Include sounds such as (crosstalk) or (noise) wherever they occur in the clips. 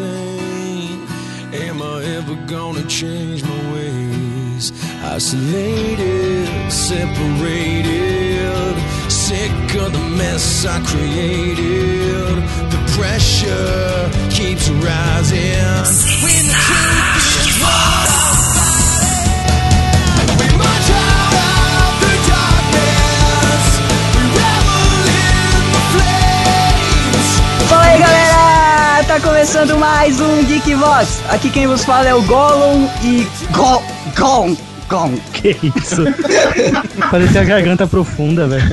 insane? Am I ever gonna change my ways? Isolated, separated, sick of the mess I created. The pressure keeps rising. When the truth is what começando mais um Geek Vox. Aqui quem vos fala é o Gollum e Gol, Gollum, Gollum. (laughs) Que isso? Parecia a garganta profunda, velho.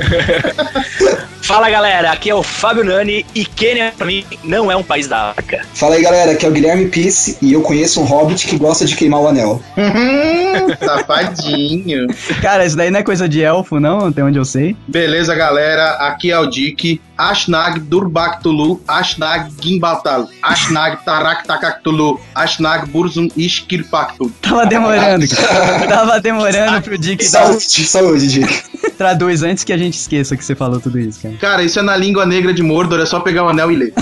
Fala galera, aqui é o Fábio Nani e Quênia pra mim não é um país da África. Fala aí galera, aqui é o Guilherme Pisse e eu conheço um hobbit que gosta de queimar o anel. Hum, safadinho. Cara, isso daí não é coisa de elfo, não, até onde eu sei. Beleza, galera? Aqui é o Dick. Ashnag Durbaktulu, Ashnag Gimbatal, Ashnag Taraktakatulu, Ashnag Burzum Iskilpaktul. Tava demorando, cara. (laughs) Tava demorando pro Dick Saúde, saúde, Dick. traduz antes que a gente esqueça que você falou tudo isso, cara. Cara, isso é na língua negra de Mordor, é só pegar o anel e ler.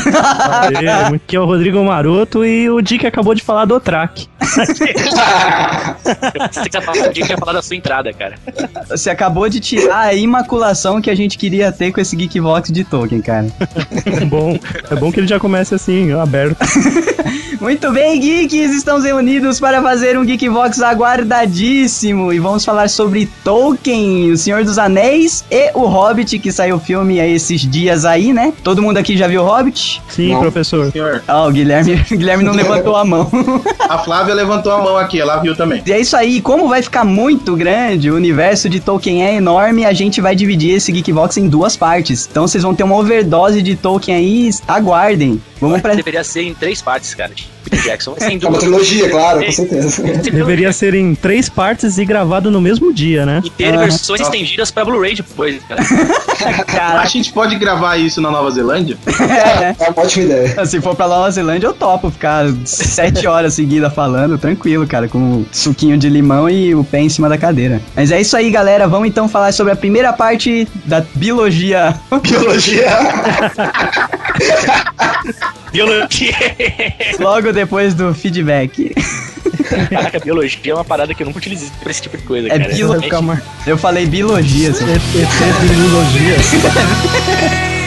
Aqui é o Rodrigo Maroto e o Dick acabou de falar do Otrak. Você que falar, o que ia falar da sua entrada, cara. Você acabou de tirar a imaculação que a gente queria ter com esse Geekvox de Tolkien, cara. É bom, é bom que ele já comece assim, aberto. (laughs) Muito bem, geeks, estamos reunidos para fazer um Geekvox aguardadíssimo e vamos falar sobre Tolkien, o Senhor dos Anéis e o Hobbit, que saiu o filme há esses dias aí, né? Todo mundo aqui já viu o Hobbit? Sim, Não. professor. Ah, o Guilherme, (laughs) o Guilherme não levantou a mão. a Flávia levantou a mão aqui, ela viu também. E é isso aí, como vai ficar muito grande, o universo de Tolkien é enorme, a gente vai dividir esse Geekvox em duas partes. Então vocês vão ter uma overdose de Tolkien aí, aguardem. Vamos pra... Deveria ser em três partes, cara. Peter Jackson vai ser em É uma trilogia, claro, com certeza. Deveria ser em três partes e gravado no mesmo dia, né? E ter Ah. versões estendidas pra Blu-ray depois, cara. (laughs) A gente pode gravar isso na Nova Zelândia? É uma ótima ideia. (laughs) se for pra Nova Zelândia, eu topo ficar sete horas seguidas falando, tranquilo, cara, com um suquinho de limão e o pé em cima da cadeira. Mas é isso aí, galera. Vamos então falar sobre a primeira parte da biologia. Biologia. Biologia. Logo depois do feedback. Caraca, biologia é uma parada que eu nunca utilizei pra esse tipo de coisa, É cara. bilo- Calma. Eu falei biologia, assim. ET Biologia. (laughs)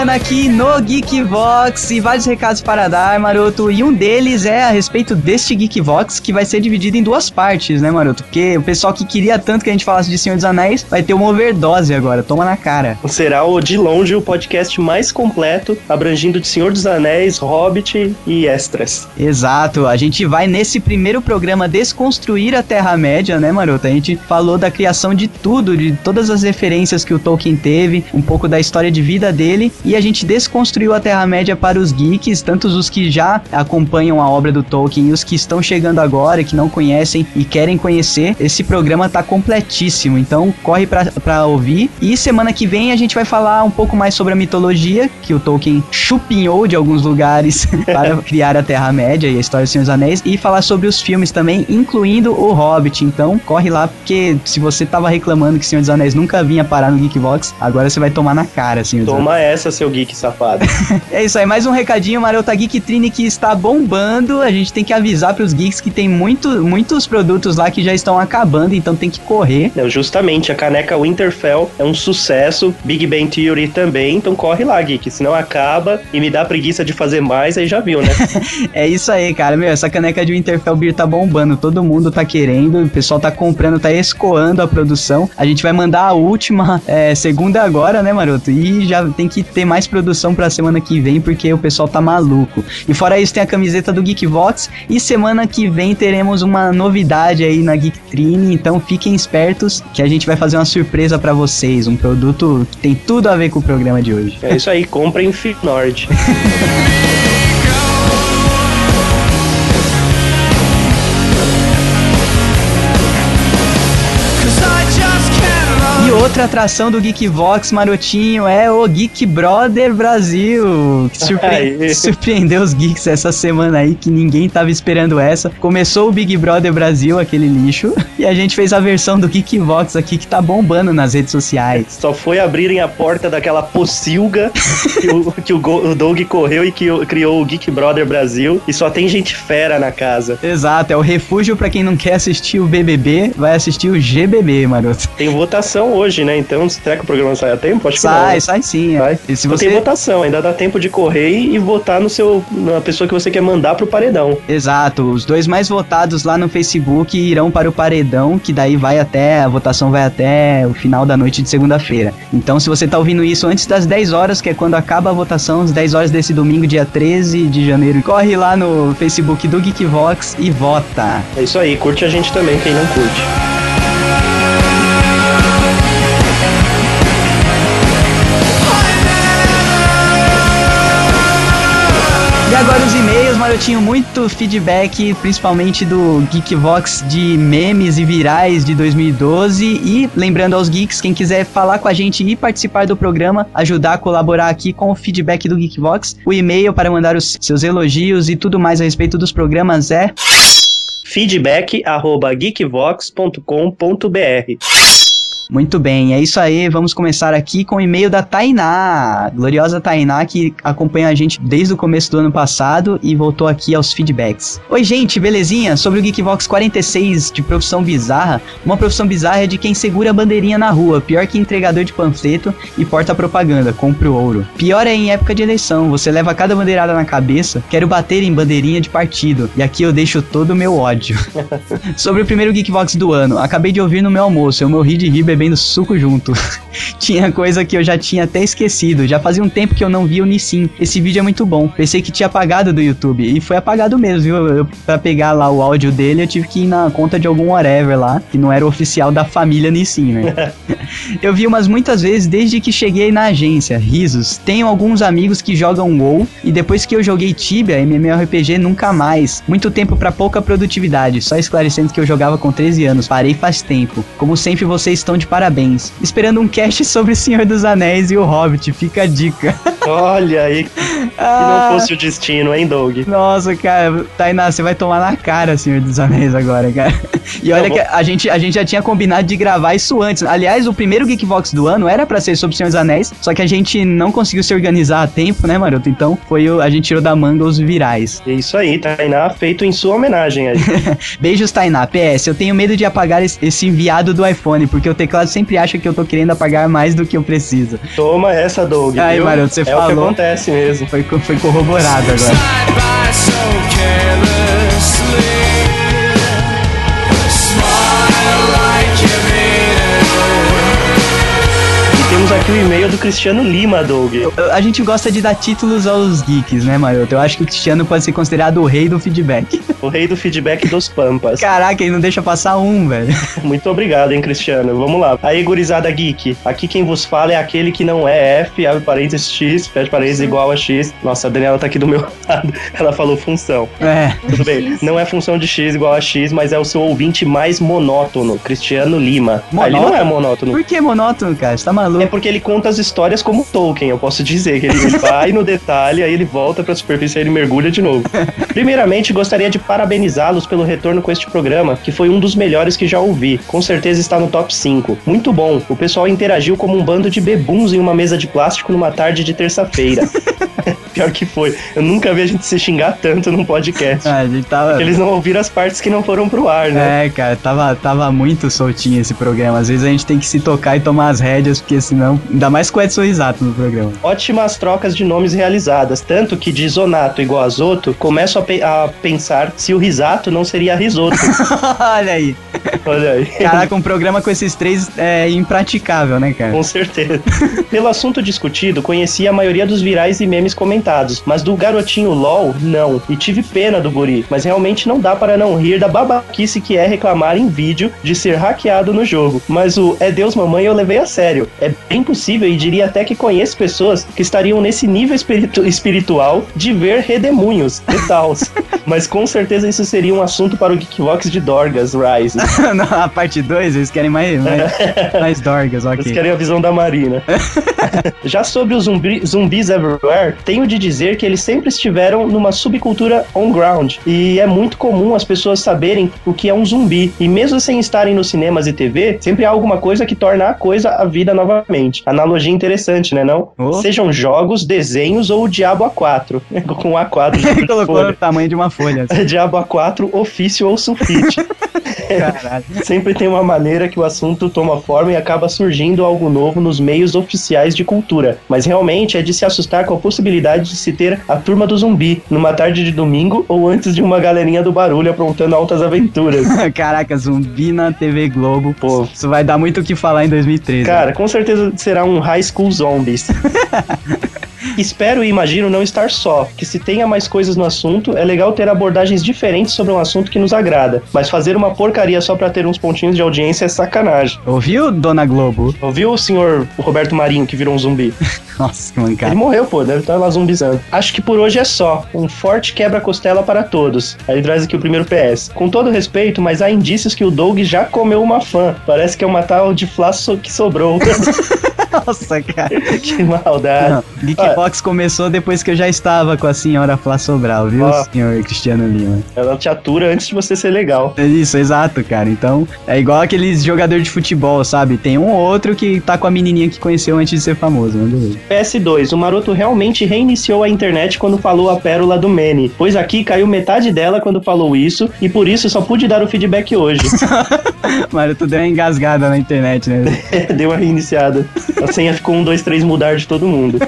semana aqui no Geekvox e vários recados para dar, Maroto. E um deles é a respeito deste Geekvox, que vai ser dividido em duas partes, né, Maroto? Porque o pessoal que queria tanto que a gente falasse de Senhor dos Anéis vai ter uma overdose agora. Toma na cara. Será o de longe o podcast mais completo, abrangindo de Senhor dos Anéis, Hobbit e extras. Exato, a gente vai nesse primeiro programa desconstruir a Terra-média, né, Maroto? A gente falou da criação de tudo, de todas as referências que o Tolkien teve, um pouco da história de vida dele, e a gente desconstruiu a Terra-média para os geeks, tanto os que já acompanham a obra do Tolkien e os que estão chegando agora, que não conhecem e querem conhecer. Esse programa tá completíssimo, então corre pra, pra ouvir. E semana que vem a gente vai falar um pouco mais sobre a mitologia, que o Tolkien chupinhou de alguns lugares (laughs) para criar a Terra-média e a história dos Senhor dos Anéis, e falar sobre os filmes também, incluindo o Hobbit. Então corre lá, porque se você tava reclamando que Senhor dos Anéis nunca vinha parar no Geekbox, agora você vai tomar na cara, Senhor dos Anéis. Toma essa, seu geek safado. (laughs) É isso aí, mais um recadinho, Marota Geek Trine que está bombando. A gente tem que avisar pros geeks que tem muito, muitos produtos lá que já estão acabando, então tem que correr. Não, justamente, a caneca Winterfell é um sucesso, Big Bang Theory também, então corre lá, geek, senão acaba e me dá preguiça de fazer mais, aí já viu, né? (laughs) É isso aí, cara. Meu, essa caneca de Winterfell Beer tá bombando. Todo mundo tá querendo, o pessoal tá comprando, tá escoando a produção. A gente vai mandar a última é, segunda agora, né, Maroto? E já tem que ter mais produção pra semana que vem, porque o pessoal tá maluco. E fora isso, tem a camiseta do Geekvox. E semana que vem teremos uma novidade aí na Geektrine. Então fiquem espertos que a gente vai fazer uma surpresa pra vocês. Um produto que tem tudo a ver com o programa de hoje. É isso aí, comprem Finord. (laughs) outra atração do Geekvox Marotinho é o Geek Brother Brasil. Que (laughs) surpre- surpreendeu os geeks essa semana aí, que ninguém tava esperando essa. Começou o Big Brother Brasil, aquele lixo, (laughs) e a gente fez a versão do Geekvox aqui que tá bombando nas redes sociais. Só foi abrirem a porta daquela pocilga que, o, (laughs) que o, Doug correu e que criou o Geek Brother Brasil. E só tem gente fera na casa. Exato, é o refúgio pra quem não quer assistir o BBB, vai assistir o GBB, maroto. Tem votação hoje, né? Então, será que o programa sai a tempo? Acho que não. Sai, né? sai sim. Sai. E se Não você tem votação, ainda dá tempo de correr e votar no seu, na pessoa que você quer mandar pro paredão. Exato, os dois mais votados lá no Facebook irão para o paredão, que daí vai até, a votação vai até o final da noite de segunda-feira. Então, se você tá ouvindo isso antes das 10 horas, que é quando acaba a votação, às 10 horas desse domingo, dia 13 de janeiro, corre lá no Facebook do Geekvox e vota. É isso aí, curte a gente também, quem não curte. E-mails, Marotinho, muito feedback, principalmente do Geekvox de memes e virais de 2012. E lembrando aos geeks, quem quiser falar com a gente e participar do programa, ajudar a colaborar aqui com o feedback do Geekvox, o e-mail para mandar os seus elogios e tudo mais a respeito dos programas é feedback arroba geekvox.com.br Muito bem, é isso aí. Vamos começar aqui com o e-mail da Tainá, gloriosa Tainá, que acompanha a gente desde o começo do ano passado e voltou aqui aos feedbacks. Oi, gente, belezinha? Sobre o Geekvox 46 de profissão bizarra, uma profissão bizarra é de quem segura a bandeirinha na rua, pior que entregador de panfleto e porta propaganda, compra o ouro. Pior é em época de eleição, você leva cada bandeirada na cabeça, quero bater em bandeirinha de partido, e aqui eu deixo todo o meu ódio. (laughs) Sobre o primeiro Geekbox do ano, acabei de ouvir no meu almoço, eu morri de rir bebendo suco junto. (laughs) tinha coisa que eu já tinha até esquecido, já fazia um tempo que eu não via o Nissin. Esse vídeo é muito bom. Pensei que tinha apagado do YouTube, e foi apagado mesmo, viu? Eu, pra pegar lá o áudio dele, eu tive que ir na conta de algum whatever lá, que não era oficial da família Nissin, né? (laughs) eu vi umas muitas vezes desde que cheguei na agência, risos. Tenho alguns amigos que jogam WoW, e depois que eu joguei Tibia, MMORPG, nunca mais. Muito tempo pra pouca produtividade, só esclarecendo que eu jogava com 13 anos, parei faz tempo. Como sempre, vocês estão de parabéns. Esperando um cast sobre o Senhor dos Anéis e o Hobbit, fica a dica. Olha aí, (laughs) que Ah, não fosse o destino, hein, Doug? Nossa, cara, Tainá, você vai tomar na cara, Senhor dos Anéis, agora, cara. E olha que a gente, a gente já tinha combinado de gravar isso antes. Aliás, o primeiro Geekvox do ano era pra ser sobre o Senhor dos Anéis, só que a gente não conseguiu se organizar a tempo, né, maroto? Então, foi o, a gente tirou da manga os virais. É isso aí, Tainá, feito em sua homenagem aí. (laughs) Beijos, Tainá. PS, eu tenho medo de apagar esse enviado do iPhone, porque o teclado sempre acha que eu tô querendo apagar mais do que eu preciso. Toma essa, Doug. Aí, viu? Maroto, você é o que falou. acontece mesmo. Foi, foi corroborado agora. E temos aqui o e-mail do Cristiano Lima, Doug. A gente gosta de dar títulos aos geeks, né, maroto? Eu acho que o Cristiano pode ser considerado o rei do feedback. (laughs) O rei do feedback dos Pampas. (laughs) Caraca, ele não deixa passar um, velho. Muito obrigado, hein, Cristiano. Vamos lá. Aí, gurizada geek. Aqui quem vos fala é aquele que não é F, abre parênteses X, fecha parênteses igual a X. Nossa, a Daniela tá aqui do meu (laughs) lado. Ela falou função. É. Tudo bem. Não é função de X igual a X, mas é o seu ouvinte mais monótono, Cristiano Lima. Ah, ele não é monótono. Por que monótono, cara? Você tá É maluco? porque ele conta as histórias como Tolkien, eu posso dizer. Que ele ele (laughs) vai no detalhe, aí ele volta pra superfície e ele mergulha de novo. Primeiramente, gostaria de parabenizá-los pelo retorno com este programa, que foi um dos melhores que já ouvi. Com certeza está no top 5. Muito bom. O pessoal interagiu como um bando de bebuns em uma mesa de plástico numa tarde de terça-feira. (laughs) Pior que foi. Eu nunca vi a gente se xingar tanto num podcast. Ah, a gente tava. Eles não ouviram as partes que não foram pro ar, né? É, cara, tava, tava muito soltinho esse programa. Às vezes a gente tem que se tocar e tomar as rédeas, porque senão. Ainda mais com o Edson Risato no programa. Ótimas trocas de nomes realizadas. Tanto que de Zonato igual a Zoto, começo a, pe- a pensar se o Risato não seria Risoto. (laughs) Olha aí. Olha aí. Caraca, um programa com esses três é impraticável, né, cara? Com certeza. Pelo assunto discutido, conheci a maioria dos virais e memes comentados, mas do garotinho LOL, não. E tive pena do guri, mas realmente não dá para não rir da babaquice que é reclamar em vídeo de ser hackeado no jogo. Mas o É Deus Mamãe eu levei a sério. É bem possível e diria até que conheço pessoas que estariam nesse nível espiritu- espiritual de ver redemunhos e tals. (laughs) mas com certeza isso seria um assunto para o Geekvox de Dorgas Rise. (laughs) Na parte 2, eles querem mais, mais, (laughs) mais dorgas, Eles ok. querem a visão da Marina. Já sobre os zumbi, zumbis everywhere, tenho de dizer que eles sempre estiveram numa subcultura on-ground. E é muito comum as pessoas saberem o que é um zumbi. E mesmo sem estarem nos cinemas e TV, sempre há alguma coisa que torna a coisa a vida novamente. Analogia interessante, né não? Oh. Sejam jogos, desenhos ou o Diabo A4. Com A4 de (laughs) Colocou no tamanho de uma folha. assim. (laughs) Diabo A4, ofício ou sulfite. (laughs) Caralho. (laughs) Sempre tem uma maneira que o assunto toma forma e acaba surgindo algo novo nos meios oficiais de cultura. Mas realmente é de se assustar com a possibilidade de se ter a turma do zumbi numa tarde de domingo ou antes de uma galerinha do barulho aprontando altas aventuras. (laughs) Caraca, zumbi na TV Globo. Pô. Isso vai dar muito o que falar em 2013. Cara, com certeza será um High School Zombies. (laughs) Espero e imagino não estar só, que se tenha mais coisas no assunto, é legal ter abordagens diferentes sobre um assunto que nos agrada, mas fazer uma porcaria só pra ter uns pontinhos de audiência é sacanagem. Ouviu, Dona Globo? Ouviu o senhor Roberto Marinho que virou um zumbi? (laughs) Nossa, que mancada. Ele morreu, pô, deve estar lá zumbizando. Acho que por hoje é só. Um forte quebra-costela para todos. Aí ele traz aqui o primeiro PS. Com todo respeito, mas há indícios que o Doug já comeu uma fã. Parece que é uma tal de flaço que sobrou. (laughs) Nossa, cara. que maldade. Não, Geekbox começou depois que eu já estava com a senhora Flá Sobral, viu, Ó. senhor Cristiano Lima? Ela te atura antes de você ser legal. É Isso, exato, cara. Então, é igual aqueles jogadores de futebol, sabe? Tem um ou outro que tá com a menininha que conheceu antes de ser famoso, beleza. PS2, o Maroto realmente reiniciou a internet quando falou a pérola do Manny, pois aqui caiu metade dela quando falou isso, e por isso só pude dar o feedback hoje. (laughs) Mano, tu deu uma engasgada na internet, né? (laughs) Deu uma reiniciada. A senha ficou um, dois, três mudar de todo mundo.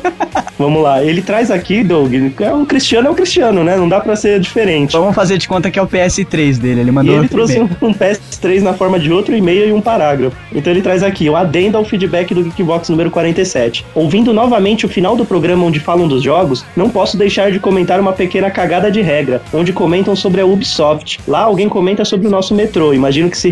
Vamos lá. Ele traz aqui, Doug. É o Cristiano é o Cristiano, né? Não dá pra ser diferente. Vamos fazer de conta que é o PS3 dele. Ele E mandou ele outro trouxe um, um PS3 na forma de outro e-mail e um parágrafo. Então ele traz aqui, o adendo ao feedback do Geekbox número 47. Ouvindo novamente o final do programa onde falam dos jogos, não posso deixar de comentar uma pequena cagada de regra, onde comentam sobre a Ubisoft. Lá alguém comenta sobre o nosso metrô, imagino que se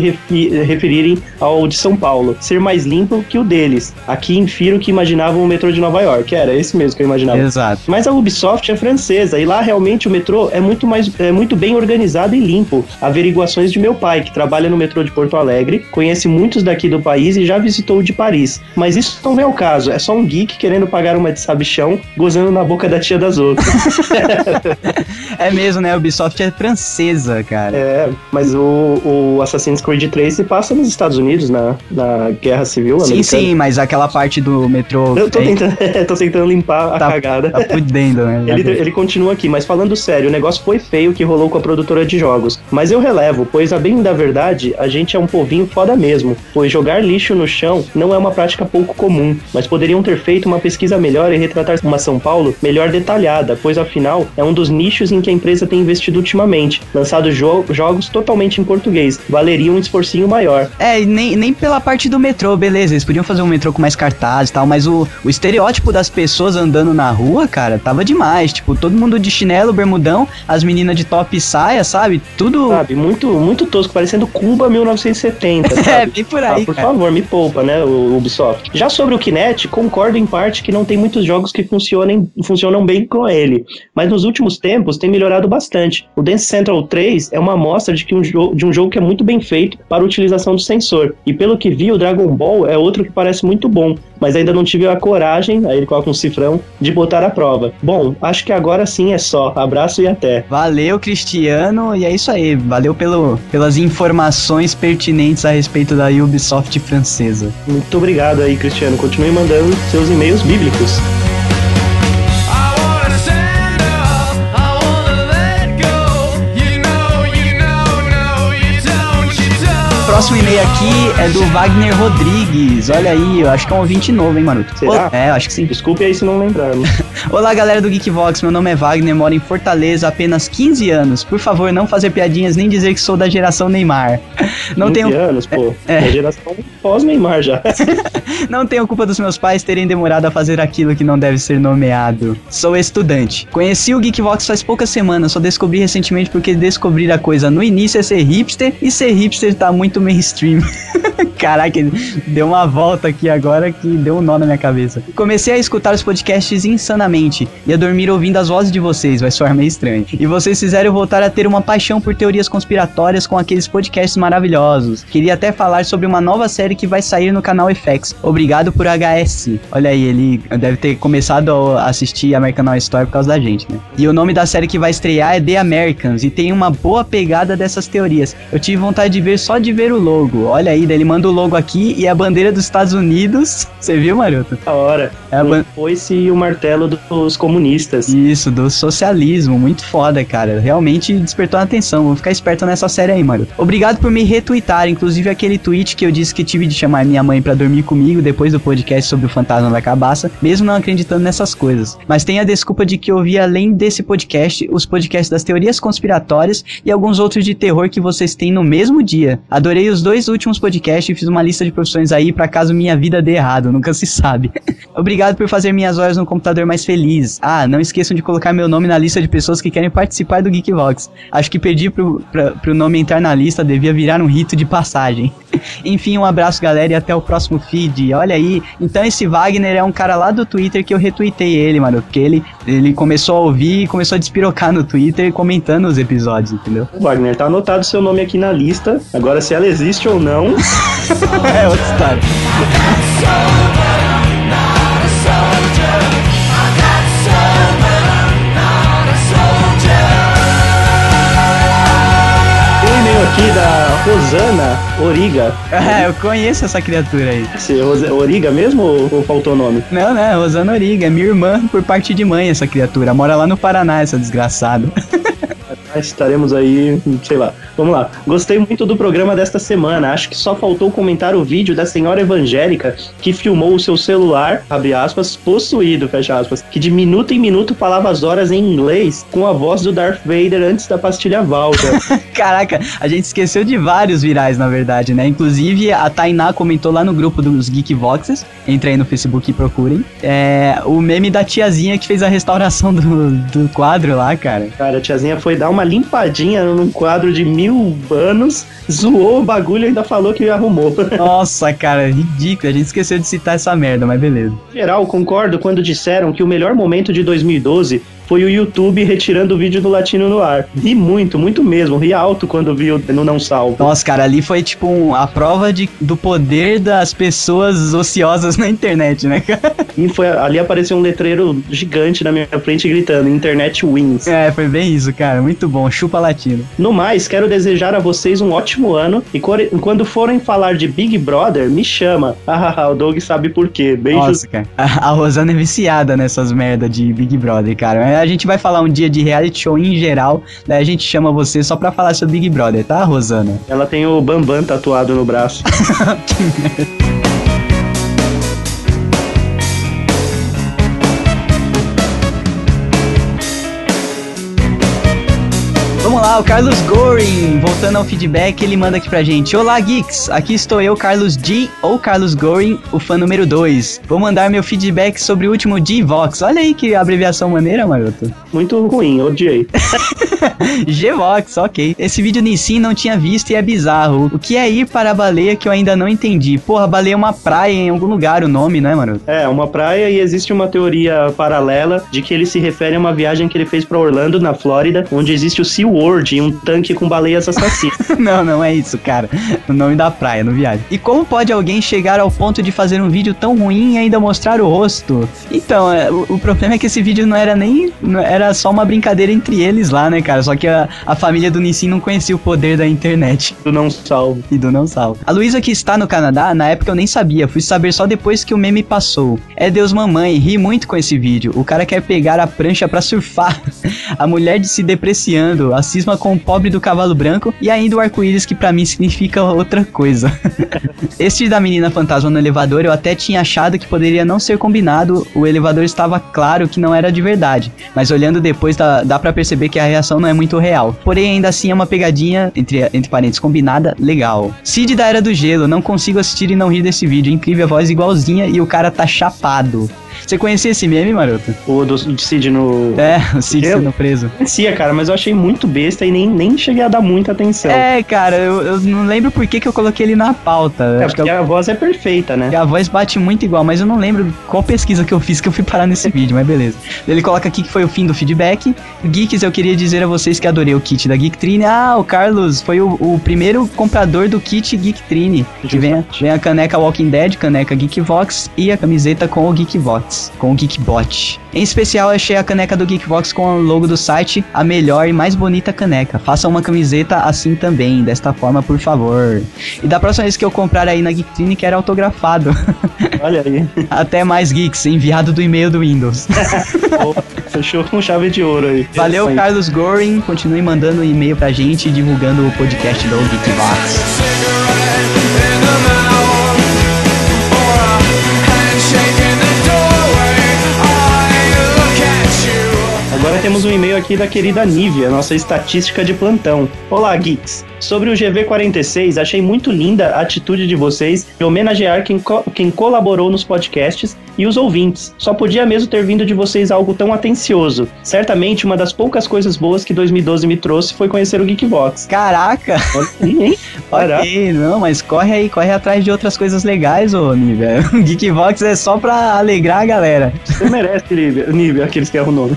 referirem ao de São Paulo, ser mais limpo que o deles. Aqui infiro que imaginavam o metrô de Nova York. Era esse mesmo que eu imaginava. Exato. Mas a Ubisoft é francesa e lá realmente o metrô é muito mais é muito bem organizado e limpo. Averiguações de meu pai, que trabalha no metrô de Porto Alegre, conhece muitos daqui do país e já visitou o de Paris. Mas isso não vem ao caso, é só um geek querendo pagar uma de sabichão, gozando na boca da tia das outras. (laughs) É mesmo, né? A Ubisoft é francesa, cara. é, mas o, o Assassin's Creed 3 se passa nos Estados Unidos, na, na Guerra Civil sim, americana. sim, mas aquela parte do metrô. Eu tô é- tentando, (laughs) tô tentando limpar a Tá- cagada. Tá fudendo, né? Ele, ele continua aqui, mas falando sério, o negócio foi feio que rolou com a produtora de jogos. Mas eu relevo, pois a bem da verdade, a gente é um povinho foda mesmo. Pois jogar lixo no chão não é uma prática pouco comum. Mas poderiam ter feito uma pesquisa melhor e retratar uma São Paulo melhor detalhada, pois afinal é um dos nichos em que a empresa tem investido ultimamente. Lançado jo jogos totalmente em português. Valeria um esforcinho maior. É, e nem, nem pela parte do metrô, beleza. Eles podiam fazer um metrô com mais cartazes e tal, mas o, o estereótipo das pessoas andando na rua, cara, tava demais. Tipo, todo mundo de chinelo, bermudão, as meninas de top e saia, sabe? Tudo. Sabe, muito, muito tosco, parecendo Cuba 1970, (laughs) sabe? É, bem por aí, ah, por cara. favor, me poupa, né, o Ubisoft. Já sobre o Kinect, concordo em parte que não tem muitos jogos que funcionem, funcionam bem com ele, mas nos últimos tempos tem melhorado bastante. O Dance Central 3 é uma amostra de, que um de um jogo que é muito bem feito para a utilização do sensor. E pelo que vi, o Dragon Ball é outro que parece muito bom, mas ainda não tive a coragem, aí ele coloca um cifrão, de botar à prova. Bom, acho que agora sim é só. Abraço e até. Valeu, Cristiano, e é isso aí. Valeu pelo, pelas informações pertinentes a respeito da Ubisoft francesa. Muito obrigado aí, Cristiano. Continue mandando seus e-mails bíblicos. Próximo e-mail aqui é do Wagner Rodrigues. Olha aí, eu acho que é um ouvinte novo, hein, Maroto? Será? É, eu acho que sim. Desculpe aí se não lembrarmos. (laughs) Olá, galera do Geekvox. Meu nome é Wagner, moro em Fortaleza há apenas 15 anos. Por favor, não fazer piadinhas nem dizer que sou da geração Neymar. (laughs) Não 15 tenho, anos, pô. É. É. geração pós-Neymar já. (laughs) não tenho culpa dos meus pais terem demorado a fazer aquilo que não deve ser nomeado. Sou estudante. Conheci o Geekvox faz poucas semanas, só descobri recentemente porque descobrir a coisa no início é ser hipster e ser hipster tá muito mainstream. (laughs) Caraca, deu uma volta aqui agora que deu um nó na minha cabeça. Comecei a escutar os podcasts insanamente e a dormir ouvindo as vozes de vocês, vai soar meio estranho. E vocês fizeram voltar a ter uma paixão por teorias conspiratórias com aqueles podcasts maravilhosos. Queria até falar sobre uma nova série que vai sair no canal FX. Obrigado por HS. Olha aí, ele deve ter começado a assistir American Horror Story por causa da gente, né? E o nome da série que vai estrear é The Americans e tem uma boa pegada dessas teorias. Eu tive vontade de ver só de ver o logo. Olha aí, ele manda o logo aqui e a bandeira dos Estados Unidos. Você viu, Maroto? Da hora. É a ban- foice e o martelo dos comunistas. Isso, do socialismo, muito foda, cara. Realmente despertou a atenção. Vou ficar esperto nessa série aí, mano. Obrigado por me retweetar, inclusive aquele tweet que eu disse que tive de chamar minha mãe pra dormir comigo depois do podcast sobre o fantasma da cabaça, mesmo não acreditando nessas coisas. Mas tem a desculpa de que eu vi além desse podcast, os podcasts das teorias conspiratórias e alguns outros de terror que vocês têm no mesmo dia. Adorei os dois últimos podcasts e fiz uma lista de profissões aí pra caso minha vida dê errado, nunca se sabe. (laughs) Obrigado por fazer minhas horas no computador mais feliz. Ah, não esqueçam de colocar meu nome na lista de pessoas que querem participar do Geekvox. Acho que perdi pro, pra, pro nome entrar na lista, devia virar um rito de passagem. (laughs) Enfim, um abraço, galera, e até o próximo feed. Olha aí, então esse Wagner é um cara lá do Twitter que eu retuitei ele, mano, porque ele, ele começou a ouvir e começou a despirocar no Twitter comentando os episódios, entendeu? Wagner, tá anotado seu nome aqui na lista. Agora, se ela existe ou não, (laughs) é outra história. aqui da Rosana Origa. É, eu conheço essa criatura aí. Você, Rosa- Origa mesmo ou, ou faltou o nome? Não, né? Rosana Origa, é minha irmã por parte de mãe, essa criatura. Mora lá no Paraná, essa desgraçada. (laughs) Estaremos aí, sei lá. Vamos lá. Gostei muito do programa desta semana. Acho que só faltou comentar o vídeo da senhora evangélica que filmou o seu celular, abre aspas, possuído, fecha aspas, que de minuto em minuto falava as horas em inglês com a voz do Darth Vader antes da pastilha Valda. (laughs) Caraca, a gente esqueceu de vários virais, na verdade, né? Inclusive, a Tainá comentou lá no grupo dos Geekvoxes. Entrei aí no Facebook e procurem. É, o meme da tiazinha que fez a restauração do, do quadro lá, cara. Cara, a tiazinha foi dar uma limpadinha num quadro de mil anos, zoou o bagulho e ainda falou que arrumou. (laughs) Nossa, cara, ridículo. A gente esqueceu de citar essa merda, mas beleza. Em geral, concordo quando disseram que o melhor momento de 2012 foi o YouTube retirando o vídeo do Latino no ar. Ri muito, muito mesmo. Ri alto quando vi o no Não Salvo. Nossa, cara, ali foi tipo um- a prova de, do poder das pessoas ociosas na internet, né, cara? E foi, ali apareceu um letreiro gigante na minha frente gritando Internet Wins. É, foi bem isso, cara. Muito bom. Chupa latino. No mais, quero desejar a vocês um ótimo ano e quando forem falar de Big Brother, me chama. Ah, o Doug sabe por quê. Beijos. Nossa, cara. A, a Rosana é viciada nessas merda de Big Brother, cara. A gente vai falar um dia de reality show em geral, daí a gente chama você só pra falar sobre Big Brother, tá, Rosana? Ela tem o Bambam tatuado no braço. (laughs) Vamos lá, o Carlos Goring, voltando ao feedback, ele manda aqui pra gente. Olá, geeks! Aqui estou eu, Carlos G, ou Carlos Goring, o fã número 2. Vou mandar meu feedback sobre o último G-Vox. Olha aí que abreviação maneira, maroto. Muito ruim, odiei. (laughs) G-Vox, ok. Esse vídeo nem sim não tinha visto e é bizarro. O que é ir para a baleia que eu ainda não entendi? Porra, baleia é uma praia em algum lugar, o nome, né, maroto? É, uma praia e existe uma teoria paralela de que ele se refere a uma viagem que ele fez pra Orlando, na Flórida, onde existe o SeaWorld e um tanque com baleias assassinas. (laughs) não, não é isso, cara. O nome da praia, no viagem. E como pode alguém chegar ao ponto de fazer um vídeo tão ruim e ainda mostrar o rosto? Então, é, o, o problema é que esse vídeo não era nem. não- Era só uma brincadeira entre eles lá, né, cara? Só que a, a família do Nissin não conhecia o poder da internet do não salvo. e do não salvo. A Luísa que está no Canadá, na época eu nem sabia, fui saber só depois que o meme passou. É Deus mamãe, ri muito com esse vídeo. O cara quer pegar a prancha pra surfar. (laughs) A mulher de se depreciando, assista cisma com o pobre do cavalo branco e ainda o arco-íris que pra mim significa outra coisa. (laughs) este da menina fantasma no elevador eu até tinha achado que poderia não ser combinado, o elevador estava claro que não era de verdade, mas olhando depois dá, dá para perceber que a reação não é muito real. Porém, ainda assim é uma pegadinha, entre, entre parênteses, combinada, legal. Cid da Era do Gelo, não consigo assistir e não rir desse vídeo, incrível a voz igualzinha e o cara tá chapado. Você conhecia esse meme, maroto? O do Cid no. É, o Cid Eu? sendo preso. Conhecia, cara, mas eu achei muito besta e nem, nem cheguei a dar muita atenção. É, cara, eu, eu não lembro por que, que eu coloquei ele na pauta. É, porque eu- a voz é perfeita, né? E a voz bate muito igual, mas eu não lembro qual pesquisa que eu fiz que eu fui parar nesse (laughs) vídeo, mas beleza. Ele coloca aqui que foi o fim do feedback. Geeks, eu queria dizer a vocês que adorei o kit da Geektrine. Ah, o Carlos foi o, o primeiro comprador do kit Geektrine. Que vem, a- vem a caneca Walking Dead, caneca Geekvox e a camiseta com o Geekvox, com o Geekbot. Em especial, achei a caneca do Geekvox com o logo do site, a melhor e mais bonita caneca. Faça uma camiseta assim também, desta forma, por favor. E da próxima vez que eu comprar aí na Geektrine, quero autografado. (laughs) Olha aí. Até mais, Geeks, enviado do e-mail do Windows. (laughs) Fechou com chave de ouro aí. Valeu, aí. Carlos Goring. Continue mandando e-mail pra gente e divulgando o podcast do Geekbox. Aqui da querida Nívia, nossa estatística de plantão. Olá, geeks. Sobre o GV46, achei muito linda a atitude de vocês em homenagear quem, co- quem colaborou nos podcasts e os ouvintes. Só podia mesmo ter vindo de vocês algo tão atencioso. Certamente, uma das poucas coisas boas que 2012 me trouxe foi conhecer o Geekbox. Caraca! Olha aí, hein? Caraca. (laughs) Ok, não, mas corre aí, corre atrás de outras coisas legais, ô Nívia. (laughs) O Geekbox é só pra alegrar a galera. Você merece, Nívia, Nívia, aqueles que erram o nome.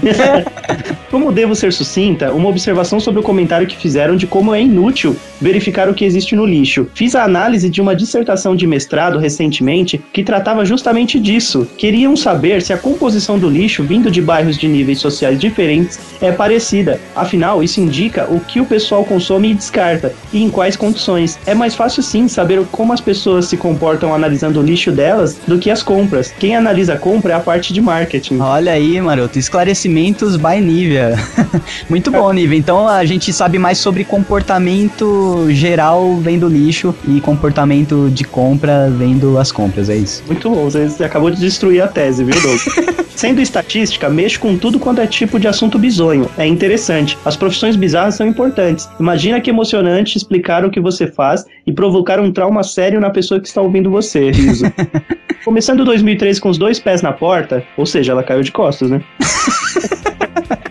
(laughs) como devo ser sucinta, uma observação sobre o comentário que fizeram de como é inútil verificar o que existe no lixo. Fiz a análise de uma dissertação de mestrado recentemente que tratava justamente disso. Queriam saber se a composição do lixo vindo de bairros de níveis sociais diferentes é parecida. Afinal, isso indica o que o pessoal consome e descarta e em quais condições. É mais fácil sim saber como as pessoas se comportam analisando o lixo delas do que as compras. Quem analisa a compra é a parte de marketing. Olha aí, maroto, esclarecimentos by Nívia. (laughs) Muito bom, Nívia. Então a gente sabe mais sobre comportamento geral vendo lixo e comportamento de compra vendo as compras, é isso. Muito bom, você acabou de destruir a tese, viu, Doug? (laughs) Sendo estatística, mexo com tudo quanto é tipo de assunto bizonho. É interessante. As profissões bizarras são importantes. Imagina que emocionante explicar o que você faz e provocar um trauma sério na pessoa que está ouvindo você, riso. (laughs) Começando 2003 com os dois pés na porta, ou seja, ela caiu de costas, né? (laughs)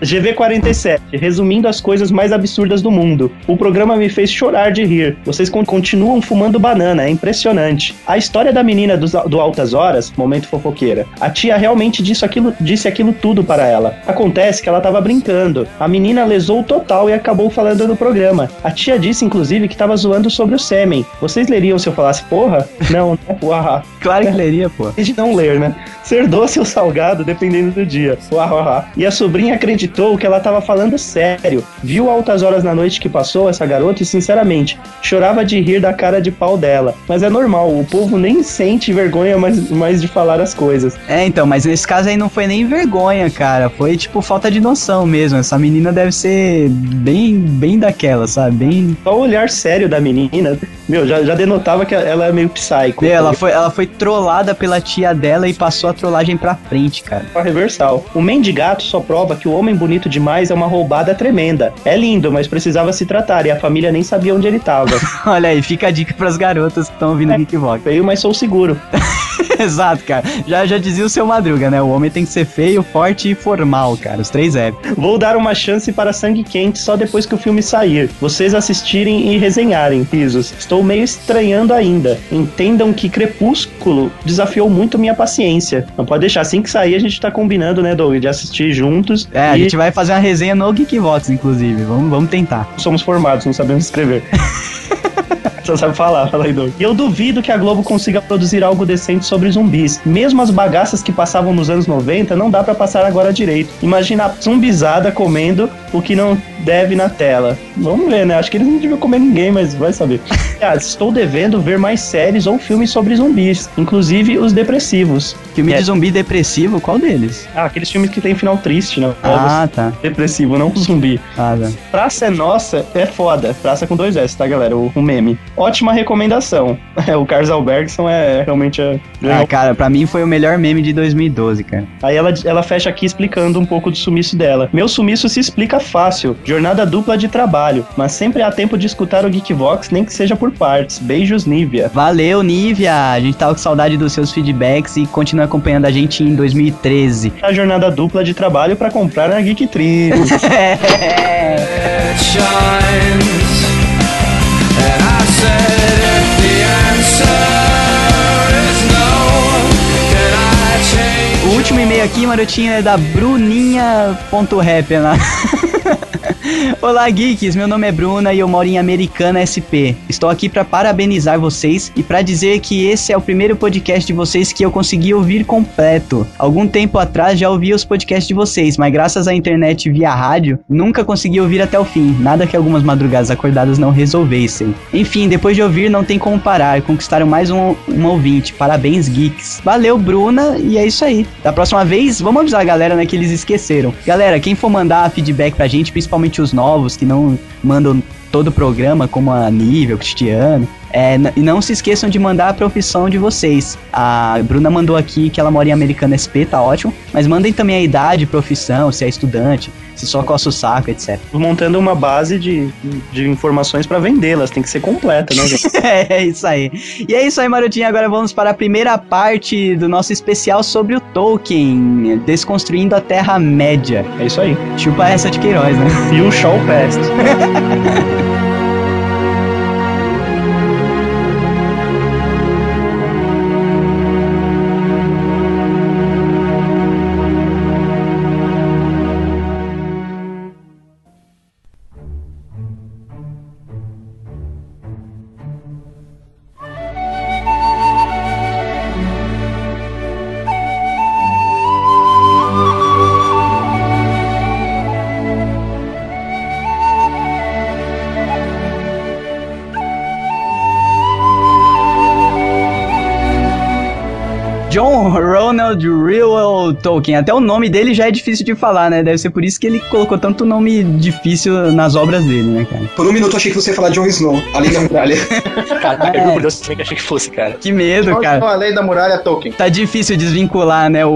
GV47, resumindo as coisas mais absurdas do mundo. O programa me fez chorar de rir. Vocês con- continuam fumando banana, é impressionante. A história da menina dos- do Altas Horas, momento fofoqueira. A tia realmente disse aquilo, disse aquilo tudo para ela. Acontece que ela tava brincando. A menina lesou total e acabou falando no programa. A tia disse, inclusive, que tava zoando sobre o sêmen. Vocês leriam se eu falasse porra? Não, né? Uahá. (laughs) Claro que leria, pô. de não ler, né? Ser doce ou salgado, dependendo do dia. Uau, uau, uau. E a sobrinha acreditou que ela tava falando sério. Viu altas horas na noite que passou essa garota e, sinceramente, chorava de rir da cara de pau dela. Mas é normal, o povo nem sente vergonha mais, mais de falar as coisas. É, então, mas nesse caso aí não foi nem vergonha, cara. Foi tipo falta de noção mesmo. Essa menina deve ser bem, bem daquela, sabe? Bem. Só o olhar sério da menina, meu, já, já denotava que ela é meio psycho. Meu, ela foi, ela foi trollada pela tia dela e passou a trollagem pra frente, cara. Uma reversal. O mendigato só prova que o homem bonito demais é uma roubada tremenda. É lindo, mas precisava se tratar e a família nem sabia onde ele tava. (laughs) Olha aí, fica a dica pras garotas que estão ouvindo o Geekbox. Feio, mas sou seguro. (laughs) (laughs) Exato, cara. Já, já dizia o seu Madruga, né? O homem tem que ser feio, forte e formal, cara. Os três é. Vou dar uma chance para Sangue Quente só depois que o filme sair. Vocês assistirem e resenharem, risos. Estou meio estranhando ainda. Entendam que Crepúsculo desafiou muito minha paciência. Não pode deixar assim que sair, a gente tá combinando, né, Doug, de assistir juntos. É, a e gente vai fazer uma resenha no Geekbox, inclusive. Vamos, vamos tentar. somos formados, não sabemos escrever. (laughs) Só sabe falar, fala aí, Doug. E eu duvido que a Globo consiga produzir algo decente sobre zumbis. Mesmo as bagaças que passavam nos anos 90, não dá pra passar agora direito. Imagina a zumbizada comendo o que não deve na tela. Vamos ver, né? Acho que eles não deviam comer ninguém, mas vai saber. (laughs) Ah, estou devendo ver mais séries ou filmes sobre zumbis, inclusive os depressivos. Filme É. de zumbi depressivo, qual deles? Ah, aqueles filmes que tem final triste, não? Ah, tá. Depressivo, não zumbi. Ah, tá. Praça é Nossa é foda. Praça com dois S, tá, galera? O, o meme. Ótima recomendação. É, (laughs) o Carlos Albergson é realmente a... Ah, cara, pra mim foi o melhor meme de 2012, cara. Aí ela, ela fecha aqui explicando um pouco do sumiço dela. Meu sumiço se explica fácil. Jornada dupla de trabalho. Mas sempre há tempo de escutar o Geekvox, nem que seja por partes. Beijos, Nívia. Valeu, Nívia! A gente tava com saudade dos seus feedbacks e continua acompanhando a gente em 2013. A jornada dupla de trabalho pra comprar na Geek Trip. (laughs) It O último e-mail aqui, Marotinho, é da Bruninha.rap, né? (laughs) (laughs) Olá, geeks. Meu nome é Bruna e eu moro em Americana SP. Estou aqui para parabenizar vocês e para dizer que esse é o primeiro podcast de vocês que eu consegui ouvir completo. Algum tempo atrás já ouvi os podcasts de vocês, mas graças à internet via rádio, nunca consegui ouvir até o fim. Nada que algumas madrugadas acordadas não resolvessem. Enfim, depois de ouvir, não tem como parar. Conquistaram mais um, um ouvinte. Parabéns, geeks. Valeu, Bruna. E é isso aí. Da próxima vez, vamos avisar a galera, né, que eles esqueceram. Galera, quem for mandar feedback pra gente, principalmente os novos que não mandam todo o programa, como a Nível, Cristiano. É, e não se esqueçam de mandar a profissão de vocês. A Bruna mandou aqui que ela mora em Americana SP, tá ótimo. Mas mandem também a idade, profissão, se é estudante, se só coça o saco, etc. Montando uma base de, de informações pra vendê-las. Tem que ser completa, né, gente? (laughs) é isso aí. E é isso aí, Marotinho. Agora vamos para a primeira parte do nosso especial sobre o Tolkien, Desconstruindo a Terra-média. É isso aí. Chupa essa de Queiroz, né? E o Shaw Pest. (laughs) Ronald Reuel Tolkien. Até o nome dele já é difícil de falar, né? Deve ser por isso que ele colocou tanto nome difícil nas obras dele, né, cara? Por um minuto eu achei que você ia falar Jon Snow, além da muralha. (laughs) Cara, É. eu Deus também que achei que fosse, cara. Que medo, cara. a lei da muralha Tolkien. Tá difícil desvincular, né, o,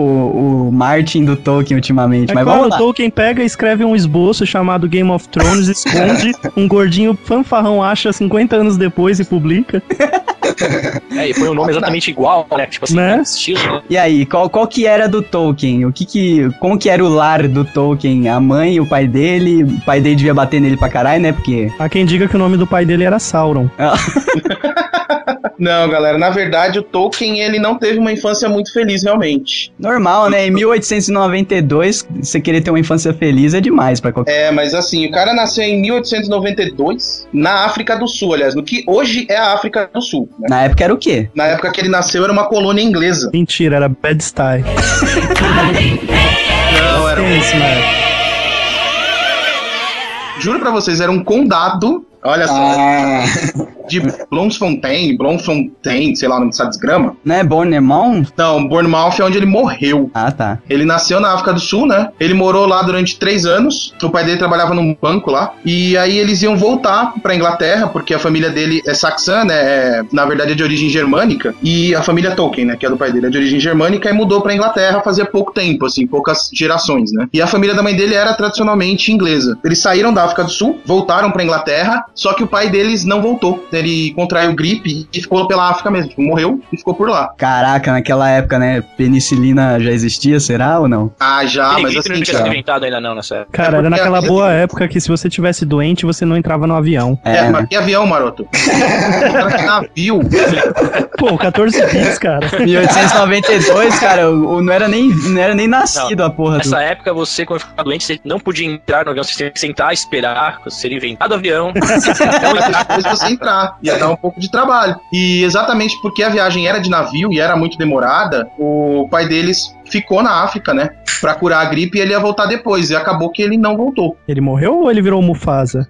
o Martin do Tolkien ultimamente. É Mas claro, vamos lá. o Tolkien pega e escreve um esboço chamado Game of Thrones, esconde, (laughs) um gordinho fanfarrão acha 50 anos depois e publica. (laughs) (laughs) É, e põe um nome exatamente igual, né? Tipo assim, Né? estilo, né? E aí, qual, qual que era do Tolkien? O que que... Como que era o lar do Tolkien? A mãe e o pai dele? O pai dele devia bater nele pra caralho, né? Porque... Há quem diga que o nome do pai dele era Sauron. (laughs) Não, galera, na verdade o Tolkien ele não teve uma infância muito feliz realmente. Normal, né? Em 1892, você querer ter uma infância feliz é demais pra qualquer... É, mas assim, o cara nasceu em 1892 na África do Sul, aliás, no que hoje é a África do Sul. né? Na época era o quê? Na época que ele nasceu era uma colônia inglesa. Mentira, era Bad Style. (laughs) Não, era um? Juro pra vocês, era um condado. Olha só, Ah, de Bloemfontein, Bloemfontein, sei lá o nome dessa desgrama. Não é Bournemouth? Não, Bournemouth é onde ele morreu. Ah, tá. Ele nasceu na África do Sul, né? Ele morou lá durante três anos. O pai dele trabalhava num banco lá. E aí eles iam voltar pra Inglaterra, porque a família dele é saxã, né? É, na verdade é de origem germânica. E a família Tolkien, né? Que é do pai dele, é de origem germânica e mudou pra Inglaterra fazia pouco tempo, assim, poucas gerações, né? E a família da mãe dele era tradicionalmente inglesa. Eles saíram da África do Sul, voltaram pra Inglaterra, só que o pai deles não voltou. Ele contraiu gripe e ficou pela África mesmo. Tipo, morreu e ficou por lá. Caraca, naquela época, né? Penicilina já existia, será ou não? Ah, já, mas grito não assim, tinha sido cara. inventado ainda não nessa época. Cara, É era naquela a- boa época que se você tivesse doente, você não entrava no avião. É, É, né? mas que avião, maroto? (laughs) Que navio. Pô, 14 bits, cara. 1892, cara, o, o- não, era nem, não era nem nascido a porra do... Nessa época, você, quando ficava doente, você não podia entrar no avião, você tinha que sentar, esperar, ser inventado o avião. (laughs) Então, depois você entrar. Ia dar um pouco de trabalho. E exatamente porque a viagem era de navio e era muito demorada, o pai deles ficou na África, né? Pra curar a gripe e ele ia voltar depois. E acabou que ele não voltou. (laughs) Ele morreu ou ele virou Mufasa?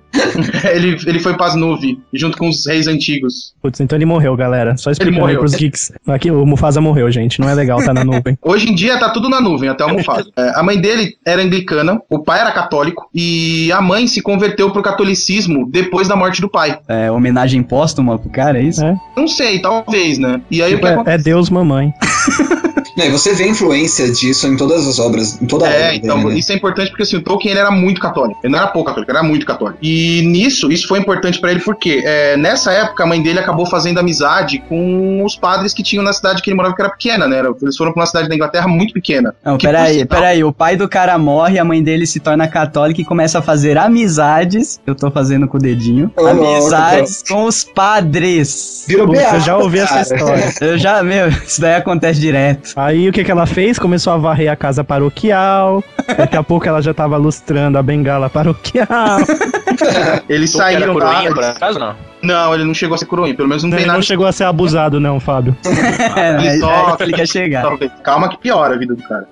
ele, ele foi pras nuvens, junto com os reis antigos. Putz, então ele morreu, galera. Só explicando aí morreu. pros geeks. Aqui, o Mufasa morreu, gente. Não é legal tá na nuvem. (laughs) Hoje em dia tá tudo na nuvem, até o Mufasa. É, a mãe dele era anglicana, o pai era católico, e a mãe se converteu pro catolicismo depois da morte do pai. É, homenagem póstuma pro cara, é isso? É. Não sei, talvez, né? E aí o Tipo, que é, é Deus, mamãe. (laughs) Não, e você vê a influência disso em todas as obras, em toda a obra É, dele, então, né? isso é importante porque assim, o Tolkien ele era muito católico. Ele não era pouco católico, ele era muito católico. E nisso, isso foi importante pra ele porque é, nessa época a mãe dele acabou fazendo amizade com os padres que tinham na cidade que ele morava, que era pequena, né? Eles foram pra uma cidade da Inglaterra muito pequena. Não, peraí, sinal- peraí. O pai do cara morre, a mãe dele se torna católica e começa a fazer amizades. Eu tô fazendo com o dedinho. Louco, amizades com os padres. Virou beata, eu já ouvi essa (laughs) cara. história. Eu já, meu, isso daí acontece direto. Aí o que, que ela fez? Começou a varrer a casa paroquial. Daqui a pouco ela já tava lustrando a bengala paroquial. (laughs) Eles que era saíram da. coroinha, por acaso, não? Não, ele não chegou a ser coroinha, pelo menos não tem Ele nada. não chegou a ser abusado, não, Fábio. (laughs) É, ele só- ele quer chegar. Calma que piora a vida do cara.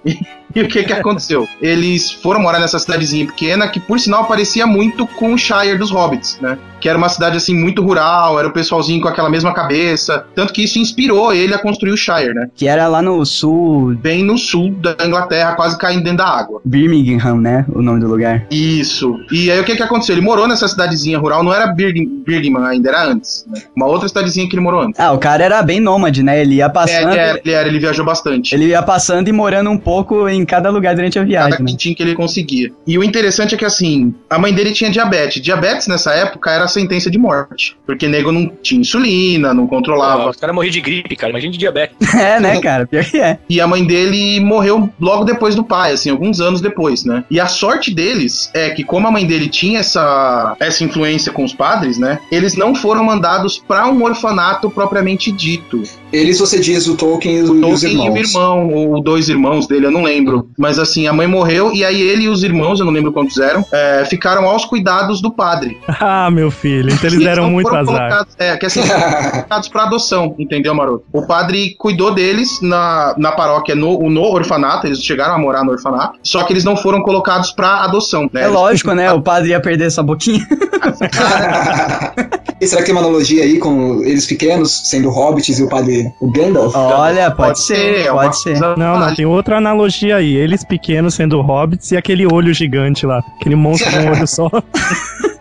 E o que que aconteceu? Eles foram morar nessa cidadezinha pequena que, por sinal, parecia muito com o Shire dos Hobbits, né? Que era uma cidade, assim, muito rural, era o pessoalzinho com aquela mesma cabeça. Tanto que isso inspirou ele a construir o Shire, né? Que era lá no sul, Bem no sul da Inglaterra, quase caindo dentro da água. Birmingham, né? O nome do lugar. Isso. E aí o que que aconteceu? Ele morou nessa cidadezinha rural, não era Birg- Birmingham ainda, era antes. Né? Uma outra cidadezinha que ele morou antes. Ah, o cara era bem nômade, né? Ele ia É, passando. ele era, ele era, ele viajou bastante. Ele ia passando e morando um pouco em cada lugar durante a cada viagem, né? quintinho que ele conseguia. E o interessante é que, assim, a mãe dele tinha diabetes. Diabetes, nessa época, era sentença de morte. Porque nego não tinha insulina, não controlava. os caras morriam de gripe, cara. Imagina de diabetes. (laughs) É, né, cara? Pior que é. E a mãe dele morreu logo depois do pai, assim, alguns anos depois, né? E a sorte deles é que, como a mãe dele tinha essa, essa influência com os padres, né? Eles não foram mandados pra um orfanato propriamente dito. Eles, você diz, o Tolkien e os Tolkien e o irmãos. irmão, ou dois irmãos dele, eu não lembro. Mas assim, a mãe morreu e aí ele e os irmãos, eu não lembro quantos eram, é, ficaram aos cuidados do padre. (laughs) Ah, meu filho. Então eles deram muito foram azar. É, que assim, foram (laughs) colocados pra adoção, entendeu, Maroto? O padre cuidou deles na, na paróquia, no, no orfanato, eles chegaram a morar no orfanato, só que eles não foram colocados pra adoção, né? É lógico, né? O padre ia perder essa boquinha. (laughs) e será que tem uma analogia aí com eles pequenos, sendo hobbits e o padre o Gandalf? Olha, pode, ser, é pode ser. Não, não, tem outra analogia aí. Eles pequenos sendo hobbits e aquele olho gigante lá. Aquele monstro com um olho só. (laughs)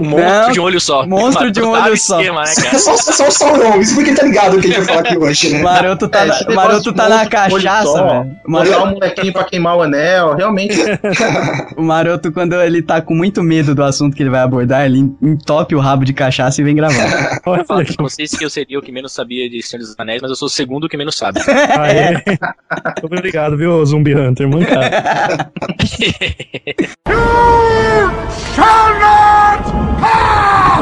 Um monstro Não, de um olho só. monstro de um olho o só. esquema, né, É (laughs) cara? só, só o Sauron, isso porque ele tá ligado o que a gente vai falar aqui (laughs) hoje, né? Maroto tá, É, na, Maroto tá na cachaça, só, velho. Maroto, o molequinho pra queimar o anel, realmente. (laughs) o Maroto, quando ele tá com muito medo do assunto que ele vai abordar, ele entope o rabo de cachaça e vem gravar. Fala aqui. pra vocês que eu seria o que menos sabia de Senhor dos Anéis, mas eu sou o segundo que menos sabe. Aê. Obrigado, viu, Zumbi Hunter? George Pye!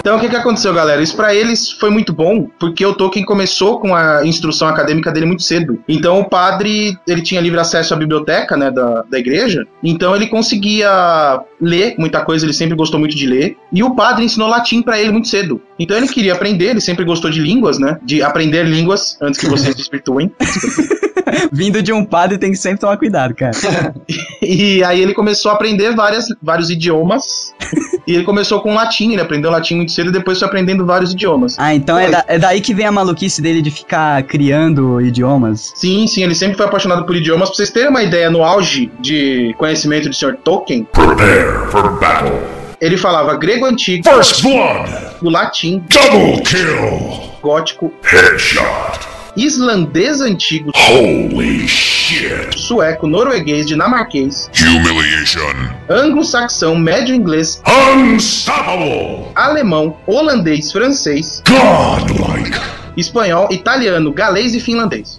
Então o que, que aconteceu, galera? Isso pra eles foi muito bom, porque o Tolkien começou com a instrução acadêmica dele muito cedo. Então o padre, ele tinha livre acesso à biblioteca, né, da, da igreja, então ele conseguia ler muita coisa, ele sempre gostou muito de ler, e o padre ensinou latim pra ele muito cedo. Então ele queria aprender, ele sempre gostou de línguas, né, de aprender línguas antes que vocês desvirtuem. (laughs) Vindo de um padre tem que sempre tomar cuidado, cara. (laughs) E aí ele começou a aprender várias, vários idiomas. (laughs) e ele começou com latim, ele aprendeu latim muito cedo e depois foi aprendendo vários idiomas. Ah, então é, da- é daí que vem a maluquice dele de ficar criando idiomas. Sim, sim, ele sempre foi apaixonado por idiomas. Pra vocês terem uma ideia, no auge de conhecimento do Sr. Tolkien, Prepare for battle. ele falava grego antigo, First blood. o latim, Double kill. gótico, Headshot. Islandês antigo, Holy shit. sueco, norueguês, dinamarquês, Humiliation. anglo-saxão, médio inglês, Unstoppable. alemão, holandês, francês, Godlike. Espanhol, italiano, galês e finlandês.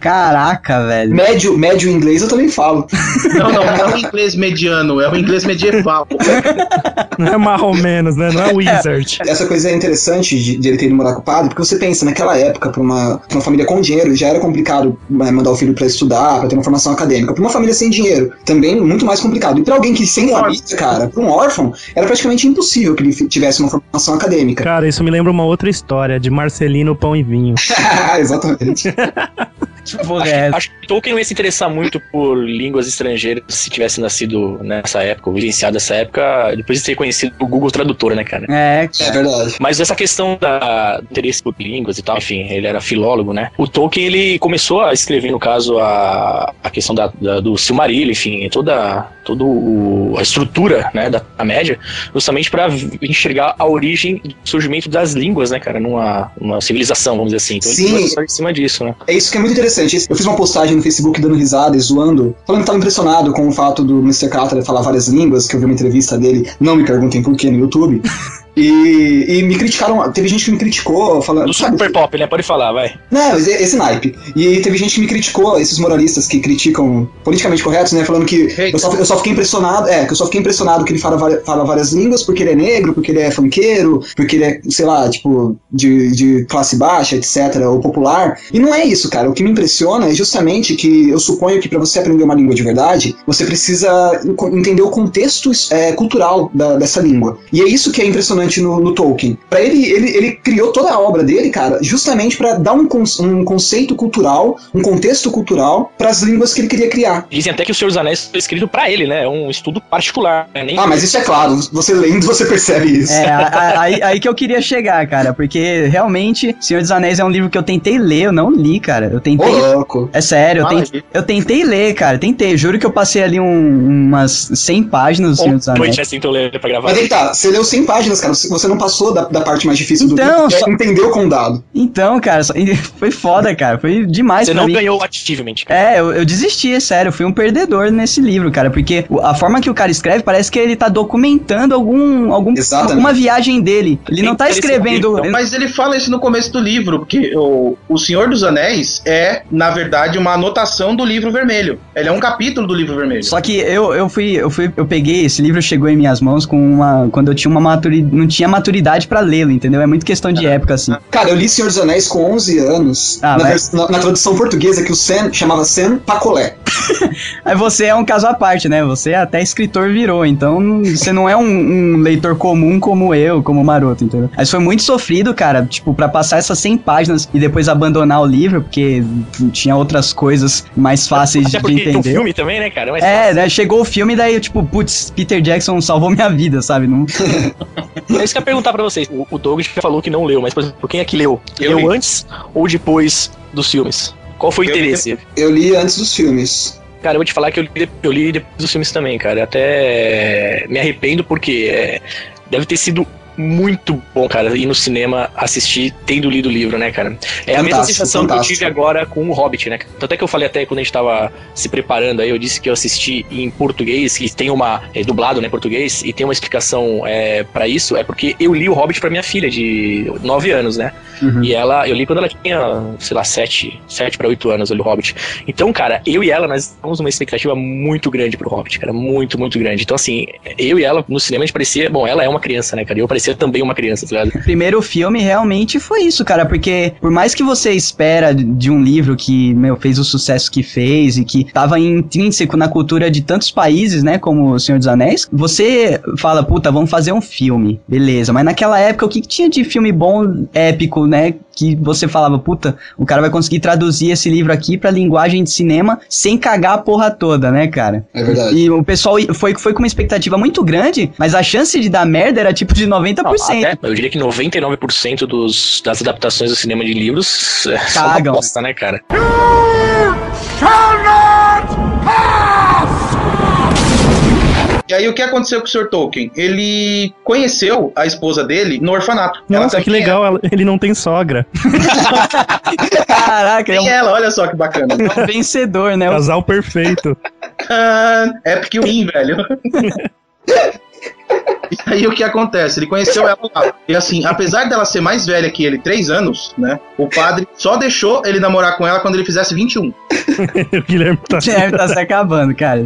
Caraca, velho. Médio, médio inglês eu também falo. Não, não, (laughs) não é o inglês mediano, é o inglês medieval. Não é marromenos, né? Não é wizard. (laughs) Essa coisa é interessante de, de ele ter ido morar com o padre, porque você pensa, naquela época, pra uma, pra uma família com dinheiro, já era complicado né, mandar o filho pra estudar, pra ter uma formação acadêmica. Pra uma família sem dinheiro, também muito mais complicado. E pra alguém que sem família, cara, pra um órfão, era praticamente impossível que ele tivesse uma formação acadêmica. Cara, isso me lembra uma outra história de Marcelino Pão e Vinho. (laughs) (laughs) Exatamente. (laughs) Porra, é essa? Acho que Tolkien não ia se interessar muito por línguas estrangeiras se tivesse nascido nessa época, ou vivenciado nessa época, depois de ter conhecido o Google Tradutor, né, cara? É, É verdade. Mas essa questão da do interesse por línguas e tal, enfim, ele era filólogo, né? O Tolkien, ele começou a escrever, no caso, a, a questão da, da- do Silmarillion, enfim, toda, toda a estrutura, né, da, da média, justamente para enxergar a origem do surgimento das línguas, né, cara, numa, numa civilização, vamos dizer assim. Então Sim. começou em cima disso, né? É isso que é muito interessante. Eu fiz uma postagem no Facebook dando risada e zoando, falando que tava impressionado com o fato do Mr. Carter falar várias línguas, que eu vi uma entrevista dele, não me perguntem por que no YouTube. E, e me criticaram, teve gente que me criticou, falando. Do sabe, super pop, né? Pode falar, vai. Não, esse, esse naipe. E teve gente que me criticou, esses moralistas que criticam politicamente corretos, né? Falando que eu só, eu só fiquei impressionado, é, que eu só fiquei impressionado que ele fala, fala várias línguas porque ele é negro, porque ele é funkeiro, porque ele é, sei lá, tipo, de, de classe baixa, etc., ou popular. E não é isso, cara. O que me impressiona é justamente que eu suponho que para você aprender uma língua de verdade, você precisa entender o contexto é, cultural da- dessa língua. E é isso que é impressionante no, no Tolkien. Para ele, ele, ele criou toda a obra dele, cara, justamente para dar um, um conceito cultural, um contexto cultural para as línguas que ele queria criar. Dizem até que o Senhor dos Anéis foi escrito pra ele, né? É um estudo particular. Né? Nem Ah, mas isso é claro, você lendo, você percebe isso. É, a- a- aí, aí que eu queria chegar, cara, porque realmente Senhor dos Anéis é um livro que eu tentei ler, eu não li, cara. Eu Ô, tentei. louco. É sério, eu, tentei, eu tentei ler, cara, tentei. Juro que eu passei ali um- umas 100 páginas do Senhor dos Anéis. noite, né? Tentou ler pra gravar. Mas aí tá, você leu 100 páginas, cara, você não passou da, da parte mais difícil do Então, livro, só- entender o condado. Então, cara, só- (laughs) foi foda, cara. Foi demais Você pra não mim. ganhou o achievement, cara. É, eu, eu desisti, é sério, eu fui um perdedor nesse livro, cara, porque a forma que o cara escreve parece que ele tá documentando algum, algum Exatamente. alguma viagem dele. Ele não tá escrevendo. então, Mas ele fala isso no começo do livro, porque o, o Senhor dos Anéis é, na verdade, uma anotação do livro vermelho. Ele é um capítulo do livro vermelho. Só que eu, eu fui, eu fui, eu peguei, esse livro chegou em minhas mãos com uma. Quando eu tinha uma maturidade. Não tinha maturidade pra lê-lo, entendeu? É muito questão de época, assim. Cara, eu li Senhor dos Anéis com 11 anos, Ah, na, vers- na- na tradução portuguesa, que o Sam chamava Sam Pacolé. (laughs) Aí você é um caso à parte, né? Você até escritor virou, então você não é um, um leitor comum como eu, como o Maroto, entendeu? Mas foi muito sofrido, cara, tipo, pra passar essas 100 páginas e depois abandonar o livro, porque tinha outras coisas mais fáceis Até de porque tem um entender. filme também, né, cara? Mas É, né, chegou o filme, daí eu, tipo, putz, Peter Jackson salvou minha vida, sabe? Não... (laughs) é isso que eu ia perguntar pra vocês. O, o Doug já falou que não leu, mas, por exemplo, quem é que leu? Eu leu li. antes ou depois dos filmes? Qual foi o Eu interesse? Eu li antes dos filmes. Cara, eu vou te falar que eu li, eu li depois dos filmes também, cara. Até me arrependo porque é, deve ter sido muito bom, cara, ir no cinema assistir tendo lido o livro, né, cara? É a mesma Fantástico, sensação que eu fantástico. tive agora com o Hobbit, né? Tanto é que eu falei até quando a gente tava se preparando aí, eu disse que eu assisti em português, que tem uma. É, dublado, né, em português, e tem uma explicação é, para isso, é porque eu li o Hobbit pra minha filha de 9 anos, né? Uhum. E ela, eu li quando ela tinha, sei lá, 7, 7 para 8 anos, eu li o Hobbit. Então, cara, eu e ela, nós temos uma expectativa muito grande pro Hobbit, cara, muito, muito grande. Então, assim, eu e ela no cinema a gente parecia, bom, ela é uma criança, né, cara? E eu parecia também uma criança, tá ligado? O primeiro filme realmente foi isso, cara, porque por mais que você espera de um livro que, meu, fez o sucesso que fez e que tava intrínseco na cultura de tantos países, né, como O Senhor dos Anéis, você fala, puta, vamos fazer um filme, beleza, mas naquela época o que que tinha de filme bom, épico, né, que você falava, puta, o cara vai conseguir traduzir esse livro aqui pra linguagem de cinema sem cagar a porra toda, né, cara? É verdade. E o pessoal foi, foi com uma expectativa muito grande, mas a chance de dar merda era tipo de 90%. Não, até, eu diria que 99% dos, das adaptações do cinema de livros é Cagam. bosta, né, cara? E aí o que aconteceu com o Sr. Tolkien? Ele conheceu a esposa dele no orfanato. Ela Nossa, que também legal, ela- ele não tem sogra. Caraca, É, é um, tem ela, olha só que bacana. é um vencedor, né? Casal perfeito. Ah, Epic Win, velho. E aí o que acontece? Ele conheceu ela lá. E assim, apesar dela ser mais velha que ele, três anos, né? O padre só deixou ele namorar com ela quando ele fizesse 21. (laughs) o Guilherme tá. O Guilherme tá (laughs) se acabando, cara.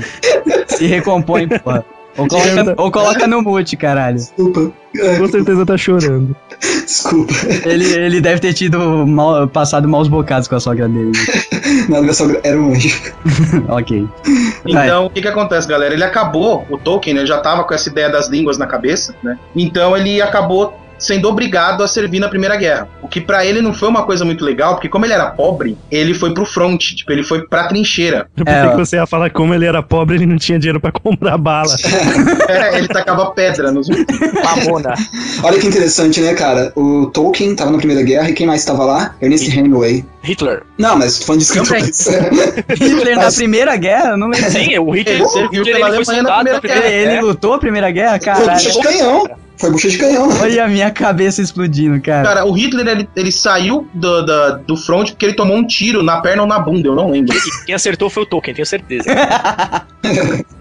Se recompõe, porra. Ou coloca, ou coloca no mute, caralho. Desculpa. É, Com certeza tá chorando. Desculpa. Ele, ele deve ter tido mal, passado maus bocados com a sogra dele. (laughs) Nada, minha sogra era um anjo. (laughs) ok. Então, o que que acontece, galera? Ele acabou, o Tolkien, né, já tava com essa ideia das línguas na cabeça, né? Então ele acabou sendo obrigado a servir na Primeira Guerra. O que pra ele não foi uma coisa muito legal, porque como ele era pobre, ele foi pro front, tipo, ele foi pra trincheira. Eu É, pensei ó. que você ia falar como ele era pobre, ele não tinha dinheiro pra comprar bala. (laughs) É, ele tacava pedra nos Mamona. (laughs) Olha que interessante, né, cara? O Tolkien tava na Primeira Guerra e quem mais tava lá? Ernest Hemingway. Hitler. Não, mas falando de escritores. (laughs) Hitler na Primeira Guerra? Não lembro. Sim, o Hitler, Ele o serviu Hitler pela ele foi Alemanha na Primeira Primeira Ele, ele Guerra. lutou a Primeira Guerra? Foi bucha Caralho. de canhão. Foi bucha de canhão. Olha a minha cabeça explodindo, cara. Cara, o Hitler, ele, ele saiu do, da- do front porque ele tomou um tiro na perna ou na bunda, eu não lembro. E quem acertou foi o Tolkien, tenho certeza. (laughs)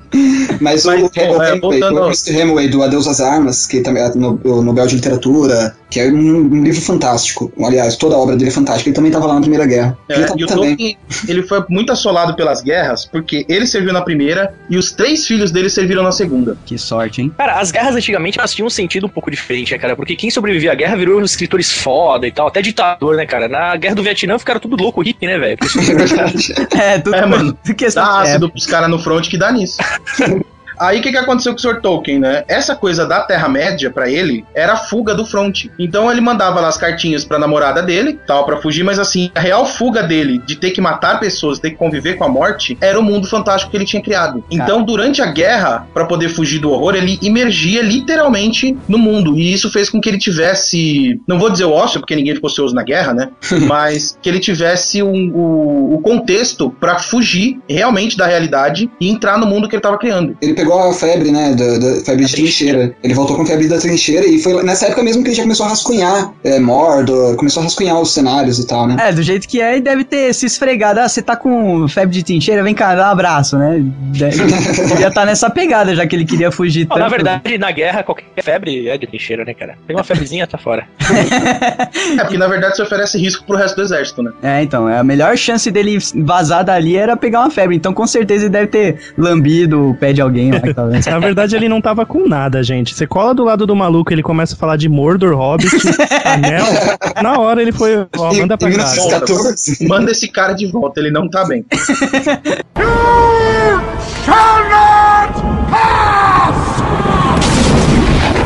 Mas, Mas, o, bom, o é, Hemingway, o Hemingway do Adeus às Armas, que também é no, o Nobel de Literatura, que é um, um livro fantástico. Aliás, toda a obra dele é fantástica. Ele também tava lá na Primeira Guerra. É, ele tava e o também. Tolkien, ele foi muito assolado pelas guerras, porque ele serviu na primeira e os três filhos dele serviram na segunda. Que sorte, hein? Cara, as guerras antigamente elas tinham um sentido um pouco diferente, né, cara? Porque quem sobrevivia à guerra virou escritores foda e tal, até ditador, né, cara? Na guerra do Vietnã ficaram tudo louco, hippie, né, velho? (laughs) É, tudo É, mano. questão Dá de ácido pros caras no front que dá nisso. (laughs) Aí o que, que aconteceu com o Sr. Tolkien, né? Essa coisa da Terra-média, pra ele, era a fuga do front. Então ele mandava lá as cartinhas pra namorada dele, tal, pra fugir, mas assim, a real fuga dele de ter que matar pessoas, ter que conviver com a morte, era o mundo fantástico que ele tinha criado. Então, durante a guerra, pra poder fugir do horror, ele imergia literalmente no mundo. E isso fez com que ele tivesse, não vou dizer o ócio, porque ninguém ficou ocioso na guerra, né? (laughs) mas que ele tivesse um- o, o contexto pra fugir realmente da realidade e entrar no mundo que ele tava criando. Ele pegou a febre, né? Da, da febre de trincheira. Ele voltou com febre da trincheira e foi nessa época mesmo que ele já começou a rascunhar é, Mordor, começou a rascunhar os cenários e tal, né? É, do jeito que é, e deve ter se esfregado. Ah, você tá com febre de trincheira, vem cá, dá um abraço, né? Deve- Devia estar nessa pegada, já que ele queria fugir (laughs) Não, tanto. na verdade, na guerra, qualquer febre é de trincheira, né, cara? Pega uma febrezinha, tá fora. (laughs) É, porque na verdade você oferece risco pro resto do exército, né? É, então, a melhor chance dele vazar dali era pegar uma febre. Então, com certeza, ele deve ter lambido o pé de alguém vendo. Na verdade, ele não tava com nada, gente. Você cola do lado do maluco, ele começa a falar de Mordor, Hobbit, (laughs) Anel. Na hora ele foi. Ó, manda pra em casa. 1914. Manda esse cara de volta, ele não tá bem. (laughs)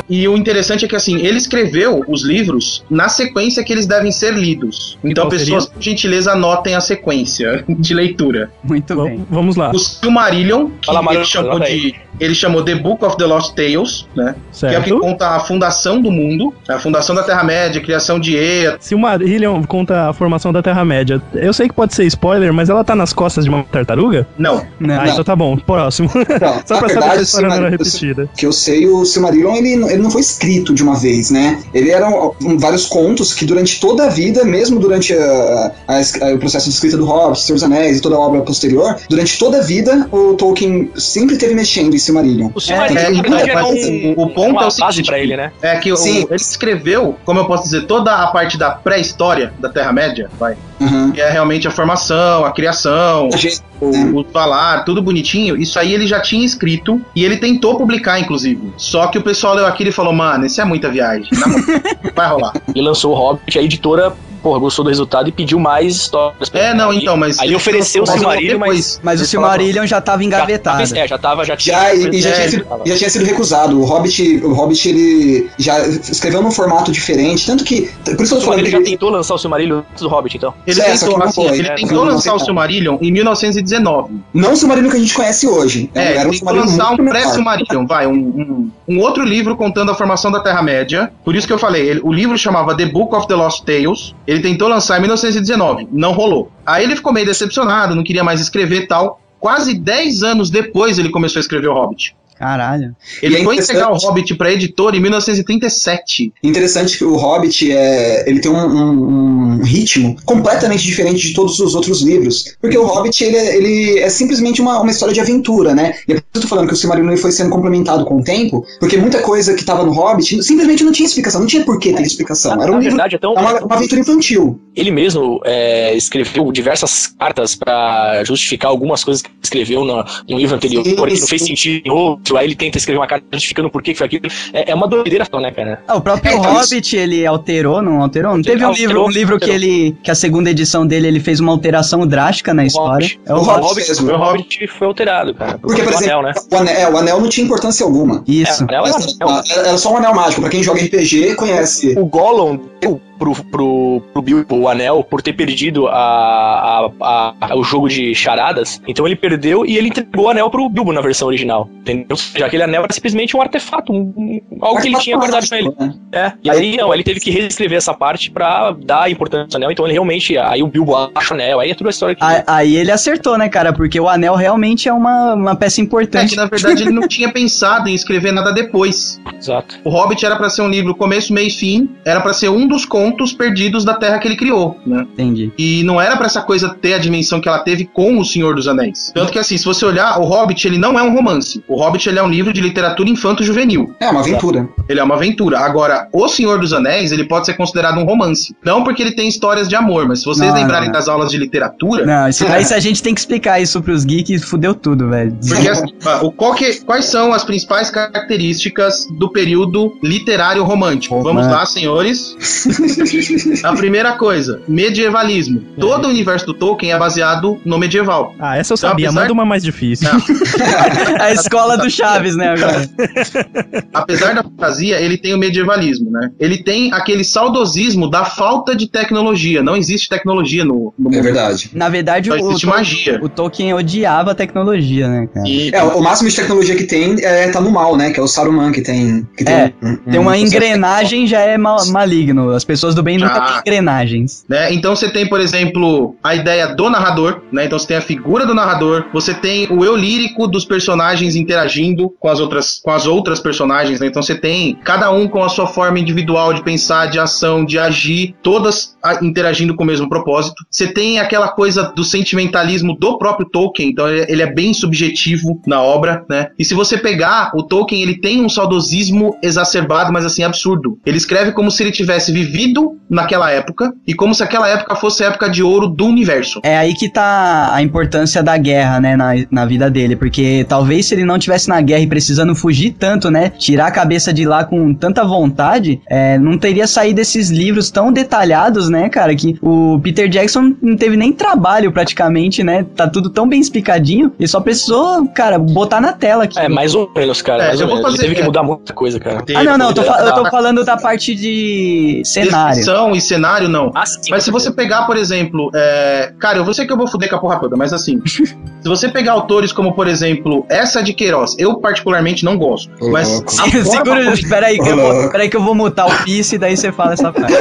E o interessante é que, assim, ele escreveu os livros na sequência que eles devem ser lidos. Então, pessoas, seria? por gentileza, anotem a sequência (laughs) de leitura. Muito bem. Vamos lá. O Silmarillion, que Fala, ele, chamou de, ele chamou The Book of the Lost Tales, né? Que é o que Certo? conta a fundação do mundo, a fundação da Terra-média, a criação de Ea. Se o Marillion conta a formação da Terra-média, eu sei que pode ser spoiler, mas ela tá nas costas de uma tartaruga? Não, Não, Ah, então tá bom. Próximo. Não, (laughs) Só pra saber se a verdade, história não era Silmarillion- repetida. que eu sei, o Silmarillion ele, não- ele não foi escrito de uma vez, né? Ele eram um, vários contos que durante toda a vida, mesmo durante a- a a- o processo de escrita do Hobbit, Senhor dos Anéis e toda a obra posterior, durante toda a vida o Tolkien sempre teve mexendo em Silmarillion. O Silmarillion, É, verdade, era mas um, o- o ponto é o base seguinte, pra ele, né? É que o- ele escreveu, como eu posso dizer, toda a parte da pré-história da Terra-média, vai. Uhum. Que é realmente a formação, a criação, A gente- o, É. o falar, tudo bonitinho. Isso aí ele já tinha escrito e ele tentou publicar, inclusive. Só que o pessoal leu aquilo e falou: mano, isso é muita viagem. Não (laughs) vai rolar. E lançou o Hobbit, a editora, porra, gostou do resultado e pediu mais histórias. pra É, ele. não, então, mas. Aí ofereceu o Silmarillion, mas. Mas o Silmarillion já tava engavetado. Já, é, já tava, já tinha. Já, e, e já, É, tinha sido, já tinha sido recusado. O Hobbit, o Hobbit ele já escreveu num formato diferente, tanto que. Por isso que eu tô falando Silmarillion já tentou lançar o Silmarillion antes do Hobbit, então. Ele É, tentou, assim, foi, ele né? tentou lançar o. Silmarillion em 1919. Não o Silmarillion que a gente conhece hoje. É, era um ele tentou Silmarillion lançar um pré-Silmarillion, vai, um, um, um outro livro contando a formação da Terra-média. Por isso que eu falei, ele- o livro chamava The Book of the Lost Tales. Ele tentou lançar em 1919, não rolou. Aí ele ficou meio decepcionado, não queria mais escrever e tal. Quase 10 anos depois ele começou a escrever o Hobbit. Caralho. Ele é foi entregar o Hobbit pra editora em 1937. Interessante que o Hobbit é, ele tem um, um- um ritmo completamente diferente de todos os outros livros. Porque o Hobbit ele, é- ele é simplesmente uma, uma história de aventura, né? E é por isso que eu tô falando que o Silmarillion foi sendo complementado com o tempo, porque muita coisa que tava no Hobbit simplesmente não tinha explicação, não tinha por que ter explicação. Era um Na livro. verdade, então, É uma, uma aventura infantil. ele mesmo é, escreveu diversas cartas pra justificar algumas coisas que escreveu no, no livro anterior, Sim, que não fez sentido aí ele tenta escrever uma carta justificando por que que foi aquilo. É, é uma doideira só, né, cara? Ah, o próprio É, então, Hobbit, ele alterou, não alterou? Não teve um Alterou, livro, um livro que ele, que a segunda edição dele, ele fez uma alteração drástica na história. Hobbit. É O o Hobbit. Hobbit. mesmo. o Hobbit foi alterado, cara. Porque, por o exemplo, anel, né? o, anel, é, o anel não tinha importância alguma. Isso. É, o anel. era, era só um anel mágico. Pra quem joga RPG, conhece. o Gollum deu pro, pro, pro Bilbo o anel por ter perdido a, a- a- o jogo de charadas. Então ele perdeu e ele entregou o anel pro Bilbo na versão original. Entendeu? Já aquele anel era simplesmente um artefato, um- um- algo que ele tinha guardado com ele. Né? É, e aí não, ele teve que reescrever essa parte pra dar importância ao anel. Então ele realmente. Aí o Bilbo acha o anel, aí é toda a história que. A- Aí ele acertou, né, cara? Porque o anel realmente é uma, uma peça É importante. que na verdade ele não (laughs) tinha pensado em escrever nada depois. Exato. O Hobbit era pra ser um livro começo, meio e fim, era pra ser um dos contos perdidos da Terra que ele criou, né? Entendi. E não era pra essa coisa ter a dimensão que ela teve com O Senhor dos Anéis. Tanto que assim, se você olhar, o Hobbit ele não é um romance. O Hobbit ele é um livro de literatura infanto-juvenil. É uma aventura. Ele é uma aventura. Agora, O Senhor dos Anéis, ele pode ser considerado um romance. Não porque ele tem histórias de amor, mas se vocês Não, lembrarem não. das aulas de literatura, Não, isso (laughs) daí se a gente tem que explicar isso pros geeks, fudeu tudo, velho. Porque assim, o, qual que- quais são as principais características do período literário romântico? Opa. Vamos lá, senhores. (laughs) A primeira coisa, medievalismo. Todo o universo do Tolkien é baseado no medieval. Ah, essa eu sabia. Apesar- Manda uma mais difícil. (laughs) A escola do Chaves, né, agora. (laughs) Apesar da fantasia, ele tem o medievalismo, né? Ele tem aquele saudosismo da falta de tecnologia. Não existe tecnologia no, no É mundo. verdade. Na verdade, Só o, existe o, magia. o Tolkien odiava a tecnologia, né, cara? E- É, o máximo de tecnologia que tem é, tá no mal, né? Que é o Saruman que tem. Que tem, É, um- um- Tem uma um engrenagem já é ma- maligno. As pessoas do bem nunca Ah. têm engrenagens. né? Então você tem, por exemplo, a ideia do narrador, né? Então você tem a figura do narrador, você tem o eu lírico dos personagens interagindo com as outras, com as outras personagens, né? Então você tem cada um com a sua forma individual de pensar, de ação, de agir, todas ah, interagindo com o mesmo propósito. Você tem aquela coisa do sentimentalismo do próprio Tolkien, então ele, ele é bem subjetivo na obra, né? E se você pegar o Tolkien, ele tem um saudosismo exacerbado, mas assim absurdo. Ele escreve como se ele tivesse vivido naquela época e como se aquela época fosse a época de ouro do universo. É aí que tá a importância da guerra, né, na, na vida dele. Porque talvez se ele não tivesse na guerra e precisando fugir tanto, né, tirar a cabeça de lá com tanta vontade, é, não teria saído esses livros tão detalhados, né, cara, que o Peter Jackson não teve nem trabalho praticamente, né, tá tudo tão bem explicadinho, ele só precisou, cara, botar na tela aqui. É, mais ou menos, cara. É, mais eu ou vou menos. Ele fazer- teve que é. mudar muita coisa, cara. Ah, não, não, eu tô, fa- eu tô falando da parte de cenário. Descrição e cenário, não. Ah, sim, Mas se você pegar, por exemplo, é... cara, eu vou sei que eu vou fuder com a porra toda, mas assim, se você pegar autores como, por exemplo, essa de Queiroz, eu particularmente não gosto. Ô, Mas louco. a (laughs) forma Segura, como- (laughs) espera aí, que eu Ô, vou, louco. pera aí que eu vou mutar o piso e daí você fala essa parte.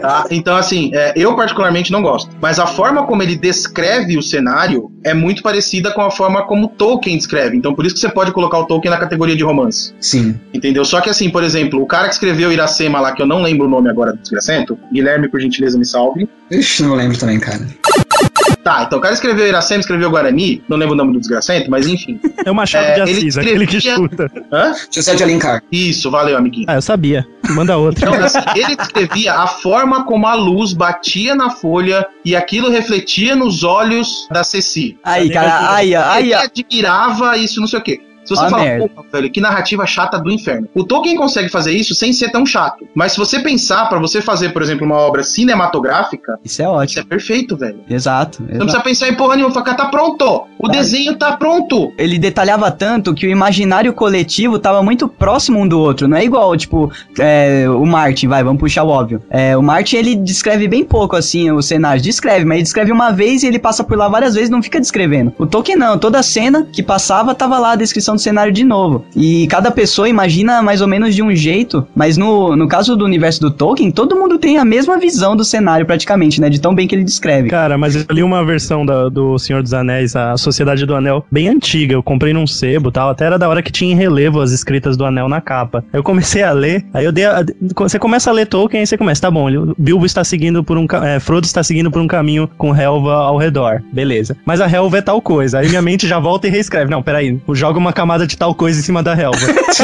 Tá? (laughs) Então, assim, é, eu particularmente não gosto. Mas a forma como ele descreve o cenário é muito parecida com a forma como Tolkien descreve. Então, por isso que você pode colocar o Tolkien na categoria de romance. Sim. Entendeu? Só que, assim, por exemplo, o cara que escreveu Iracema lá, que eu não lembro o nome agora do desgracento, Guilherme, por gentileza, me salve. Ixi, não lembro também, cara. Tá, então o cara escreveu Iracema, escreveu Guarani, não lembro o nome do desgracento, mas enfim. É o Machado É, de ele Assis, aquele que escrevia- chuta. Hã? José de Alencar. Isso, valeu, amiguinho. Ah, eu sabia. Manda outra. Então, assim, ele descrevia a forma como a luz batia na folha e aquilo refletia nos olhos da Ceci. Aí, cara, aí, aí, ele admirava isso, não sei o quê. Se você Ó a fala, velho, que narrativa chata do inferno. O Tolkien consegue fazer isso sem ser tão chato. Mas se você pensar pra você fazer, por exemplo, uma obra cinematográfica, Isso é isso ótimo. é perfeito, velho. Exato. Você não exato. precisa pensar em porra nenhuma, fala, cara, tá pronto. O desenho tá pronto. Ele detalhava tanto que o imaginário coletivo tava muito próximo um do outro. Não é igual, tipo, é, o Martin, vai, vamos puxar o óbvio. É, o Martin, ele descreve bem pouco, assim, o cenário. Descreve, mas ele descreve uma vez e ele passa por lá várias vezes não fica descrevendo. O Tolkien não, toda cena que passava tava lá a descrição cenário de novo. E cada pessoa imagina mais ou menos de um jeito, mas no, no caso do universo do Tolkien, todo mundo tem a mesma visão do cenário praticamente, né? De tão bem que ele descreve. Cara, mas eu li uma versão da- do Senhor dos Anéis, a Sociedade do Anel, bem antiga. Eu comprei num sebo tal. Até era da hora que tinha em relevo as escritas do Anel na capa. Eu comecei a ler, aí eu dei. A, você começa a ler Tolkien, aí você começa, tá bom, Bilbo está seguindo por um. É, Frodo está seguindo por um caminho com relva ao redor. Beleza. Mas a relva é tal coisa. Aí minha mente já volta e reescreve. Não, peraí. Joga uma camada camada de tal coisa em cima da relva.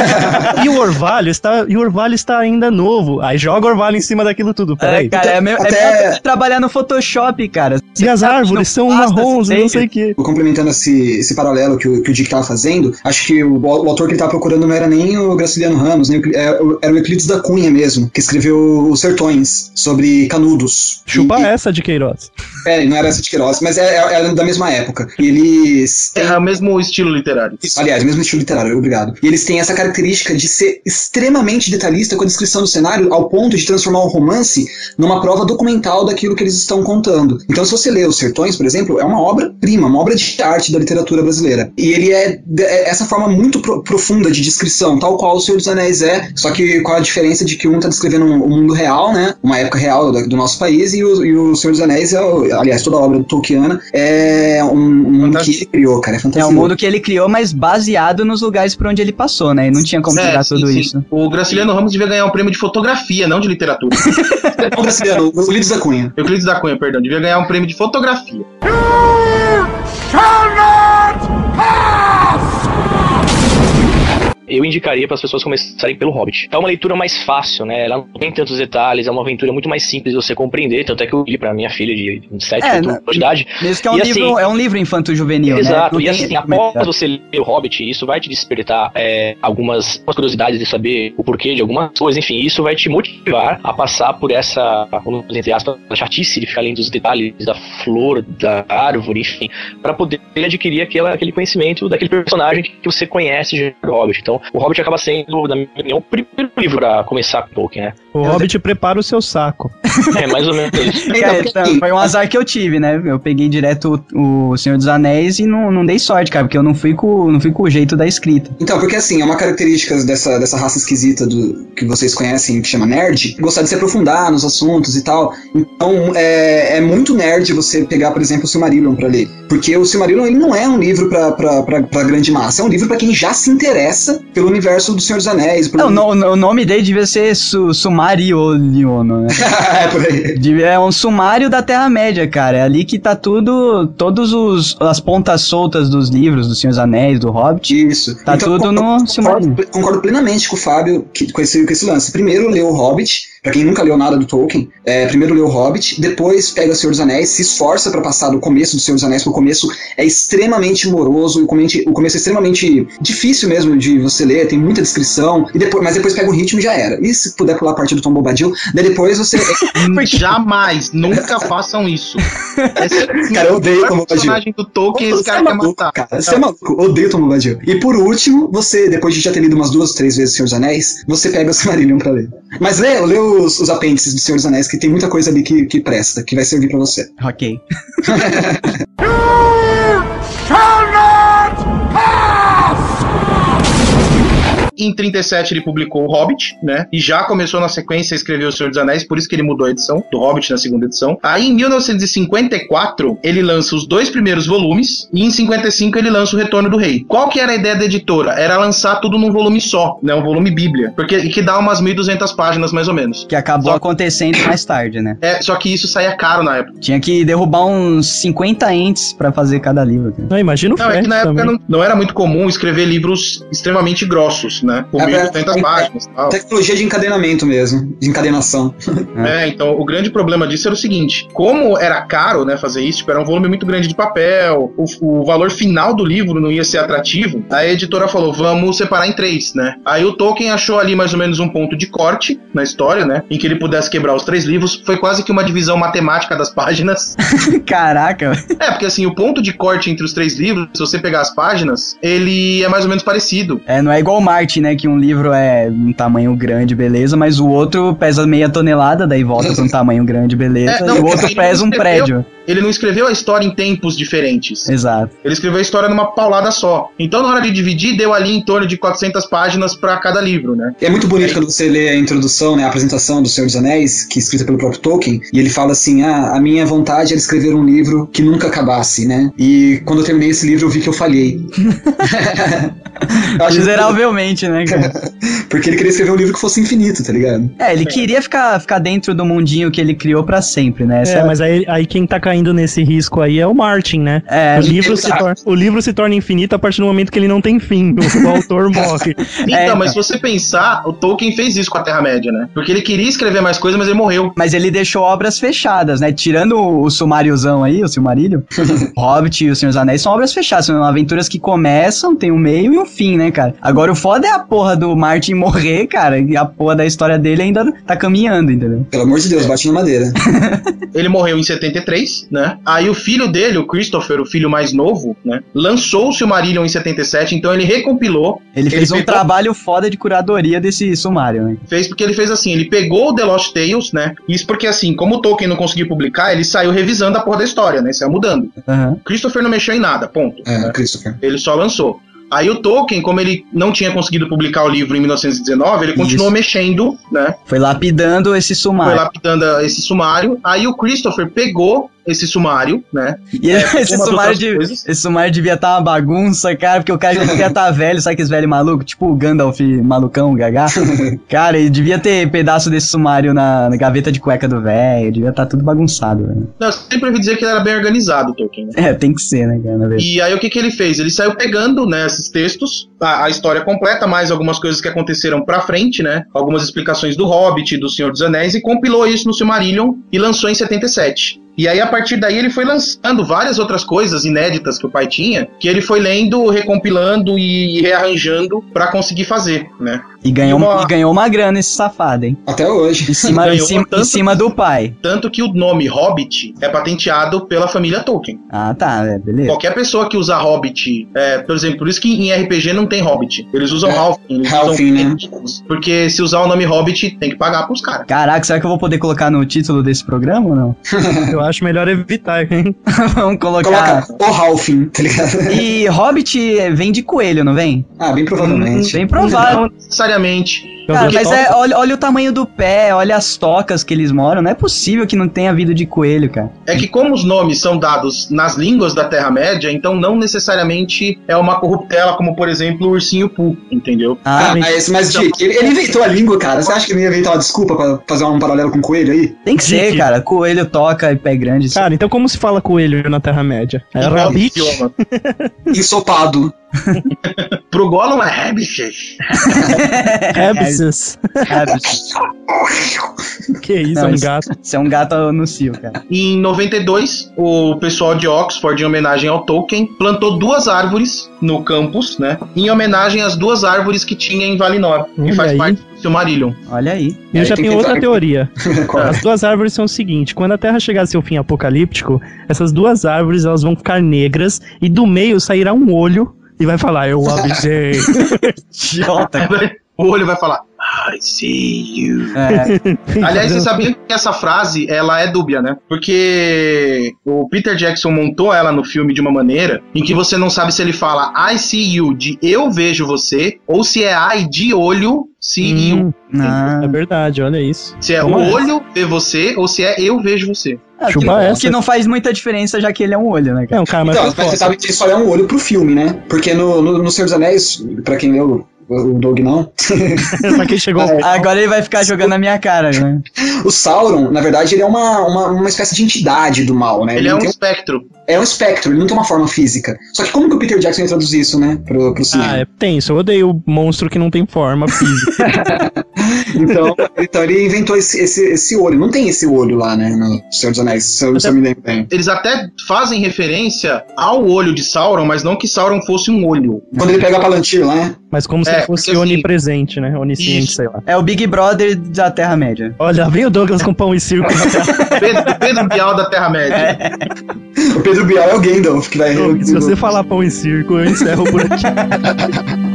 (laughs) e o orvalho está, e o orvalho está ainda novo. Aí joga o orvalho em cima daquilo tudo. Peraí. É, cara, é, meu, é Até- melhor trabalhar no Photoshop, cara. e as árvores são marrons, e não você sei o que. Complementando esse, esse paralelo que o, que o Dick tava fazendo, acho que o, o autor que ele tava procurando não era nem o Graciliano Ramos, nem o, é, o- era o Euclides da Cunha mesmo, que escreveu Os Sertões, sobre canudos. Chupa e, essa de Queiroz. É, não era essa de Queiroz, mas é, é- é da mesma época. E eles têm É o mesmo estilo literário. Isso, aliás, mesmo estilo literário, obrigado. E eles têm essa característica de ser extremamente detalhista com a descrição do cenário, ao ponto de transformar o romance numa prova documental daquilo que eles estão contando. Então, se você lê Os Sertões, por exemplo, é uma obra-prima, uma obra de arte da literatura brasileira. E ele é, é essa forma muito pro- profunda de descrição, tal qual O Senhor dos Anéis é, só que com a diferença de que um está descrevendo um, um mundo real, né? Uma época real da- do nosso país, e o, e o Senhor dos Anéis, é, aliás, toda a obra do Tolkiana, é um, um mundo que ele criou, cara. É É fantástico. o mundo que ele criou, mas baseado nos lugares por onde ele passou, né? E não tinha como É, pegar sim, tudo sim. isso. O Graciliano Ramos devia ganhar um prêmio de fotografia, não de literatura. (laughs) Não, Graciliano, o Euclides da Cunha. Euclides da Cunha, perdão, devia ganhar um prêmio de fotografia. Eu indicaria para as pessoas começarem pelo Hobbit. É uma leitura mais fácil, né? Ela não tem tantos detalhes, é uma aventura muito mais simples de você compreender. Tanto é que eu li para minha filha de 7 É, anos na- de idade. Mesmo que é um, E livro, assim- é um livro infanto-juvenil, né? Exato, Não e assim, após você ler o Hobbit, isso vai te despertar é, algumas curiosidades de saber o porquê de algumas coisas, enfim, isso vai te motivar a passar por essa, entre aspas, chatice de ficar lendo os detalhes da flor, da árvore, enfim, para poder adquirir aquela, aquele conhecimento daquele personagem que você conhece do Hobbit. Então, o Hobbit acaba sendo, na minha opinião, o primeiro livro para começar com Tolkien, né? O Hobbit prepara o seu saco. É mais ou menos isso. (laughs) Então, Cara, então, assim, foi um azar que eu tive, né? Eu peguei direto o, o Senhor dos Anéis e não, não dei sorte, cara, porque eu não fui com, não fui com o jeito da escrita. Então, porque assim, é uma característica dessa, dessa raça esquisita do que vocês conhecem, que chama nerd, gostar de se aprofundar nos assuntos e tal. Então, é, é muito nerd você pegar, por exemplo, o Silmarillion pra ler. Porque o Silmarillion ele não é um livro pra, pra, pra, pra grande massa, é um livro pra quem já se interessa pelo universo do Senhor dos Anéis. Não, no- o nome dele devia ser su, Sumarioliono, né? (laughs) é por aí. É um sumário da Terra-média, cara. É ali que tá tudo. Todos os as pontas soltas dos livros, do Senhor dos Anéis, do Hobbit. Isso. Tá tudo no concordo, Silmarillion. concordo plenamente com o Fábio que- com, esse, com esse lance. Primeiro lê o Hobbit, pra quem nunca leu nada do Tolkien, é, primeiro lê o Hobbit, depois pega o Senhor dos Anéis, se esforça pra passar do começo do Senhor dos Anéis, porque o começo é extremamente moroso, o começo, o começo é extremamente difícil mesmo de você ler, tem muita descrição, e depois, mas depois pega o ritmo e já era. E se puder pular a parte do Tom Bobadil, daí depois você. (laughs) Jamais, nunca façam isso. (laughs) Esse Cara, eu odeio Tom o Bobadil. personagem do Tolkien, esse cara é quer maluco, matar. cara. Você é maluco. Odeio Tom Bombadil. E por último, você, depois de já ter lido umas duas, três vezes Senhor dos Anéis, você pega o Silmarillion pra ler. Mas lê, lê os, os apêndices do Senhor dos Anéis, que tem muita coisa ali que, que presta, que vai servir pra você. Ok. (laughs) Em 37 ele publicou o Hobbit, né? E já começou na sequência a escrever O Senhor dos Anéis, por isso que ele mudou a edição do Hobbit na segunda edição. Aí em 1954 ele lança os dois primeiros volumes e em 55 ele lança o Retorno do Rei. Qual que era a ideia da editora? Era lançar tudo num volume só, né? Um volume Bíblia, porque e que dá umas 1.200 páginas mais ou menos. Que acabou Só- acontecendo mais tarde, né? É, só que isso saía caro na época. Tinha que derrubar uns 50 entes pra fazer cada livro. cara. Não, imagina o Não, é que na época não, não era muito comum escrever livros extremamente grossos, né? Com É, 1.200 é, páginas tal. Tecnologia de encadenamento mesmo, de encadenação. (laughs) É, então o grande problema disso era o seguinte: como era caro, né, fazer isso, tipo, era um volume muito grande de papel, o, o valor final do livro não ia ser atrativo, a editora falou: vamos separar em três, né? Aí o Tolkien achou ali mais ou menos um ponto de corte na história, né, em que ele pudesse quebrar os três livros. Foi quase que uma divisão matemática das páginas. (laughs) Caraca, é, porque assim, o ponto de corte entre os três livros, se você pegar as páginas, ele é mais ou menos parecido. é, não é igual o Marte, né? Que um livro é um tamanho grande, beleza, mas o outro pesa meia tonelada, daí volta pra um tamanho grande, beleza, É, não, e o outro pesa um prédio. Ele não escreveu a história em tempos diferentes. Exato. Ele escreveu a história numa paulada só. Então, na hora de dividir, deu ali em torno de 400 páginas pra cada livro, né? É muito bonito quando você lê a introdução, né, a apresentação do Senhor dos Anéis, que é escrita pelo próprio Tolkien, e ele fala assim: ah, a minha vontade era escrever um livro que nunca acabasse, né? E quando eu terminei esse livro, eu vi que eu falhei. (laughs) (laughs) Miseravelmente, né, cara? (laughs) Porque ele queria escrever um livro que fosse infinito, tá ligado? É, ele queria ficar, ficar dentro do mundinho que ele criou pra sempre, né? Essa É, mas aí, aí quem tá caindo nesse risco aí é o Martin, né? É, o, livro se tor- o livro se torna infinito a partir do momento que ele não tem fim. O, o autor morre. (laughs) Então, É, mas se você pensar, o Tolkien fez isso com a Terra-média, né? Porque ele queria escrever mais coisas, mas ele morreu. Mas ele deixou obras fechadas, né? Tirando o, o sumáriozão aí, o Silmarillion, (laughs) Hobbit e o Senhor dos Anéis são obras fechadas, são aventuras que começam, tem um meio e um fim, né, cara? Agora o foda é a porra do Martin morrer, cara, e a porra da história dele ainda tá caminhando, entendeu? Pelo amor de Deus, bate na madeira. (laughs) Ele morreu em 73, né? Aí o filho dele, o Christopher, o filho mais novo, né? Lançou o Silmarillion em 77, então ele recompilou. Ele fez um pegou- trabalho foda de curadoria desse sumário, né? Fez porque ele fez assim, ele pegou o The Lost Tales, né? Isso porque assim, como o Tolkien não conseguiu publicar, ele saiu revisando a porra da história, né? Saiu mudando. Aham. Christopher não mexeu em nada, ponto. É, né? Christopher. Ele só lançou. Aí o Tolkien, como ele não tinha conseguido publicar o livro em 1919, ele continuou Isso. mexendo, né? Foi lapidando esse Foi sumário. lapidando esse sumário. Aí o Christopher pegou esse sumário, né? E É, esse, sumário de- esse sumário devia estar uma bagunça, cara, porque o cara já devia estar (laughs) velho, sabe aqueles velho maluco? Tipo o Gandalf malucão, o Gagá. (laughs) cara, ele devia ter pedaço desse sumário na, na gaveta de cueca do velho, devia estar tudo bagunçado, velho. Não, eu sempre ouvi dizer que ele era bem organizado, Tolkien. Né? É, tem que ser, né, cara. E aí o que, que ele fez? Ele saiu pegando né, esses textos, a, a história completa, mais algumas coisas que aconteceram pra frente, né? Algumas explicações do Hobbit, do Senhor dos Anéis, e compilou isso no Silmarillion e lançou em 77. E aí, a partir daí, ele foi lançando várias outras coisas inéditas que o pai tinha, que ele foi lendo, recompilando e rearranjando pra conseguir fazer, né? E ganhou, uma- e ganhou uma grana esse safado, hein? Até hoje. Em cima, em cima, tanto- em cima do pai. Tanto que o nome Hobbit é patenteado pela família Tolkien. Ah, tá, é, beleza. Qualquer pessoa que usa Hobbit, é, por exemplo, por isso que em RPG não tem Hobbit. Eles usam É, Halfling. Eles Halfling, usam né? Porque se usar o nome Hobbit, tem que pagar pros caras. Caraca, será que eu vou poder colocar no título desse programa ou não? (laughs) Eu acho melhor evitar, hein? (laughs) Vamos colocar. Coloca o Halfin, tá ligado? E Hobbit vem de coelho, não vem? Ah, bem provavelmente. Bem provável. Não necessariamente. Cara, mas é, olha, olha o tamanho do pé, olha as tocas que eles moram. Não é possível que não tenha vida de coelho, cara. É que como os nomes são dados nas línguas da Terra-média, então não necessariamente é uma corruptela, como por exemplo o ursinho Pooh, entendeu? Ah, Ah, mas, mas Dick, ele, ele inventou a língua, cara. Você acha que ele ia inventar uma desculpa pra fazer um paralelo com o coelho aí? tem que ser, Dick. cara. Coelho toca e pé grande. Cara, então como se fala coelho na Terra-média? É rabbit? (laughs) Ensopado. (laughs) Pro Gollum é. Rabbises. (laughs) Rabbit. Que isso, Não, é um isso- gato. Isso é um gato no cio, cara. Em 92, o pessoal de Oxford, em homenagem ao Tolkien, plantou duas árvores no campus, né? Em homenagem às duas árvores que tinha em Valinor, que Olha faz aí. parte do Silmarillion. Olha aí. Eu Aí já tenho que outra teoria. É? As duas árvores são o seguinte: quando a Terra chegar a seu fim apocalíptico, essas duas árvores elas vão ficar negras e do meio sairá um olho e vai falar: Eu (laughs) avisei. Idiota. O olho vai falar, I see you. É, (laughs) Aliás, vocês sabiam que essa frase, ela é dúbia, né? Porque o Peter Jackson montou ela no filme de uma maneira em que você não sabe se ele fala I see you de eu vejo você, ou se é I de olho see you. Hum, ah, é verdade, olha isso. Se é Toma o essa. olho ver você, ou se é eu vejo você. Ah, Chupa que, essa. que não faz muita diferença, já que ele é um olho, né, cara? Não, cara, mas Então, mas você sabe que só é um olho pro filme, né? Porque no, no, no Senhor dos Anéis, pra quem leu, o Doug não, (laughs) pra quem chegou. É. Agora ele vai ficar jogando na minha cara, né? o Sauron, na verdade, ele é uma, uma, uma espécie de entidade do mal, né? Ele é não um tem espectro. é um espectro, ele não tem uma forma física. Só que como que o Peter Jackson ia traduzir isso, né? Pro, pro cinema? Ah, é tenso. Eu odeio o monstro que não tem forma física. (laughs) Então, (laughs) então ele inventou esse, esse, esse olho. Não tem esse olho lá, né? No Senhor dos Anéis, se eu, se eu me lembro bem. Eles até fazem referência ao olho de Sauron, mas não que Sauron fosse um olho. Quando ele pega a Palantir lá, né? Mas como se É, ele fosse porque assim- onipresente, né? Onisciente, Isso. sei lá. É o Big Brother da Terra-média. Olha, vem o Douglas com pão e circo. (laughs) Pedro, Pedro Bial da Terra-média. O Pedro Bial é o Gandalf, que vai. Douglas, se você falar pão e circo, eu encerro por aqui. (laughs)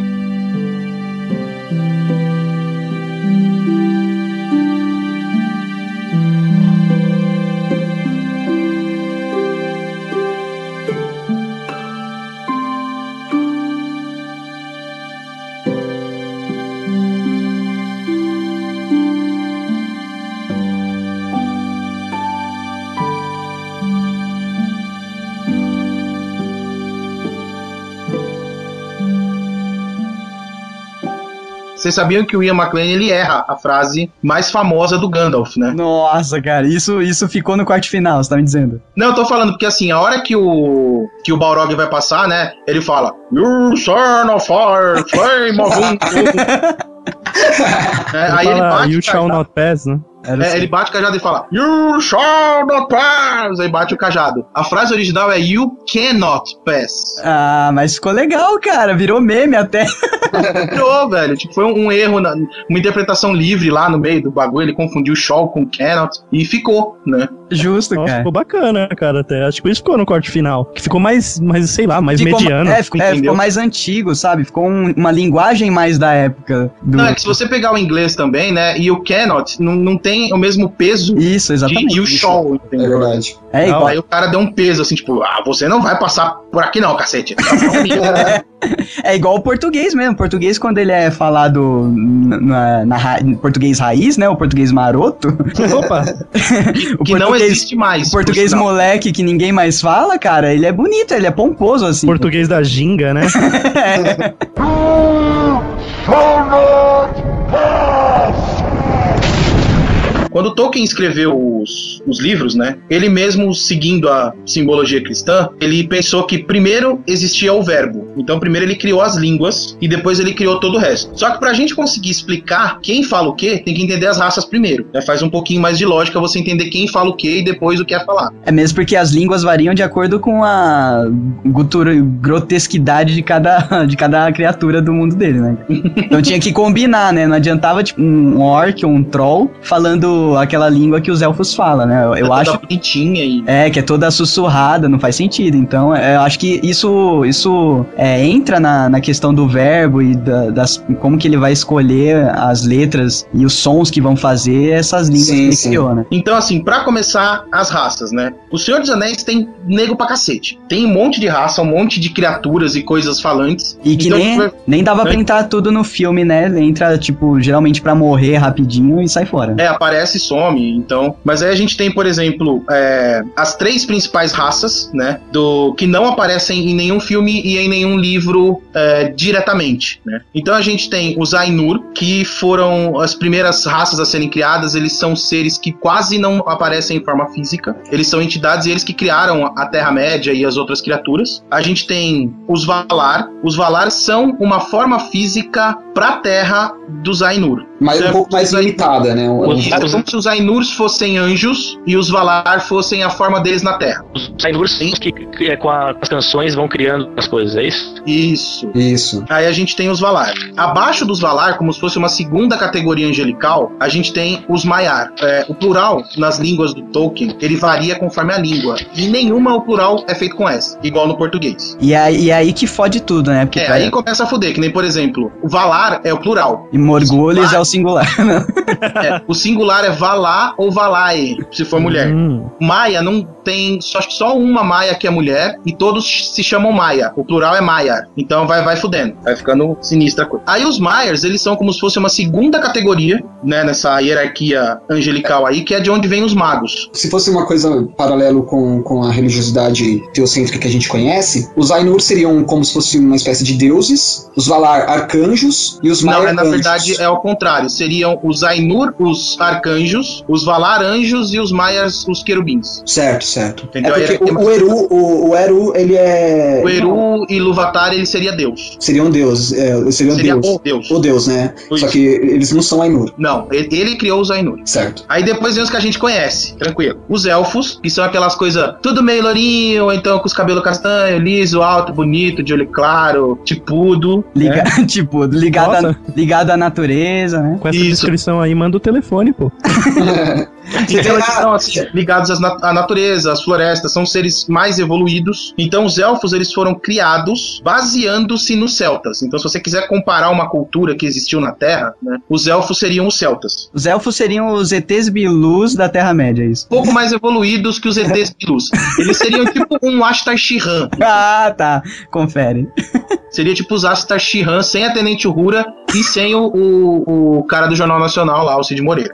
Vocês sabiam que o Ian McLean ele erra a frase mais famosa do Gandalf, né? Nossa, cara, isso, isso ficou no quarto final, você tá me dizendo? Não, eu tô falando porque assim, a hora que o que o Balrog vai passar, né? Ele fala: You son of fire, flame of (laughs) (laughs) é, aí ele bate, you shall cajado, not pass, né? Era é, assim. ele bate o cajado e fala You shall not pass. Aí bate o cajado. A frase original é You cannot pass. Ah, mas ficou legal, cara. Virou meme até. (laughs) Virou, velho. Tipo, foi um, um erro, na- uma interpretação livre lá no meio do bagulho. Ele confundiu shall com cannot e ficou, né? Justo, Nossa, cara. ficou bacana, cara, até. Acho que por isso ficou no corte final. Que ficou mais, mais sei lá, mais Ficou- mediano. É, ficou, é, ficou mais antigo, sabe? Ficou um- uma linguagem mais da época. Do... Não, é que se você pegar o inglês também, né? E o cannot não, não tem o mesmo peso Isso, exatamente. de you shall, É entendeu? verdade. É igual. Aí o cara deu um peso assim, tipo, ah, você não vai passar por aqui não, cacete. (laughs) É igual o português mesmo. O português, quando ele é falado na, na ra- em português raiz, né? O português maroto. (laughs) Opa, o que não existe mais. O português moleque que ninguém mais fala, cara, ele é bonito, ele é pomposo, assim. português da ginga, né? (laughs) Quando Tolkien escreveu os, os livros, né? Ele mesmo, seguindo a simbologia cristã, ele pensou que primeiro existia o verbo. Então, primeiro ele criou as línguas e depois ele criou todo o resto. Só que pra gente conseguir explicar quem fala o quê, tem que entender as raças primeiro. né? Faz um pouquinho mais de lógica você entender quem fala o quê e depois o que é falar. É mesmo porque as línguas variam de acordo com a gutura- grotesquidade de cada, (laughs) de cada criatura do mundo dele, né? Então tinha que combinar, né? Não adiantava, tipo, um orc ou um troll falando aquela língua que os elfos falam, né? Eu, eu É acho bonitinha e É, que é toda sussurrada, não faz sentido. Então, é, eu acho que isso, isso é, entra na, na questão do verbo e da- das, como que ele vai escolher as letras e os sons que vão fazer essas línguas Sim, que ele criou, né? Então, assim, pra começar, as raças, né? O Senhor dos Anéis tem nego pra cacete. Tem um monte de raça, um monte de criaturas e coisas falantes. E que Então, nem, tipo, nem dava pra é- entrar tudo no filme, né? Entra, tipo, geralmente pra morrer rapidinho e sai fora. É, aparece e some, então. Mas aí a gente tem, por exemplo, é, as três principais raças, né? Do que não aparecem em nenhum filme e em nenhum livro é, diretamente, né? Então a gente tem os Ainur, que foram as primeiras raças a serem criadas. Eles são seres que quase não aparecem em forma física. Eles são entidades e eles que criaram a Terra-média e as outras criaturas. A gente tem os Valar. Os Valar são uma forma física pra Terra dos Ainur. Mas um pouco mais os limitada, né? Um- Os- é como se os Ainurs fossem anjos e os Valar fossem a forma deles na Terra. Os Ainurs que, que é, com a- as canções vão criando as coisas, é isso? Isso. Isso. Aí a gente tem os Valar. Abaixo dos Valar, como se fosse uma segunda categoria angelical, a gente tem os Maiar. É, o plural nas línguas do Tolkien, ele varia conforme a língua. E nenhuma o plural é feito com S, igual no português. E aí, e aí que fode tudo, né? Porque É, aí começa a fuder, que nem, por exemplo, o Valar é o plural. E Morgulhos (laughs) é o singular. É, o singular é Valar ou Valae, se for mulher. Hum, Maia não tem. Só, acho que só uma Maia que é mulher e todos se chamam Maia. O plural é Maia. Então vai, vai fudendo. Vai ficando sinistra a coisa. Aí os Maiers, eles são como se fosse uma segunda categoria, né? Nessa hierarquia angelical aí, que é de onde vem os magos. Se fosse uma coisa paralelo com, com a religiosidade teocêntrica que a gente conhece, os Ainur seriam como se fosse uma espécie de deuses, os Valar arcanjos e os Não, Maiar é, na verdade é ao contrário. Seriam os Ainur, os arcanjos, os Valar anjos e os Maias, os querubins. Certo, certo. Entendeu? É porque o, o Eru, o, o Eru, ele é... O Eru e Luvatar, ele seria Deus. Seria um deus, é, seria um Seria deus. o Deus. O deus, né? Isso. Só que eles não são Ainur, Não, ele, ele criou os Ainur. certo. Aí depois vem os que a gente conhece, tranquilo. Os elfos, que são aquelas coisas tudo meio lourinho, ou então com os cabelos castanho, liso, alto, bonito, de olho claro, tipudo. Liga, (laughs) tipo, ligado, a, Nossa. ligado à natureza, né? com essa Isso. descrição aí, manda o telefone, pô. Você (laughs) tem Então, eles são assim, ligados à natureza, às florestas, são seres mais evoluídos. Então, os elfos eles foram criados baseando-se nos celtas. Então, se você quiser comparar uma cultura que existiu na Terra, né, os elfos seriam os celtas. Os elfos seriam os ETs bilus da Terra-média, é isso. Um pouco mais evoluídos que os ETs luz. Eles seriam tipo um Ashtar Shiran. (laughs) Ah, tá. Confere. Seria tipo os Ashtar Shiran sem a Tenente Uhura e sem o, o, o cara do Jornal Nacional lá, o Cid Moreira.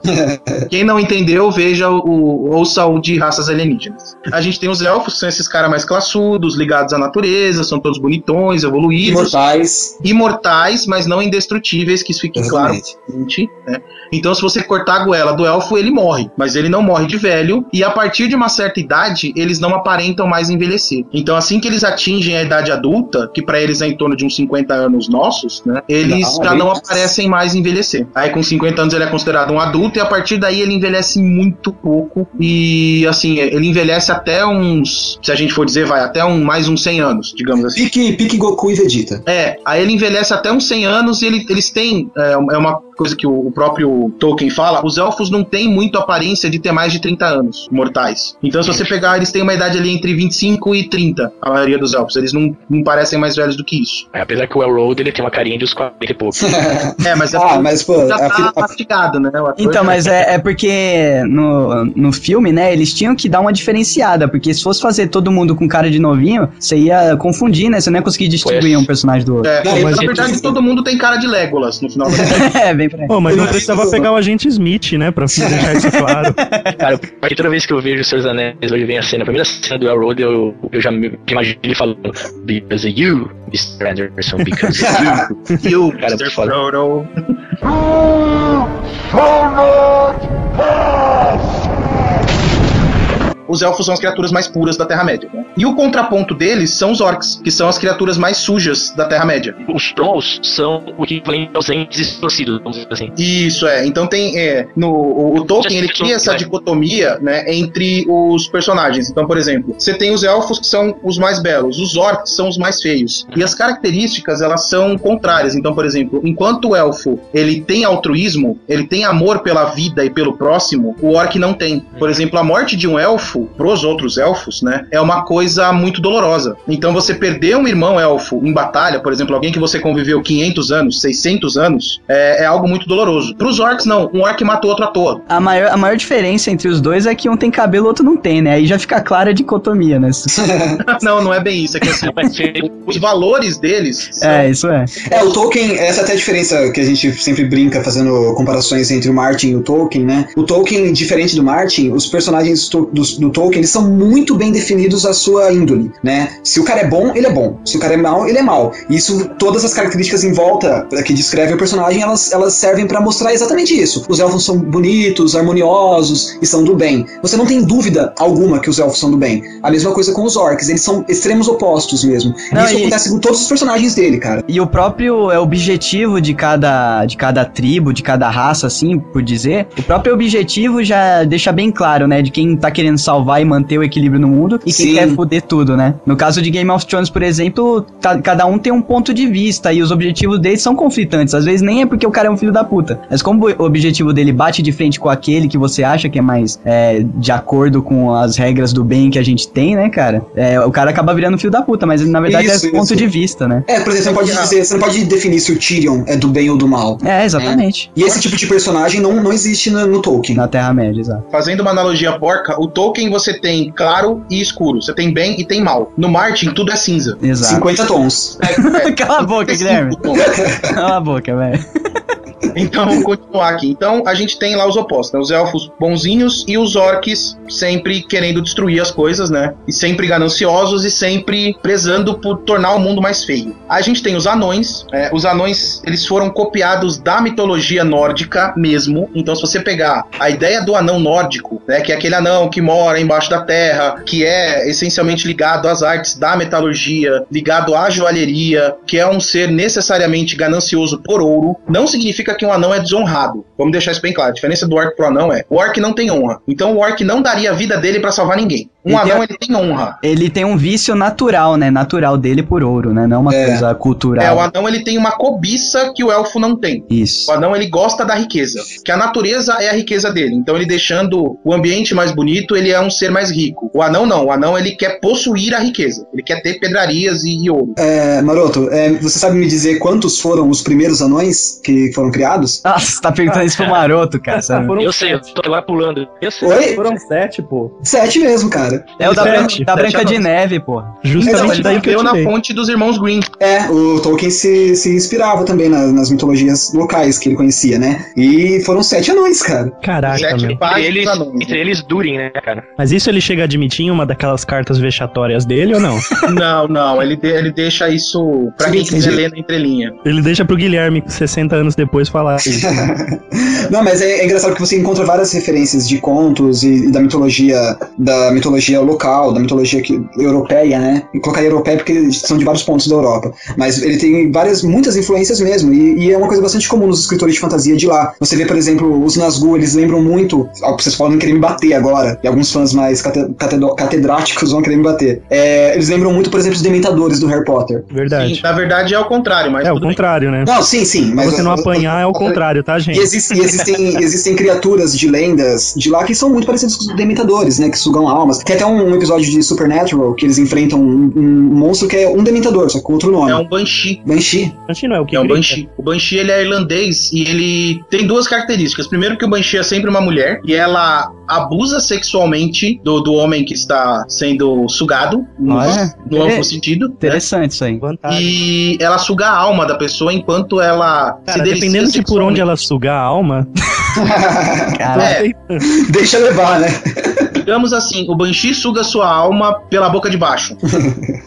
(laughs) Quem não entendeu, veja o, ouça o de raças alienígenas. A gente tem os elfos, são esses caras mais classudos, ligados à natureza, são todos bonitões, evoluídos. Imortais. Imortais, mas não indestrutíveis, que isso fique Exatamente. claro. né? Então, se você cortar a goela do elfo, ele morre. Mas ele não morre de velho. E a partir de uma certa idade, eles não aparentam mais envelhecer. Então, assim que eles atingem a idade adulta, que pra eles é em torno de uns 50 anos nossos, né? Eles Não, já não aparecem mais envelhecer. Aí, com 50 anos, ele é considerado um adulto. E a partir daí, ele envelhece muito pouco. E, assim, ele envelhece até uns. Se a gente for dizer, vai, até um, mais uns 100 anos, digamos assim. Pique, pique Goku e Vegeta. É, aí ele envelhece até uns 100 anos e ele- eles têm. É, é uma coisa que o, próprio Tolkien fala: os elfos não têm muito aparência de ter mais de 30 anos mortais. Então, se você pegar, eles têm uma idade ali entre 25 e 30, a maioria dos elfos. Eles não, não parecem mais velhos do que isso. É, apesar que o Elrond ele tem uma carinha de uns 40 e pouco. (laughs) É, mas (laughs) é ah, porque mas pô, já a, tá a- mastigado, né? O ator Então, já- mas é, é porque no, no filme, né, eles tinham que dar uma diferenciada, porque se fosse fazer todo mundo com cara de novinho, você ia confundir, né? Você não ia conseguir distinguir Pois. um personagem do outro. É, Não, mas na é verdade, todo mundo tem cara de Legolas no final. (laughs) da- é, bem pra. Pô, mas não precisava pegar o agente Smith, né? Pra (laughs) deixar isso claro. Cara, porque toda vez que eu vejo os Seus Anéis, hoje vem a cena, a primeira cena do Elrond, eu, eu já me imagino ele falando Because of you, Mr. Anderson, because of you. (laughs) O Cara, Mr. Frodo. Os elfos são as criaturas mais puras da Terra-média. né? E o contraponto deles são os orcs, que são as criaturas mais sujas da Terra-média. Os Trolls são o equivalente aos entes distorcidos, vamos dizer assim. Isso é. Então tem é, no o, o Tolkien ele cria essa dicotomia, né, entre os personagens. Então, por exemplo, você tem os elfos que são os mais belos, os orcs são os mais feios. E as características elas são contrárias. Então, por exemplo, enquanto o elfo ele tem altruísmo, ele tem amor pela vida e pelo próximo, o orc não tem. Por exemplo, a morte de um elfo pros outros elfos, né, é uma coisa muito dolorosa. Então, você perder um irmão elfo em batalha, por exemplo, alguém que você conviveu 500 anos, 600 anos, é, é algo muito doloroso. Pros orcs não, um orc mata o outro à toa. A maior, a maior diferença entre os dois é que um tem cabelo, o outro não tem, né? Aí já fica clara a dicotomia, né? (laughs) não, não é bem isso, é que assim, (laughs) os valores deles são É, isso é. É, o Tolkien, essa é até a diferença que a gente sempre brinca fazendo comparações entre o Martin e o Tolkien, né? O Tolkien, diferente do Martin, os personagens to- do, do Tolkien, eles são muito bem definidos a sua índole, né? Se o cara é bom, ele é bom. Se o cara é mau, ele é mau. E Isso, todas as características em volta eh, que descrevem o personagem, elas, elas servem pra mostrar exatamente isso. Os elfos são bonitos, harmoniosos e são do bem. Você não tem dúvida alguma que os elfos são do bem. A mesma coisa com os orcs, eles são extremos opostos mesmo. Não, e isso e- acontece com todos os personagens dele, cara. E o próprio é, objetivo de cada, de cada tribo, de cada raça, assim, por dizer, o próprio objetivo já deixa bem claro, né? De quem tá querendo salvar e manter o equilíbrio no mundo e quem Sim. quer foder tudo, né? No caso de Game of Thrones, por exemplo, ca- cada um tem um ponto de vista e os objetivos deles são conflitantes. Às vezes nem é porque o cara é um filho da puta, mas como o objetivo dele bate de frente com aquele que você acha que é mais é, de acordo com as regras do bem que a gente tem, né, cara? É, o cara acaba virando filho da puta, mas na verdade Isso, é ponto isso. de vista, né? É, por exemplo, você não pode dizer, você não pode definir se o Tyrion é do bem ou do mal. É, exatamente. E esse tipo de personagem não, não existe no, no Tolkien. Na Terra-média, exato. Fazendo uma analogia porca, o Tolkien você tem claro e escuro. Você tem bem e tem mal. No Martin, tudo é cinza. Exato. 50 tons. É, é, (laughs) Cala a boca, Guilherme. Cala a boca, velho. Então, vamos continuar aqui. Então, a gente tem lá os opostos, né? Os elfos bonzinhos e os orcs sempre querendo destruir as coisas, né? E sempre gananciosos e sempre prezando por tornar o mundo mais feio. A gente tem os anões. é, os anões, eles foram copiados da mitologia nórdica mesmo. Então, se você pegar a ideia do anão nórdico, né? Que é aquele anão que mora embaixo da terra, que é essencialmente ligado às artes da metalurgia, ligado à joalheria, que é um ser necessariamente ganancioso por ouro, não significa que um anão é desonrado. Vamos deixar isso bem claro. A diferença do orc pro anão é: o orc não tem honra. Então o orc não daria a vida dele pra salvar ninguém. Um Ele tem anão a- ele tem honra. Ele tem um vício natural, né? Natural dele por ouro, né? Não uma É. coisa cultural. É, o anão ele tem uma cobiça que o elfo não tem. Isso. O anão ele gosta da riqueza, que a natureza é a riqueza dele. Então ele deixando o ambiente mais bonito, ele é um ser mais rico. O anão não, o anão ele quer possuir a riqueza. Ele quer ter pedrarias e, e ouro. É, Maroto, é, você sabe me dizer quantos foram os primeiros anões que foram criados? Nossa, você tá perguntando isso pro maroto, cara. sabe? Foram Eu sei, eu tô agora pulando. Eu sei. Oi? Foram sete, pô. Sete mesmo, cara. É o da, Sete, da sete Branca de. Neve, pô. Justamente Ele daí que eu na fonte dos irmãos Green. É, o Tolkien se, se inspirava também na- nas mitologias locais que ele conhecia, né? E foram sete anões, cara. Caraca, Sete meu. Entre eles, anões. entre eles Durin, né, cara? Mas isso ele chega a admitir em uma daquelas cartas vexatórias dele ou não? (laughs) Não, não, ele, de- ele deixa isso pra quem quiser ler na entrelinha. Ele deixa pro Guilherme 60 anos depois falar isso. (laughs) Não, mas é, é engraçado que você encontra várias referências de contos e, e da mitologia da mitologia local, da mitologia que- europeia, né? E colocaria europeia porque eles são de vários pontos da Europa. Mas ele tem várias, muitas influências mesmo. E, e é uma coisa bastante comum nos escritores de fantasia de lá. Você vê, por exemplo, os Nazgûl, eles lembram muito. ó, Vocês podem querer me bater agora. E alguns fãs mais cate- catedráticos vão querer me bater. É, eles lembram muito, por exemplo, os Dementadores do Harry Potter. Verdade. Sim, na verdade é o contrário, mas É o tudo bem. contrário, né? Não, sim, sim. Mas você não apanhar é o contrário, tá, E, gente? existe- e existem, (laughs) existem criaturas de lendas de lá que são muito parecidas com os dementadores, né? Que sugam almas. Tem até um, episódio de Supernatural que eles enfrentam um, um monstro que é um dementador, só que com outro nome. É um Banshee. Banshee. Banshee não é o que É um grita. Banshee. O Banshee ele é irlandês e ele tem duas características. Primeiro que o Banshee é sempre uma mulher e ela abusa sexualmente do, do homem que está sendo sugado, no, Ah, é? no amplo É. sentido. né? Interessante isso aí. Vantagem. E ela suga a alma da pessoa enquanto ela Cara, se dependendo de por onde ela sugar a alma, (laughs) É, Deixa levar, né? digamos assim, o Banshee suga sua alma pela boca de baixo. (laughs)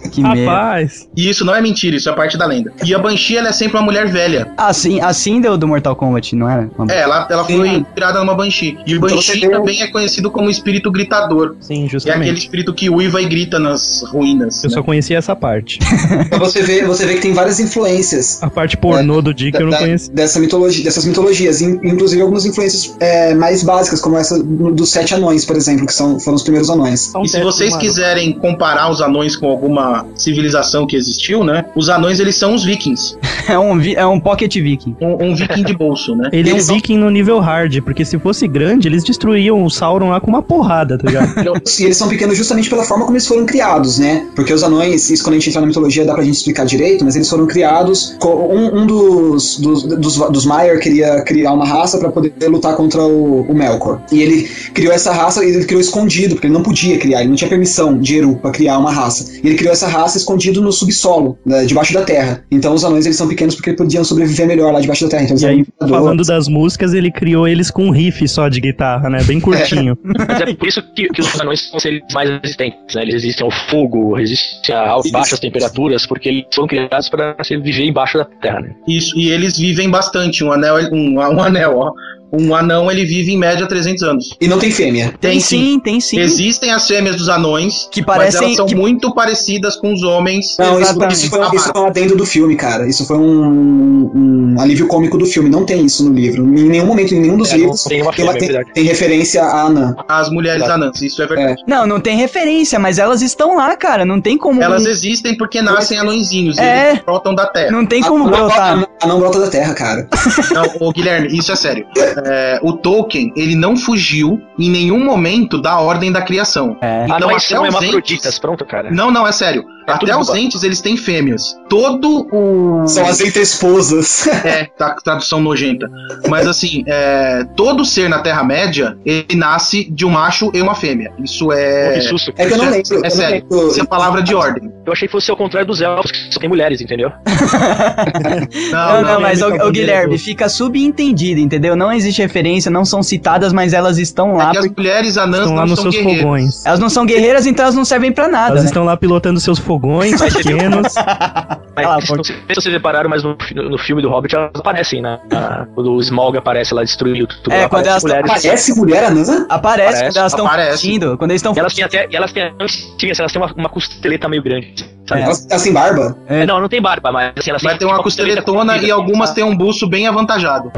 que rapaz. E isso não é mentira, isso é parte da lenda. E a Banshee ela é sempre uma mulher velha. Assim, assim deu do Mortal Kombat, não era? É, ela, ela foi inspirada numa Banshee. E o Então Banshee vê- também é conhecido como espírito gritador. Sim, É aquele justamente. espírito que uiva e grita nas ruínas. Eu né? só conhecia essa parte. Então você vê, você vê que tem várias influências. A parte pornô do Dick eu não da- conhecia. dessa mitologia, dessas mitologias, in- inclusive algumas influências é, mais básicas, como essa do- dos sete anões, por exemplo, que são, foram os primeiros anões. E se vocês quiserem comparar os anões com alguma civilização que existiu, né? Os anões eles são os vikings. (laughs) É um, vi- é um Pocket Viking. Um, um viking de bolso, né? Ele é um Eles são- viking no nível hard, porque se fosse grande, eles destruíam o Sauron lá com uma porrada, tá ligado? (laughs) E eles são pequenos justamente pela forma como eles foram criados, né? Porque os anões, isso quando a gente entrar na mitologia dá pra gente explicar direito, mas eles foram criados. Um, um dos, dos, dos, dos Maiar queria criar uma raça pra poder lutar contra o, o Melkor. E ele criou essa raça e ele criou escondido, porque ele não podia criar, ele não tinha permissão de Eru pra criar uma raça. E ele criou essa raça escondido no subsolo, né, debaixo da terra. Então os anões eles são pequenos porque podiam sobreviver melhor lá debaixo da terra. Então E aí, falando das músicas, ele criou eles com um riff só de guitarra, né? Bem curtinho. (laughs) Mas é por isso que, que os anões são seres mais resistentes, né? Eles resistem ao fogo, resistem a altas, baixas temperaturas, porque eles foram criados para viver embaixo da terra, né? Isso, e eles vivem bastante. Um anel, um, um anel, ó. Um anão ele vive em média 300 anos. E não tem fêmea. Tem sim, tem sim. Existem as fêmeas dos anões, Que mas parecem. elas são que- muito parecidas com os homens. Não, isso, Exatamente. isso, foi, isso foi um adendo do filme, cara. Isso foi um, um alívio cômico do filme. Não tem isso no livro. Em nenhum momento, em nenhum dos É, livros, tem uma tem, fêmea, é tem- verdade. tem referência a Anã. As mulheres Exato. anãs, isso é verdade. Não, não tem referência, mas elas estão lá, cara. Não tem como. Elas existem porque nascem anõezinhos e É. eles brotam da terra. Não tem como a, brotar. a, a não brota da terra, cara. Não, ô, Guilherme, isso é sério. (laughs) É, o Tolkien, ele não fugiu em nenhum momento da ordem da criação. É. Então, anões até são os hermafroditas, entes- pronto, cara. Não, não, é sério. É Até os entes, eles têm fêmeas. Todo o... São as entre-esposas. (laughs) É, tá, tradução nojenta. Mas assim, é, todo ser na Terra-média, ele nasce de um macho e uma fêmea. Isso é... que susto. É que eu não Isso lembro. É não sério. lembro. Isso é palavra de ordem. Eu achei que fosse ao contrário dos elfos, que só tem mulheres, entendeu? (laughs) Não, não, mas é o, muito Guilherme, fica subentendido, entendeu? Não existe referência, não são citadas, mas elas estão lá. É que as mulheres anãs Estão lá não nos são seus guerreiras. fogões. Elas não são guerreiras, então elas não servem pra nada. Elas né? estão lá pilotando seus fogões pequenos. (laughs) Mas a não sei se vocês repararam, mas no, no filme do Hobbit elas aparecem, né? Na- quando o Smaug aparece lá destruindo tudo. É, lá quando aparece elas mulheres. Parece mulher anã? Aparece, Aparece, quando elas estão aparece. fugindo, quando eles estão elas têm até. Elas têm. Tinha, elas têm uma, uma costeleta meio grande. É. Elas, elas têm barba? É. Não, não tem barba, mas assim, elas Vai têm ter uma uma costeleta costeletona e algumas têm um buço bem avantajado.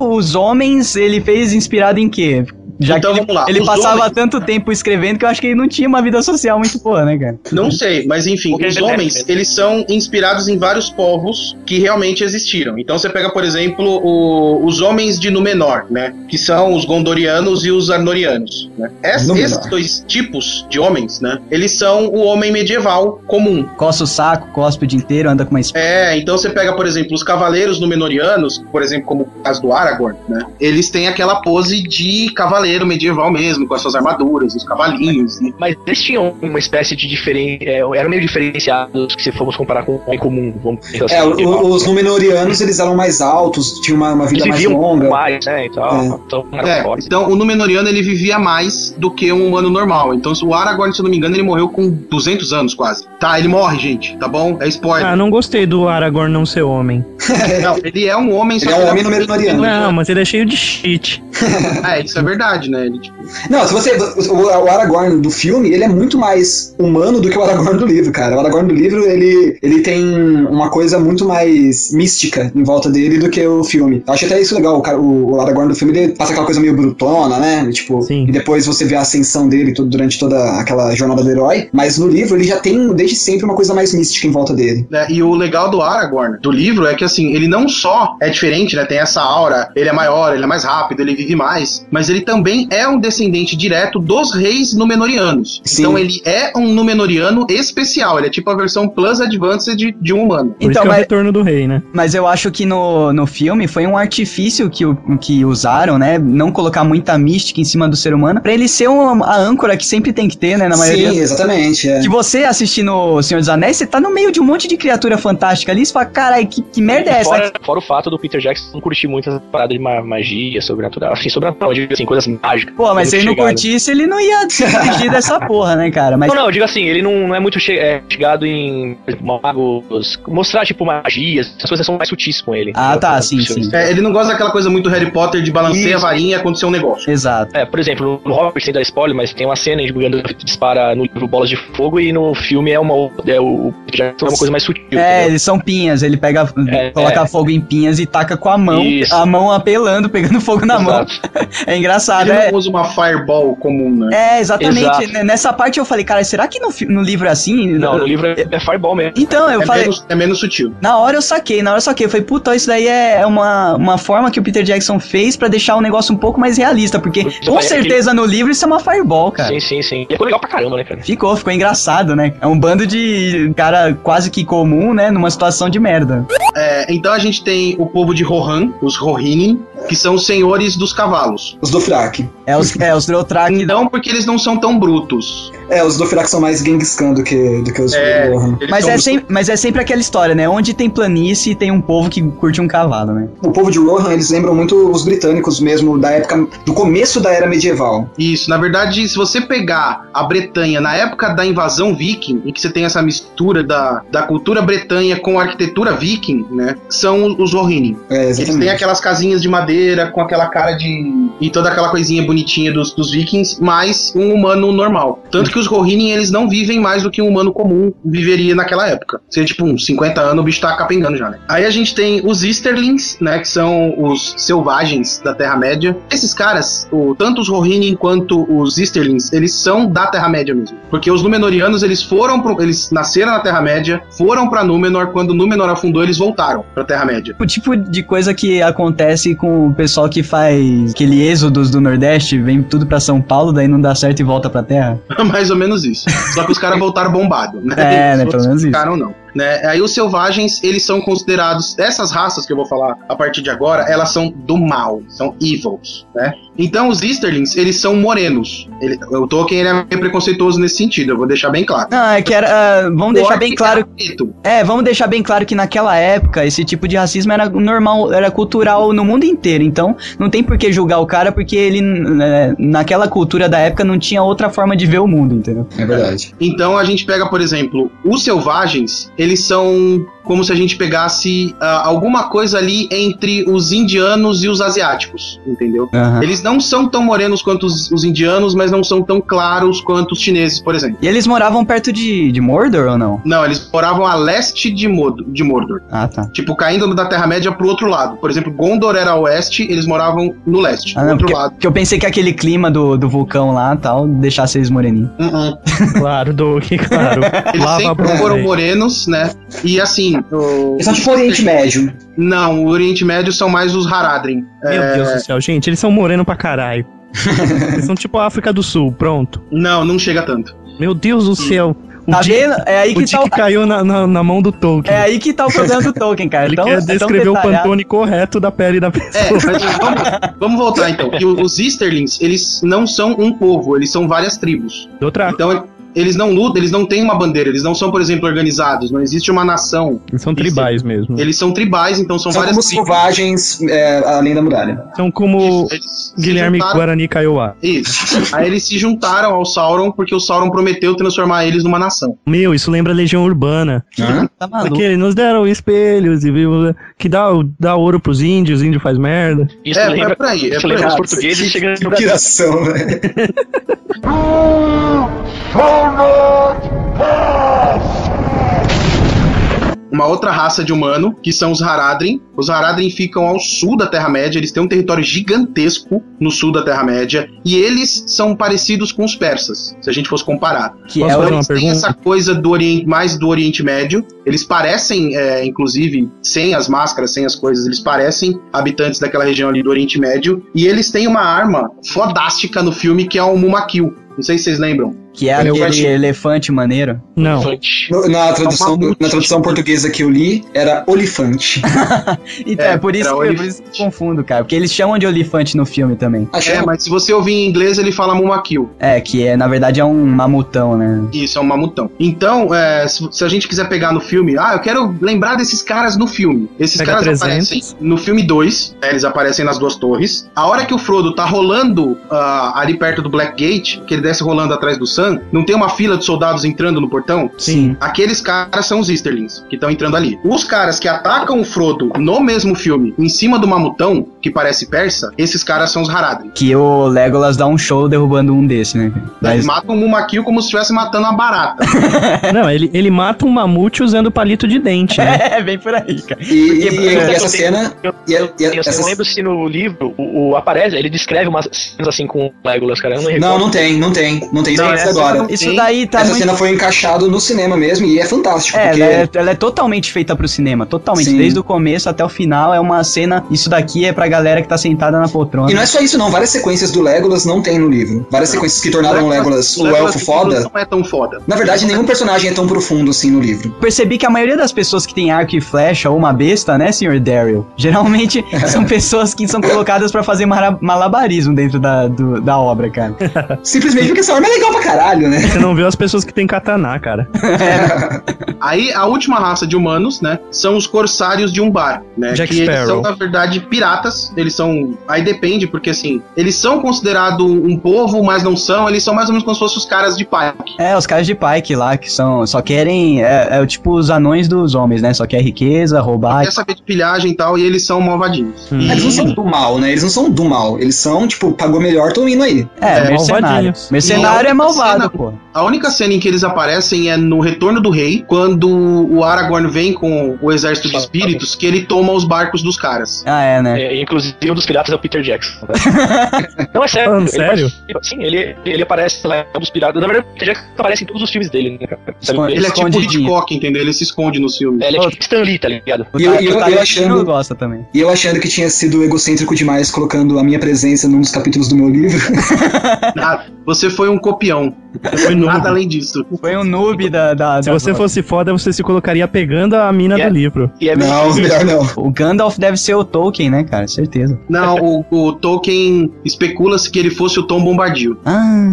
Os homens, ele fez inspirado em quê? Já Então, que ele, vamos lá. ele passava homens- tanto tempo escrevendo que eu acho que ele não tinha uma vida social muito boa, né, cara? Não sei, mas enfim, Porque os é homens, eles são inspirados em vários povos que realmente existiram. Então você pega, por exemplo, o- os homens de Númenor, né? Que são os Gondorianos e os Arnorianos, né? Es- esses dois tipos de homens, né? Eles são o homem medieval comum. Coça o saco, cospe o dia inteiro, anda com uma espada. É, então você pega, por exemplo, os cavaleiros Númenorianos, por exemplo, como o caso do Aragorn, né? Eles têm aquela pose de cavaleiro medieval mesmo, com as suas armaduras, os cavalinhos, né? Mas eles tinham uma espécie de diferen... é, eram meio diferenciados que se formos comparar com o homem comum, vamos dizer assim. É, o- os Númenóreanos, eles eram mais altos, tinham uma, uma vida eles mais longa. mais, né. É. Então, É, fortes. então o Númenoriano ele vivia mais do que um humano normal. Então o Aragorn, se eu não me engano, ele morreu com 200 anos quase. Tá, ele morre, gente, tá bom? É spoiler. Ah, não gostei do Aragorn não ser homem. Não, ele é um homem, Ele é um homem Númenoriano. Não, mas ele é cheio de shit. É, isso é verdade, né? Ele, tipo, Não, se você. O, o Aragorn do filme, ele é muito mais humano do que o Aragorn do livro, cara. O Aragorn do livro, ele, ele tem uma coisa muito mais mística em volta dele do que o filme. Eu acho até isso legal. O, cara- o, o Aragorn do filme, ele passa aquela coisa meio brutona, né? Tipo, Sim. e depois você vê a ascensão dele tudo, durante toda aquela jornada do herói. Mas no livro, ele já tem, desde sempre, uma coisa mais mística em volta dele. né, E o legal do Aragorn, do livro, é que assim, ele não só é diferente, né? Tem essa aura, ele é maior, ele é mais rápido, ele vive mais, mas ele também é um descendente direto dos reis Númenóreanos. Sim. Então ele é um Númenoriano especial, ele é tipo a versão Plus Advanced de, de um humano. Por isso Então, que é o mas, retorno do rei, né? mas eu acho que no, no filme foi um artifício que, o- que usaram, né? Não colocar muita mística em cima do ser humano, pra ele ser uma, a âncora que sempre tem que ter, né? Na maioria. Sim, exatamente. É. Que você assistindo O Senhor dos Anéis, você tá no meio de um monte de criatura fantástica ali, você fala, carai, que, que merda é essa? Fora, fora o fato do Peter Jackson não curtir muito essa parada de ma- magia, sobrenatural, assim, sobrenatural, assim, coisas mágicas. Pô, mas se ele não curtisse, ele não ia dirigir (laughs) dessa porra, né, cara? Mas Não, não, eu digo assim, ele não, não é muito é, chegado em exemplo, magos, mostrar, tipo, magias, as coisas são mais sutis com ele. Ah, tá, sim, sim. É, ele não gosta daquela coisa muito Harry Potter de balanceia a varinha e acontecer um negócio. Exato. É, por exemplo, no Hobbit, sem dar spoiler, mas tem uma cena de Gandalf dispara no livro bolas de fogo e no filme é uma é, o Peter Jackson é uma coisa mais sutil. É, entendeu? eles são pinhas, ele pega, É, coloca é. fogo em pinhas e taca com a mão, Isso. a mão apelando, pegando fogo na mão. Exato. (laughs) É engraçado, Ele é. não usa uma fireball comum, né? É, exatamente. Exato. Nessa parte eu falei, cara, será que no, no livro é assim? Não, no livro é, é Fireball mesmo. Então, eu É, falei, menos, é menos sutil. na hora eu saquei, na hora eu saquei. Eu falei, puta, isso daí é uma, uma forma que o Peter Jackson fez pra deixar o negócio um pouco mais realista, porque Isso com é certeza no livro isso é uma fireball, cara. Sim, sim, sim. E ficou legal pra caramba, né, cara? Ficou, ficou engraçado, né? É um bando de cara quase que comum, né? Numa situação de merda. É, então a gente tem o povo de Rohan, os Rohirrim, que são os senhores dos cavalos. Os Dothraki. É os, é, os Dothraki. Não porque eles não são tão brutos. É, os Dothraki são mais Genghis Khan do que, do que os É, Mas é, dos- sempre, mas é sempre aquela história, né? Onde tem planície, tem um povo que curte um cavalo, né? O povo de Rohan, eles lembram muito os britânicos mesmo, da época, do começo da era medieval. Isso, na verdade, se você pegar a Bretanha na época da invasão viking, em que você tem essa mistura da, da cultura bretanha com a arquitetura viking, né? São os Rohirrim. É, Eles têm aquelas casinhas de madeira com aquela cara de. e toda aquela coisinha bonitinha dos, dos vikings, mais um humano normal. Tanto que os Rohirrim, eles não vivem mais do que um humano comum viveria naquela época. Seria tipo uns 50 anos, o bicho tá capengando já, né? Aí a gente tem os Easterlings, né? Que são os selvagens da Terra-média. Esses caras, o, tanto os Rohirrim quanto os Easterlings, eles são da Terra-média mesmo. Porque os Númenóreanos, eles foram. Pro, eles nasceram na Terra-média, foram pra Númenor, quando Númenor afundou, eles voltaram pra Terra-média. O tipo de coisa que acontece com o pessoal que faz aquele êxodos do Nordeste, vem tudo pra São Paulo, daí não dá certo e volta pra terra. (laughs) Mais ou menos isso. Só que os caras voltaram bombados, né? É, né, pelo menos isso. ficaram não. Né? Aí os selvagens, eles são considerados, essas raças que eu vou falar a partir de agora, elas são do mal, são evils, né? Então os Easterlings, eles são morenos. Ele, o Tolkien ele é meio preconceituoso nesse sentido, eu vou deixar bem claro. Não, é que era. ah, vamos deixar bem claro. é. É, vamos deixar bem claro que naquela época esse tipo de racismo era normal, era cultural no mundo inteiro. Então não tem por que julgar o cara porque ele, né, naquela cultura da época, não tinha outra forma de ver o mundo, entendeu? É verdade. Então a gente pega, por exemplo, os selvagens, eles são como se a gente pegasse ah, alguma coisa ali entre os indianos e os asiáticos, entendeu? Aham. Eles não são tão morenos quanto os, os indianos, mas não são tão claros quanto os chineses, por exemplo. E eles moravam perto de, de Mordor ou não? Não, eles moravam a leste de, Mod de Mordor. Ah, tá. Tipo, caindo da Terra-média pro outro lado. Por exemplo, Gondor era a oeste, eles moravam no leste, Ah, do não, outro porque, lado. porque eu pensei que aquele clima do, do vulcão lá tal deixasse eles moreninhos. Uh-uh. Claro, Doug, claro. Eles Lava sempre foram morenos, né? E assim, o- Eles são tipo Oriente Médio. não, o Oriente Médio são mais os Haradrim. Meu É, Deus do céu, gente, eles são moreno pra caralho. (laughs) eles são tipo a África do Sul, pronto. Não, não chega tanto. Meu Deus do céu. O Tá Dick- vendo? É aí o que tá Dick o, caiu na, na, na mão do Tolkien. é aí que tá o problema do Tolkien, cara. Ele Tão- quer é descrever o detalhado. Pantone correto da pele da É, pessoa. mas vamos, vamos voltar então. E o- os Easterlings, eles não são um povo, eles são várias tribos. Outra, Então, eles não lutam, eles não têm uma bandeira, eles não são, por exemplo, organizados, não existe uma nação. eles são tribais mesmo. Eles são tribais, então são, São várias como tribos. selvagens é, além da muralha. São como Isso, eles Guilherme juntaram- Guarani Kaiowá. Isso. Aí eles se juntaram ao Sauron porque o Sauron prometeu transformar eles numa nação. Meu, isso lembra a Legião Urbana. Tá maluco. Porque nos deram espelhos e viu que dá, dá ouro pros índios, índio faz merda. Isso É, lembra, é por aí, é lembra aí. os portugueses chegando no Que Brasil. piração, velho. Uma outra raça de humano, que são os Haradrim. Os Haradrim ficam ao sul da Terra-média, eles têm um território gigantesco no sul da Terra-média, e eles são parecidos com os persas, se a gente fosse comparar. Que é Eles têm pergunta? essa coisa do Oriente, mais do Oriente Médio. Eles parecem, é, inclusive, sem as máscaras, sem as coisas, eles parecem habitantes daquela região ali do Oriente Médio. E eles têm uma arma fodástica no filme que é o Mumakil. Não sei se vocês lembram. Que é aquele elefante maneiro. Não. Infante. No- Na tradução, mamute. na tradução portuguesa que eu li, era olifante. (laughs) Então, é, É, por, isso era que, é por isso que eu confundo, cara. Porque eles chamam de olifante no filme também. Achei É, mas se você ouvir em inglês, ele fala Mumakil. É, que é, na verdade é um mamutão, né? Isso, é um mamutão. Então, é, se, se a gente quiser pegar no filme, ah, eu quero lembrar desses caras no filme. Esses Pega caras 300. aparecem no filme 2, eles aparecem nas duas torres. A hora que o Frodo tá rolando ah, ali perto do Black Gate, que ele desce rolando atrás do Sam, não tem uma fila de soldados entrando no portão? Sim. Aqueles caras são os Easterlings, que estão entrando ali. Os caras que atacam o Frodo no mesmo filme, em cima do mamutão, que parece persa, esses caras são os Haradrim. Que o Legolas dá um show derrubando um desse, né? Mas- Eles matam o Mumakil como se estivesse matando uma barata. (laughs) Não, ele, ele mata um mamute usando palito de dente, né? (laughs) É, bem por aí, cara. E, e- Porque- e essa eu- cena. Eu, E eu, e essa- não lembro se no livro o, o aparece, ele descreve umas cenas assim com o Legolas, cara. Eu não Não, não tem, não tem. Não tem isso Não, essa agora. Isso Sim. daí tá Essa muito. cena foi encaixado no cinema mesmo e é fantástico. É, porque ela é, ela é totalmente feita pro cinema, totalmente. Sim. Desde o começo até o final é uma cena. Isso daqui é pra galera que tá sentada na poltrona. E não é só isso, não. Várias sequências do Legolas não tem no livro. Várias sequências que tornaram o Legolas o Legolas elfo foda. Não é tão foda. Na verdade, nenhum personagem é tão profundo assim no livro. Percebi que a maioria das pessoas que tem arco e flecha ou uma besta, né, senhor Daryl? Geralmente (laughs) são pessoas que são colocadas pra fazer malabarismo dentro da, do- da obra, cara. Simplesmente porque essa arma é legal pra caralho, né? Você não vê as pessoas que tem katana, cara. (laughs) Aí a última raça de humanos, né, são os corsários de Umbar, né, Jack que eles Sparrow. são na verdade piratas. Eles são, aí depende porque assim, eles são considerados um povo, mas não são. Eles são mais ou menos como se fossem os caras de Pike. É, os caras de Pike lá, que são. Só querem. É, é o tipo os anões dos homens, né? Só quer riqueza, roubar. Quer saber de pilhagem e tal, e eles são malvadinhos. Hum. Eles não são do mal, né? Eles não são do mal. Eles são, tipo, pagou melhor, tô indo aí. É, É, mercenário. malvadinhos. Mercenário é malvado, cena- pô. A única cena em que eles aparecem é no Retorno do Rei, quando o Aragorn vem com o exército de espíritos, que ele toma os barcos dos caras. Ah, é, né? É, inclusive, um dos piratas é o Peter Jackson. (laughs) não, é sério. Ele sério? participa- sim, ele, ele aparece lá, é um dos piratas. Na verdade, o Peter Jackson aparece em todos os filmes dele, né, cara? Sabe? Esconde- Ele é tipo. Hitchcock, entendeu? Ele se esconde nos filmes. É, ele é tipo Stan Lee, tá ligado? E eu- e eu- o eu Tarantino achando- gosta também. E eu achando que tinha sido egocêntrico demais colocando a minha presença num dos capítulos do meu livro. Nada. (laughs) Você foi um copião. Foi (laughs) noob. Nada além disso. Foi um noob da. da, Se da- você fosse foda, você se colocaria pegando a mina Yeah. do livro. E é não, (laughs) melhor não. O Gandalf deve ser o Tolkien, né, cara? Certeza. (laughs) Não, o, o Tolkien especula-se que ele fosse o Tom Bombadil. Ah,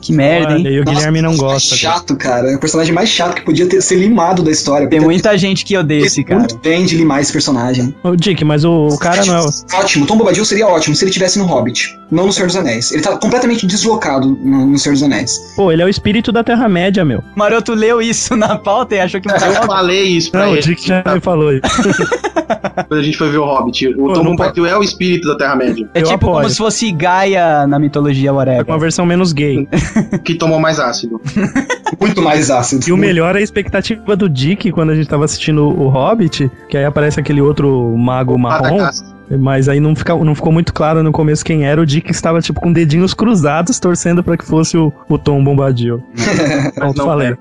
que merda, hein? Olha, e o Guilherme não Nossa, gosta. Chato, cara. É o personagem mais chato que podia ter, ser limado da história. Tem muita gente que odeia esse cara. muito bem de limar esse personagem. Ô, Dick, mas o, o cara não é. o- Ótimo, Tom Bobadil seria ótimo se ele tivesse no Hobbit, não no Senhor dos Anéis. Ele tá completamente deslocado no, no Senhor dos Anéis. Pô, ele é o espírito da Terra-média, meu. Maroto leu isso na pauta achou que Eu falei isso pra Não, o ele. Dick já me falou isso. (laughs) Quando a gente foi ver o Hobbit. O Pô, Tom não Bombadil é o espírito da Terra-média. É Eu tipo como apoio. se fosse Gaia na mitologia É com uma whatever. versão menos gay. (laughs) Que tomou mais ácido. (laughs) Muito mais ácido. E o melhor é a expectativa do Dick quando a gente tava assistindo o Hobbit, que aí aparece aquele outro mago marrom. Madagascar. Mas aí não, fica, não ficou muito claro no começo quem era. O Dick estava, tipo, com dedinhos cruzados, torcendo pra que fosse o, o Tom Bombadil. (laughs) Pronto, não falei.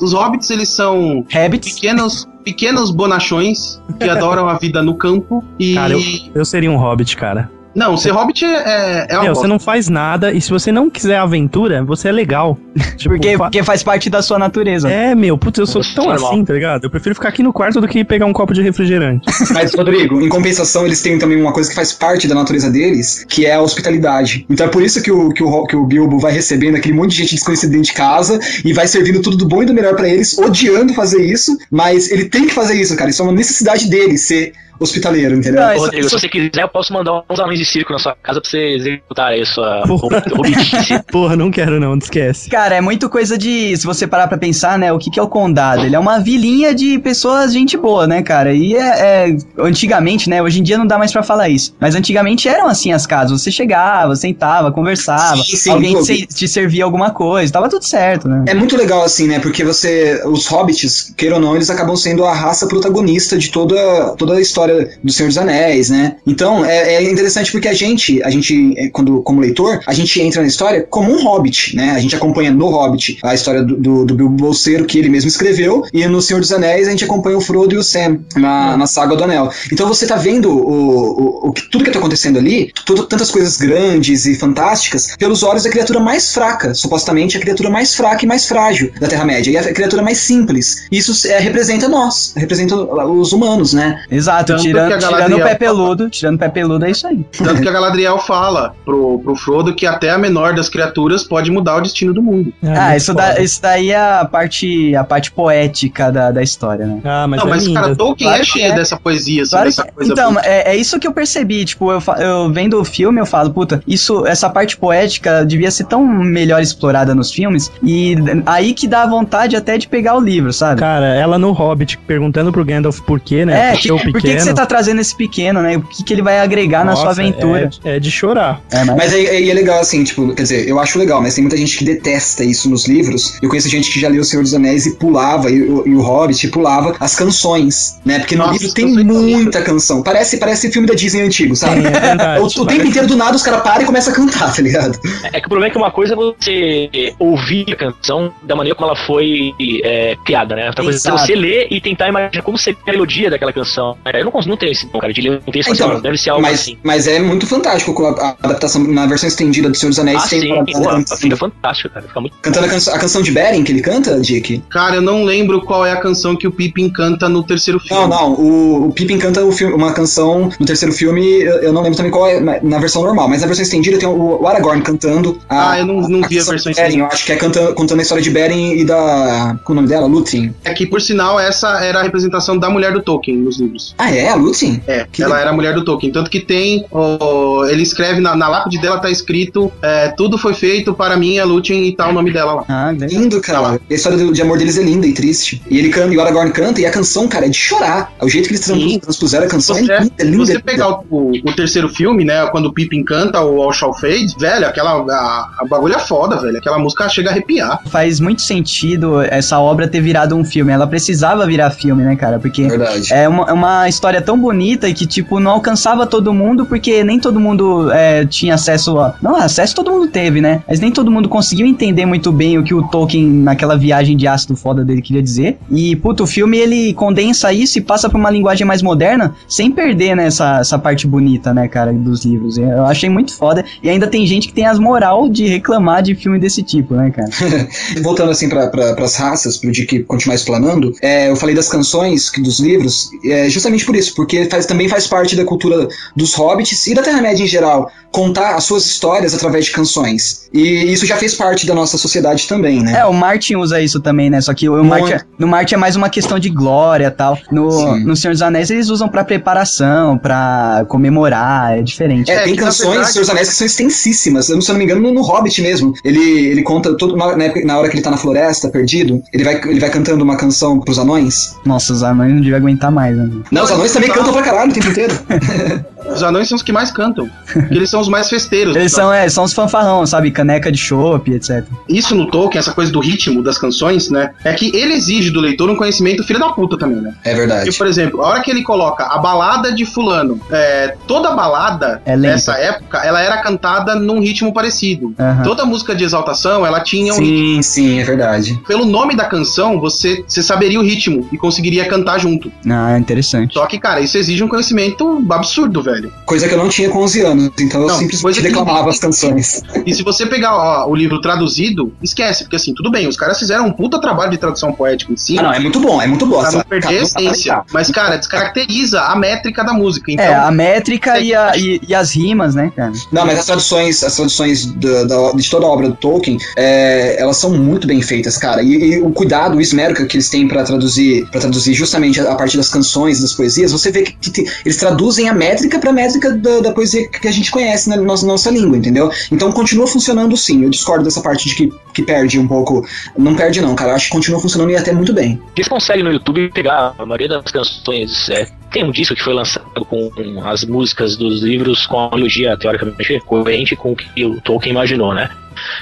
Os hobbits, eles são Rabbits. pequenos, pequenos bonachões que adoram a vida no campo e... Cara, Eu seria um hobbit, cara. Não, ser hobbit é, é uma Meu, bosta. você não faz nada, e se você não quiser aventura, você é legal. (laughs) Tipo, Porque, fa- porque faz parte da sua natureza. É, meu, putz, eu sou tão normal. assim, tá ligado? Eu prefiro ficar aqui no quarto do que pegar um copo de refrigerante. (laughs) Mas, Rodrigo, em compensação, eles têm também uma coisa que faz parte da natureza deles, que é a hospitalidade. Então é por isso que o, que o, que o Bilbo vai recebendo aquele monte de gente desconhecida dentro de casa e vai servindo tudo do bom e do melhor pra eles, odiando fazer isso, mas ele tem que fazer isso, cara. Isso é uma necessidade dele, ser hospitaleiro, entendeu? Não, Ô, Rodrigo, isso- se você quiser, eu posso mandar uns anões de circo na sua casa pra você executar aí a sua Porra. (laughs) Porra, não quero não, esquece. Cara, é muito coisa de. Se você parar pra pensar, né? O que, que é o condado? Ele é uma vilinha de pessoas, gente boa, né, cara? E é, é- Antigamente, né? Hoje em dia não dá mais pra falar isso. Mas antigamente eram assim as casas. Você chegava, sentava, conversava. Sim, sim, alguém te, te servia alguma coisa. Tava tudo certo, né? É muito legal assim, né? Porque você, os hobbits, queira ou não, eles acabam sendo a raça protagonista de toda, toda a história do Senhor dos Anéis, né? Então é, é interessante porque a gente, a gente, é, quando como leitor, a gente entra na história como um hobbit, né? A gente acompanha no Hobbit a história do, do, do Bilbo Bolseiro que ele mesmo escreveu e no Senhor dos Anéis a gente acompanha o Frodo e o Sam na, na saga do Anel. Então você tá vendo o, o, o tudo que tá acontecendo ali, tudo, tantas coisas grandes e fantásticas, pelos olhos da criatura mais fraca, supostamente a criatura mais fraca e mais frágil da Terra-média, e a criatura mais simples. Isso é, representa nós, representa os humanos, né? Exato, Tanto tirando, que a tirando o pé peludo. Tirando o pé peludo, é isso aí. Tanto que a Galadriel fala pro, pro Frodo que até a menor das criaturas pode mudar o destino do mundo. Ah, muito isso, da, isso daí é a parte, a parte poética da, da história, né? Ah, mas não, é mas cara, Tolkien Claro é cheio é. dessa poesia, assim, Claro dessa que- coisa. então, é, é isso que eu percebi, tipo, eu, eu vendo o filme, eu falo, puta, isso, essa parte poética devia ser tão melhor explorada nos filmes, e aí que dá vontade até de pegar o livro, sabe? Cara, ela no Hobbit perguntando pro Gandalf por quê, né? É, Por que, que o (laughs) por que, que você tá trazendo esse pequeno, né? O que, que ele vai agregar na sua Nossa, aventura? É, é de chorar. É, mas- Mas aí, aí é legal, assim, tipo, quer dizer, eu acho legal, mas tem muita gente que detesta isso nos livros. Eu conheço gente que já leu O Senhor dos Anéis e pulava, e, o- e o Hobbit e pulava as canções, né? Porque no Nossa, livro tem muita canção. Parece, parece filme da Disney antigo, sabe? É, é verdade. (laughs) O, o tempo inteiro do nada os caras param e começam a cantar, tá ligado? É que o problema é que uma coisa é você ouvir a canção da maneira como ela foi é, criada, né? Outra coisa é você ler e tentar imaginar como seria a melodia daquela canção. É, Eu não consigo, não tenho esse cara, de ler um texto Então, assim, deve ser algo mas, assim. mas é muito fantástico com a, a adaptação na versão estendida do Senhor dos Anéis. Ah, tem sim, pô, fica fantástico, cara. Fica muito cantando a, canção- a canção de Beren que ele canta, Dick? Cara, eu não lembro qual é a canção que o Pippin canta no terceiro filme. Não, não. O, o Pippin canta o filme- uma canção no terceiro filme, eu, eu não lembro também qual é na, na versão normal, mas na versão estendida tem o, o Aragorn cantando. A, Ah, eu não, não vi a versão de Beren, estendida. Eu acho que é cantando, contando a história de Beren e da. Qual é o nome dela? Lúthien. É que, por sinal, essa era a representação da mulher do Tolkien nos livros. Ah, é? A Lúthien? É, Que ela legal. era a mulher do Tolkien. Tanto que tem. ó, ele escreve na, na lápide dela, tá escrito: é, Tudo foi feito para mim, a Lúthien, e tá o nome dela lá. Ah. Lindo, cara. A história do- de amor deles é linda e triste. E ele canta, e o Aragorn canta, e a canção, cara, é de chorar. O jeito que eles Sim. transpuseram a canção Você, é linda, é se linda. você linda. pegar o, o- o terceiro filme, né? Quando o Pippin canta o All Shall Fade, velho, aquela. A, a bagulho é foda, velho. Aquela música chega a arrepiar. Faz muito sentido essa obra ter virado um filme. Ela precisava virar filme, né, cara? Porque Verdade. É uma, é uma história tão bonita e que, tipo, não alcançava todo mundo, porque nem todo mundo é, tinha acesso a. Não, acesso todo mundo teve, né? Mas nem todo mundo conseguiu entender muito bem o que o Tolkien, naquela viagem de ácido foda dele, queria dizer. E, puto, o filme ele condensa isso e passa pra uma linguagem mais moderna, sem perder, né, essa, essa parte bonita, né, cara, dos livros. Eu achei muito foda. E ainda tem gente que tem as moral de reclamar de filme desse tipo, né, cara? (laughs) Voltando assim para pra, as raças, pro Dick continuar explanando, é, eu falei das canções que, dos livros, é, justamente por isso, porque faz, também faz parte da cultura dos hobbits e da Terra-média em geral, contar as suas histórias através de canções. E isso já fez parte da nossa sociedade também, né? É, o Martin usa isso também, né? Só que o. Martin, no Martin é mais uma questão de glória e tal. No, Sim. no Senhor dos Anéis eles usam pra preparação, pra comemorar, é diferente. É, É, tem canções, Senhor dos Anéis, que são extensíssimas. Eu, se eu não me engano, no, no Hobbit mesmo. Ele, ele conta, todo, na, na hora que ele tá na floresta, perdido, ele vai, ele vai cantando uma canção pros anões. Nossa, os anões não deviam aguentar mais, né? Não, os anões também Não. cantam pra caralho o tempo inteiro. Os anões são os que mais cantam. porque (laughs) eles são os mais festeiros. Eles são, é, são os fanfarrão, sabe? Caneca de chopp, etc. Isso no Tolkien, essa coisa do ritmo das canções, né? É que ele exige do leitor um conhecimento filho da puta também, né? É verdade. Tipo, por exemplo, a hora que ele coloca a balada de fulano, é, toda balada É nessa época, ela era cantada num ritmo parecido. Toda música de exaltação, ela tinha um ritmo. Sim, sim, é verdade. Pelo nome da canção, você, você saberia o ritmo e conseguiria cantar junto. Ah, interessante. Só que, cara, isso exige um conhecimento absurdo, velho. Coisa que eu não tinha com 11 anos, então eu Não, simplesmente coisa que declamava ninguém- as canções. E se você pegar ó, o livro traduzido, esquece, porque assim, tudo bem, os caras fizeram um puta trabalho de tradução poética em si. Ah, não, é muito bom, é muito bom. Pra não Essa- perder a essência. Mas, cara, descaracteriza a métrica da música. Então, é, a métrica e, a- e- e as rimas, né, cara? Não, mas as traduções, as traduções da- da- de toda a obra do Tolkien, é, elas são muito bem feitas, cara. E, e o cuidado, o esmero que eles têm pra traduzir, para traduzir justamente a, a partir das canções, das poesias, você vê que, que eles traduzem a métrica pra métrica da, da poesia que a gente conhece na nossa, nossa língua, entendeu? Então continua funcionando sim. Eu discordo dessa parte de que, que perde um pouco. Não perde, não, cara. Eu acho que continua funcionando e até muito bem. Eles conseguem no YouTube pegar a maioria das canções. é, tem um disco que foi lançado com as músicas dos livros com a melodia teoricamente coerente com o que o Tolkien imaginou, né?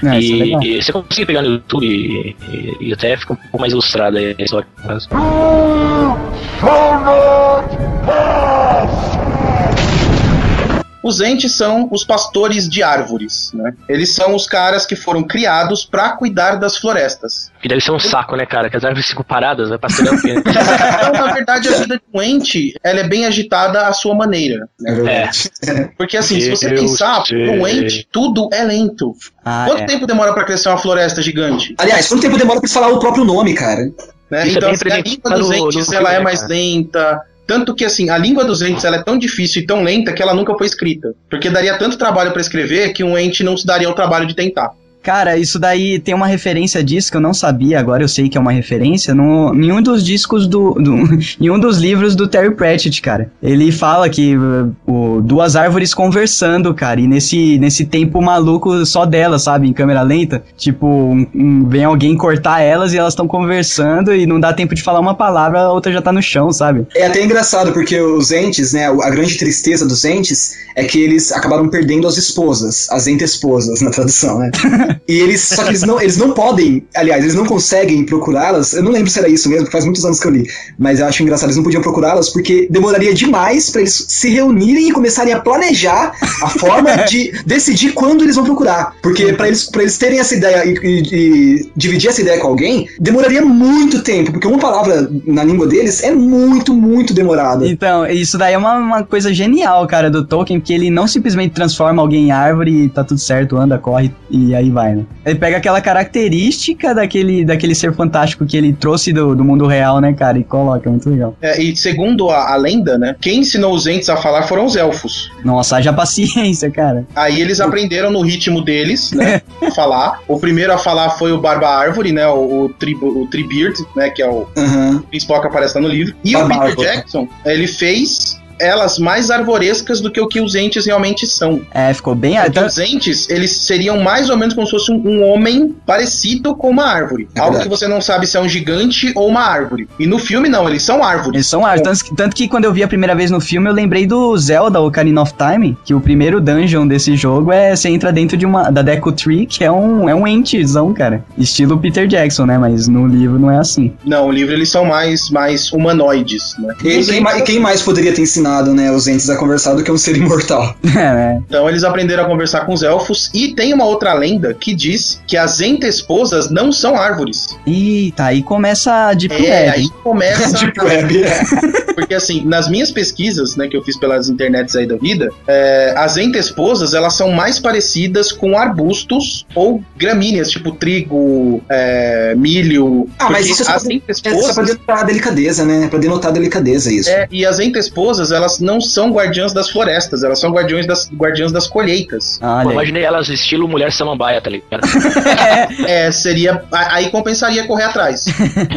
É, isso é e, e você consegue pegar no YouTube e, e- e até fica um pouco mais ilustrada aí a história. Os entes são os pastores de árvores, né? Eles são os caras que foram criados pra cuidar das florestas. Que deve ser um saco, né, cara? Que as árvores ficam paradas, vai passando o. Então, na verdade, a vida de um ente, ela é bem agitada à sua maneira. É verdade. Porque assim, se você pensar, um ente, tudo é lento. Ah, Quanto é. tempo demora pra crescer uma floresta gigante? Aliás, quanto tempo demora pra eles falar o próprio nome, cara? Né? Isso é então, bem assim, a língua representado dos no- no entes filme, ela é né, mais cara? lenta. Tanto que assim, a língua dos entes ela é tão difícil e tão lenta que ela nunca foi escrita. Porque daria tanto trabalho pra escrever que um ente não se daria o trabalho de tentar. Cara, isso daí tem uma referência disso que eu não sabia, agora eu sei que é uma referência, no, em um dos discos do, do (laughs) em um dos livros do Terry Pratchett, cara. Ele fala que uh, o, duas árvores conversando, cara, e nesse, nesse tempo maluco só delas, sabe, em câmera lenta, tipo, um- um- vem alguém cortar elas e elas estão conversando e não dá tempo de falar uma palavra, a outra já tá no chão, sabe? É até engraçado, porque os entes, né, a grande tristeza dos entes é que eles acabaram perdendo as esposas, as ente-esposas na tradução, né? (laughs) E eles, só que eles não, eles não podem, aliás, eles não conseguem procurá-las, eu não lembro se era isso mesmo, faz muitos anos que eu li, mas eu acho engraçado, eles não podiam procurá-las porque demoraria demais pra eles se reunirem e começarem a planejar a forma (laughs) de decidir quando eles vão procurar. Porque pra eles, pra eles terem essa ideia e, e- e dividir essa ideia com alguém, demoraria muito tempo, porque uma palavra na língua deles é muito, muito demorada. Então, isso daí é uma, uma coisa genial, cara, do Tolkien, porque ele não simplesmente transforma alguém em árvore e tá tudo certo, anda, corre e aí vai, né? Ele pega aquela característica daquele, daquele ser fantástico que ele trouxe do, do mundo real, né, cara, e coloca, muito legal. É, e segundo a, a lenda, né? Quem ensinou os entes a falar foram os elfos. Nossa, haja paciência, cara. Aí eles aprenderam no ritmo deles, né? a (laughs) falar. O primeiro a falar foi o Barba Árvore, né? O, o, tri, o Treebeard, né? Que é o Aham. principal que aparece lá no livro. E Barba o Peter Árvore. Jackson, ele fez elas mais arvorescas do que o que os entes realmente são. É, ficou bem. Porque Então, os entes, eles seriam mais ou menos como se fosse um, um homem parecido com uma árvore. É Algo que você não sabe se é um gigante ou uma árvore. E no filme, não, eles são árvores. eles são árvores. Tanto, que- tanto que quando eu vi a primeira vez no filme, eu lembrei do Zelda, Ocarina of Time, que o primeiro dungeon desse jogo é você entra dentro de uma da Deku Tree, que é um, é um entezão, cara. Estilo Peter Jackson, né? Mas no livro não é assim. Não, o livro eles são mais, mais humanoides, né? E Os quem, entes- ma- e quem mais poderia ter ensinado ensinado, né, os entes a conversar do que um ser imortal. (laughs) É, né? Então eles aprenderam a conversar com os elfos. E tem uma outra lenda que diz que as entesposas não são árvores. Eita, aí começa a Deep É, Web. aí começa. (laughs) Deep Web, é. (laughs) Porque assim, nas minhas pesquisas, né, que eu fiz pelas internets aí da vida, é, as entesposas, elas são mais parecidas com arbustos ou gramíneas, tipo trigo, é, milho. Ah, mas isso é só pra- É só pra denotar a delicadeza, né? É pra denotar a delicadeza isso. É, e as entesposas, elas não são guardiãs das florestas, elas são guardiões das, guardiãs das colheitas. Pô, Olha aí. imaginei elas estilo mulher samambaia, tá ligado? (laughs) É, seria. Aí compensaria correr atrás.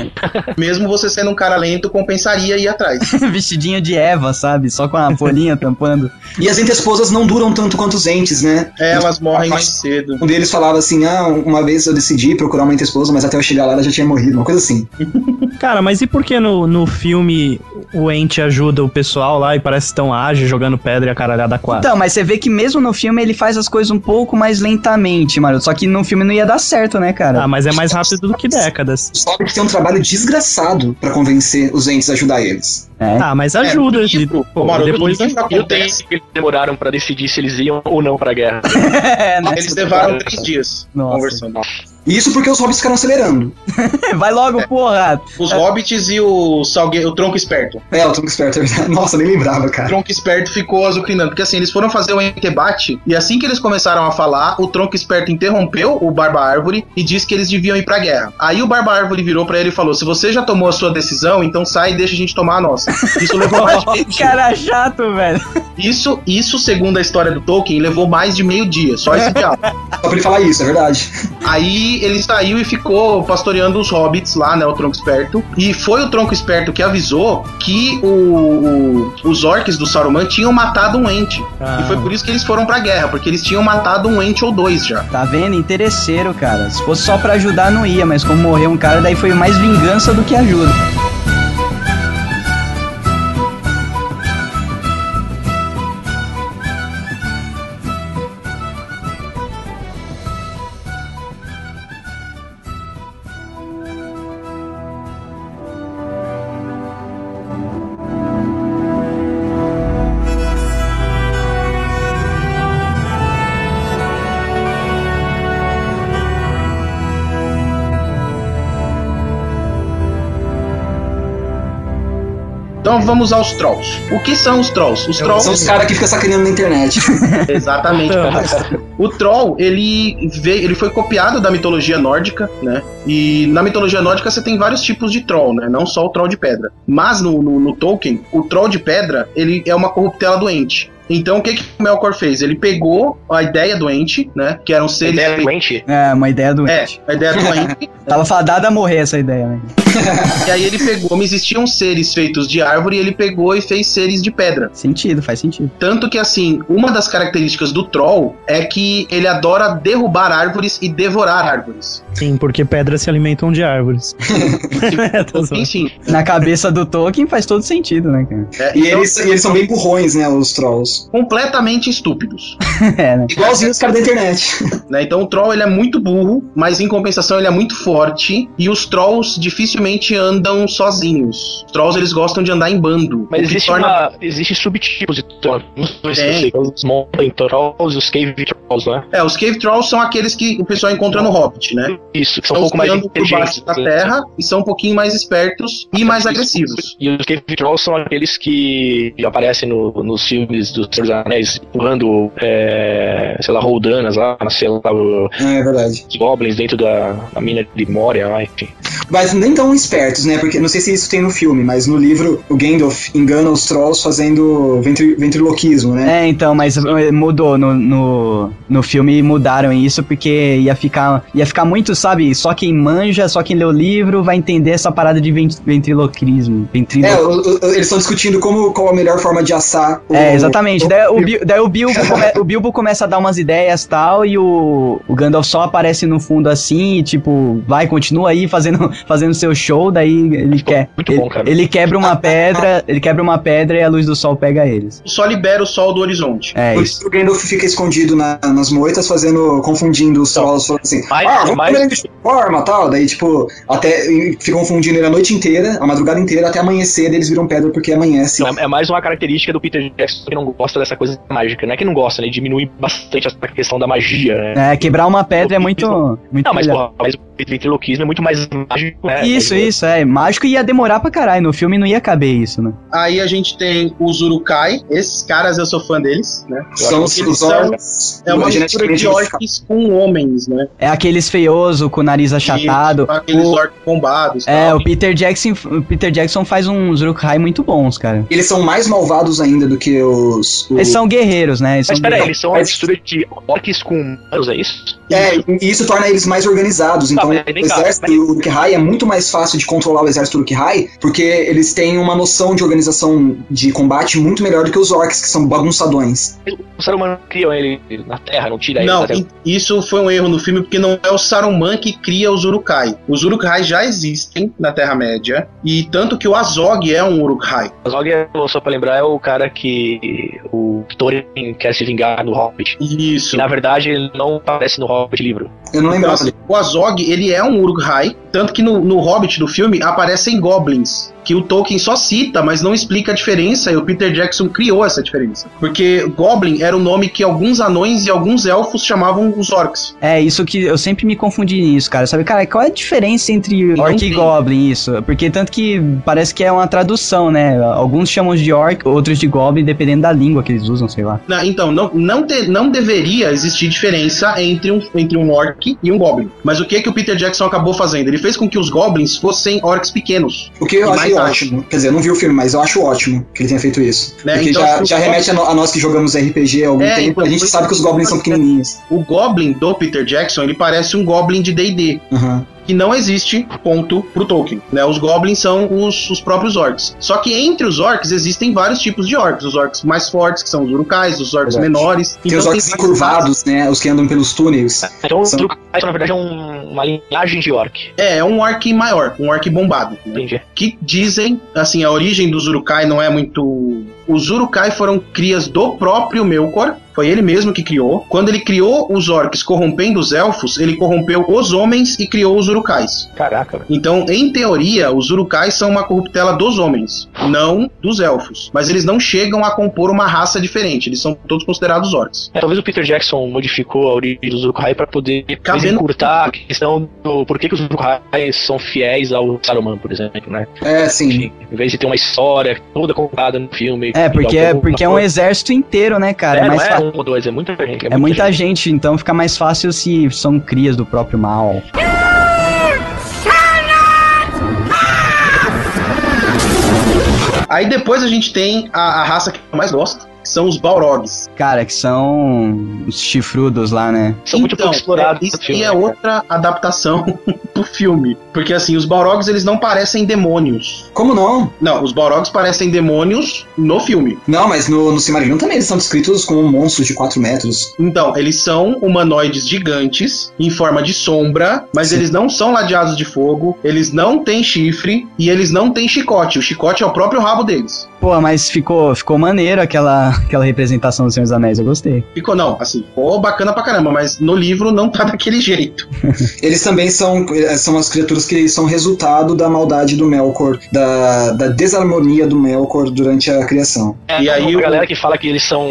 (laughs) Mesmo você sendo um cara lento, compensaria ir atrás. (laughs) Vestidinho de Eva, sabe? Só com a folhinha tampando. E as entesposas não duram tanto quanto os entes, né? É, elas morrem mais cedo. Um deles falava assim: ah, uma vez eu decidi procurar uma entesposa, mas até eu chegar lá ela já tinha morrido, uma coisa assim. Cara, mas e por que no, no filme o Ente ajuda o pessoal lá e parece tão ágil, jogando pedra e a caralhada quatro? Então, mas você vê que mesmo no filme ele faz as coisas um pouco mais lentamente, mano. Só que no filme não ia dar certo, né, cara? Ah, mas é mais rápido do que décadas. Os hobbits têm um trabalho desgraçado pra convencer os entes a ajudar eles. É. Ah, mas ajuda. e, livro, pô, Maroto, depois no livro E o tempo acontece. que eles demoraram pra decidir se eles iam ou não pra guerra. (laughs) É, né? Eles levaram três dias Nossa. conversando. Isso porque os hobbits ficaram acelerando. (laughs) Vai logo, porra! Os hobbits e o, salgue... o tronco esperto. É, o Tronco Esperto, é verdade. Nossa, nem lembrava, O cara. tronco esperto ficou azucrinando. Porque assim, eles foram fazer o debate e assim que eles começaram a falar, o tronco esperto interrompeu o Barba Árvore e disse que eles deviam ir pra guerra. Aí o Barba Árvore virou pra ele e falou: Se você já tomou a sua decisão, então sai e deixa a gente tomar a nossa. Isso levou mais (laughs) de. Cara chato, velho. Isso, isso, segundo a história do Tolkien, levou mais de meio dia. Só esse diálogo. Só pra ele falar isso, é verdade. Aí ele saiu e ficou pastoreando os hobbits lá, né? O tronco esperto. E foi o tronco esperto que avisou que o, o- os orcs do Saruman tinham matado um ente. Ah. E foi por isso que eles foram pra guerra, porque eles tinham matado um ente ou dois já. Tá vendo? Interesseiro, cara. Se fosse só pra ajudar, não ia, mas como morreu um cara, daí foi mais vingança do que ajuda. Vamos aos trolls. O que são os trolls? Os trolls São os caras que ficam sacaneando na internet. (laughs) Exatamente. o troll, ele veio, ele foi copiado da mitologia nórdica, né? E na mitologia nórdica você tem vários tipos de troll, né? Não só o troll de pedra. Mas no, no, no Tolkien, o troll de pedra, ele é uma corruptela doente. Então o que que o Melkor fez? Ele pegou a ideia doente, né? Que eram seres Ideia feitos- doente? É, uma ideia É, doente. a ideia doente. (laughs) Tava fadada a morrer essa ideia, né? (laughs) e aí ele pegou, como existiam seres feitos de árvore, ele pegou e fez seres de pedra. Sentido, faz sentido. Tanto que, assim, uma das características do troll é que ele adora derrubar árvores e devorar árvores. Sim, porque pedras se alimentam de árvores. Tá zoando. Enfim. Na cabeça do Tolkien faz todo sentido, né, cara? É, E então, eles, e eles são bem burrões, né, os trolls. Completamente estúpidos. (laughs) é, né? Igualzinho os caras da internet. né? Então o troll ele é muito burro, mas em compensação ele é muito forte. E os trolls dificilmente andam sozinhos. Os trolls eles gostam de andar em bando. Mas existe, torna- uma, existe subtipos de trolls. Não sei se Tem. você sei, os mountain trolls e os cave trolls, né? É, os cave trolls são aqueles que o pessoal encontra no Hobbit, né? Isso, que são São um pouco mais andam por baixo inteligentes. da né? terra e são um pouquinho mais espertos e mais agressivos. E os Cave Trolls são aqueles que aparecem no- nos filmes do Senhor dos Anéis, empurrando, é, sei lá, roldanas lá, sei lá, o- É, é verdade. os goblins dentro da, da mina de Moria, lá, enfim. Mas nem tão espertos, né? Porque não sei se isso tem no filme, mas no livro o Gandalf engana os trolls fazendo ventri- ventriloquismo, né? É, então, mas eh, mudou no, no, no filme mudaram isso porque ia ficar ia ficar muito, sabe, só quem manja, só quem lê o livro vai entender essa parada de vent- ventriloquismo. É, Ventrilo... o- o- eles estão discutindo como, qual a melhor forma de assar o, É, exatamente. Exatamente. Daí o, Bil- daí o Bilbo, come- o Bilbo começa a dar umas ideias tal, e o, o Gandalf só aparece no fundo assim, e tipo, vai, continua aí fazendo, (laughs) fazendo seu show, daí ele quer. muito ele, bom, cara. ele quebra uma pedra, (laughs) ele quebra uma pedra e a luz do sol pega eles. Só libera o sol do horizonte. É Por isso. isso o Gandalf fica escondido na- nas moitas, fazendo, confundindo os solos, falando assim, mais- ah, vamos ele de forma tal. Daí, tipo, até ficam confundindo ele a noite inteira, a madrugada inteira, até amanhecer, eles viram pedra porque amanhece. É, é mais uma característica do Peter Jackson que não gosta dessa coisa mágica. Não é que não gosta, né? Diminui bastante essa questão da magia, né? É, quebrar uma pedra é muito. muito Não, mas, melhor. porra, mas ventriloquismo é muito mais mágico, né? Isso, isso, é. Mágico ia demorar pra caralho. No filme não ia caber isso, né? Aí a gente tem os Urukai. Esses caras eu sou fã deles, né? São os, são- É uma mistura de orcs com homens, né? É aqueles feioso com o nariz achatado. Isso, Aqueles O- orcs bombados. É, tal. o Peter Jackson, o Peter Jackson faz uns Uruk-hai muito bons, cara. Eles são mais malvados ainda do que os. os- Eles são guerreiros, né? Eles Mas peraí, eles são uma mistura de orcs com humanos, é isso? É, e isso torna eles mais organizados. Então, o cá, exército mas- Uruk-hai é muito mais fácil de controlar o exército Uruk-hai, porque eles têm uma noção de organização de combate muito melhor do que os orcs, que são bagunçadões. O Saruman cria ele na Terra, não tira ele Não, isso foi um erro no filme, porque não é o Saruman que cria os Urukai. Os Urukai já existem na Terra-média, e tanto que o Azog é um Urukai. O Zog, é- só pra lembrar, é o cara que o Thorin quer se vingar no Hobbit. Isso. E, na verdade, ele não aparece no Hobbit livro. Eu não Então, lembrava. assim, o Azog, ele é um Uruk-hai, tanto que no, no Hobbit do filme aparecem goblins, que o Tolkien só cita, mas não explica a diferença, e o Peter Jackson criou essa diferença. Porque Goblin era o nome que alguns anões e alguns elfos chamavam os orcs. É, isso que eu sempre me confundi nisso, cara. Sabe, cara, qual é a diferença entre Não orc e tem. goblin, isso? Porque tanto que parece que é uma tradução, né? Alguns chamam de orc, outros de goblin, dependendo da língua que eles usam, sei lá. Na- Então, não, não, te- não deveria existir diferença entre um, entre um orc e um goblin. Mas o que que o Peter Jackson acabou fazendo? Ele fez com que os goblins fossem orcs pequenos. O que eu E achei ótimo. Quer dizer, eu não vi o filme, mas eu acho ótimo que ele tenha feito isso. Né, Porque então, já, já remete a, nós que jogamos RPG há algum É, tempo. então, a gente sabe que os goblins são pequenininhos. O goblin do Peter Jackson, ele parece um goblin de D&D. Aham. Que não existe, ponto, pro Tolkien. Né? Os goblins são os, os próprios orcs. Só que entre os orcs existem vários tipos de orcs. Os orcs mais fortes, que são os urukais, os orcs Verdade. menores. Tem os orcs vários- encurvados, né? Os que andam pelos túneis. Então, São- o Uruk-hai, na verdade, é um- uma linhagem de orc. É, é um orc maior, um orc bombado. né? Entendi. Que dizem, assim, a origem dos urukai não é muito... Os urukai foram crias do próprio Melkor, foi ele mesmo que criou. Quando ele criou os orcs corrompendo os elfos, ele corrompeu os homens e criou os urukais. Caraca, velho. Então, em teoria, os urukais são uma corruptela dos homens, não dos elfos. Mas eles não chegam a compor uma raça diferente, eles são todos considerados orcs. É, talvez o Peter Jackson modificou a origem dos Uruk-hai pra poder Cabendo- encurtar a questão do por que, que os Uruk-hai são fiéis ao Saruman, por exemplo, né? É, sim. Em vez de ter uma história toda contada no filme. É, porque, é, porque é um exército inteiro, né, cara? É, É, mais é um ou dois, é muita gente. é muita gente, então fica mais fácil se são crias do próprio mal. Aí depois a gente tem a, a raça que eu mais gosto, que são os Balrogs. Cara, que são os chifrudos lá, né? São muito pouco explorados é, isso filme, aí é né, cara? outra adaptação (laughs) do filme. Porque assim, os Balrogs eles não parecem demônios. Como não? Não, os Balrogs parecem demônios no filme. Não, mas no, no Silmarillion também eles são descritos como monstros de 4 metros. Então, eles são humanoides gigantes, em forma de sombra, mas Sim. eles não são ladeados de fogo, eles não têm chifre e eles não têm chicote. O chicote é o próprio rabo deles. Pô, mas ficou, ficou maneiro aquela, aquela representação do Senhor dos Anéis, eu gostei. Ficou, não, assim, ficou bacana pra caramba, mas no livro não tá (laughs) daquele jeito. Eles também são, eh, são as criaturas que são resultado da maldade do Melkor, da, da desarmonia do Melkor durante a criação. É, E aí o- galera que fala que eles são.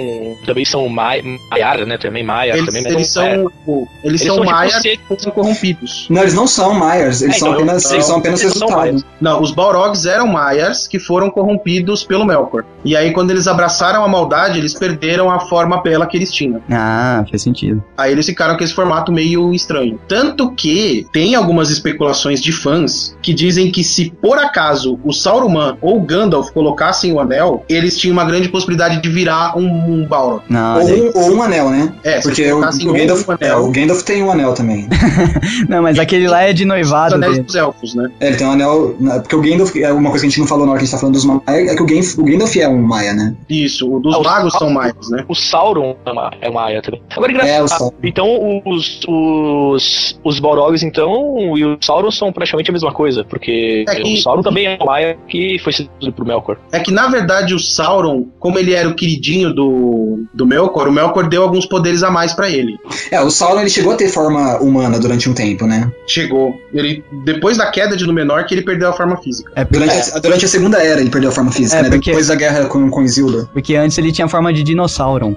Também são Mai- Maiara, né? Também Maia. Eles, também, eles é. são, tipo, eles Eles são são tipo maias corrompidos. Não, eles não são Maiars, eles É, são então, apenas, eu- eles são apenas eles são resultado. Maias. Não, os Balrogs eram Maiars que foram corrompidos pelo Melkor. E aí, quando eles abraçaram a maldade, eles perderam a forma bela que eles tinham. Ah, faz sentido. Aí eles ficaram com esse formato meio estranho. Tanto que tem algumas especulações de fãs que dizem que se por acaso o Sauron ou o Gandalf colocassem o anel, eles tinham uma grande possibilidade de virar um, um Balrog. Não, Ou um, ou um anel, né? É, Porque o, o, um Gandalf, anel. é, o Gandalf tem um anel também. (laughs) não, mas aquele lá é de Os noivado anéis dele. dos elfos, né? É, ele tem um anel. Porque o Gandalf, é uma coisa que a gente não falou na hora que a gente tá falando dos Maia, é que o Gandalf, o Gandalf é um Maia, né? Isso, o dos os magos são maias, né? O Sauron é uma, é maia também. Agora, É, engraçado. Sauron. então, os, os, os Balrogs, então, e o Sauron são praticamente a mesma coisa, porque É que- o Sauron também é um maia que foi seduzido pro Melkor. É que, na verdade, o Sauron, como ele era o queridinho do, do Melkor, o Melkor deu alguns poderes a mais pra ele. É, o Sauron ele chegou a ter forma humana durante um tempo, né? Chegou. Ele, depois da queda de Númenor, que ele perdeu a forma física. É Durante, a, durante a Segunda Era ele perdeu a forma física, É, né? porque- Depois da guerra com, com Isildur. porque antes ele tinha forma de dinossauro.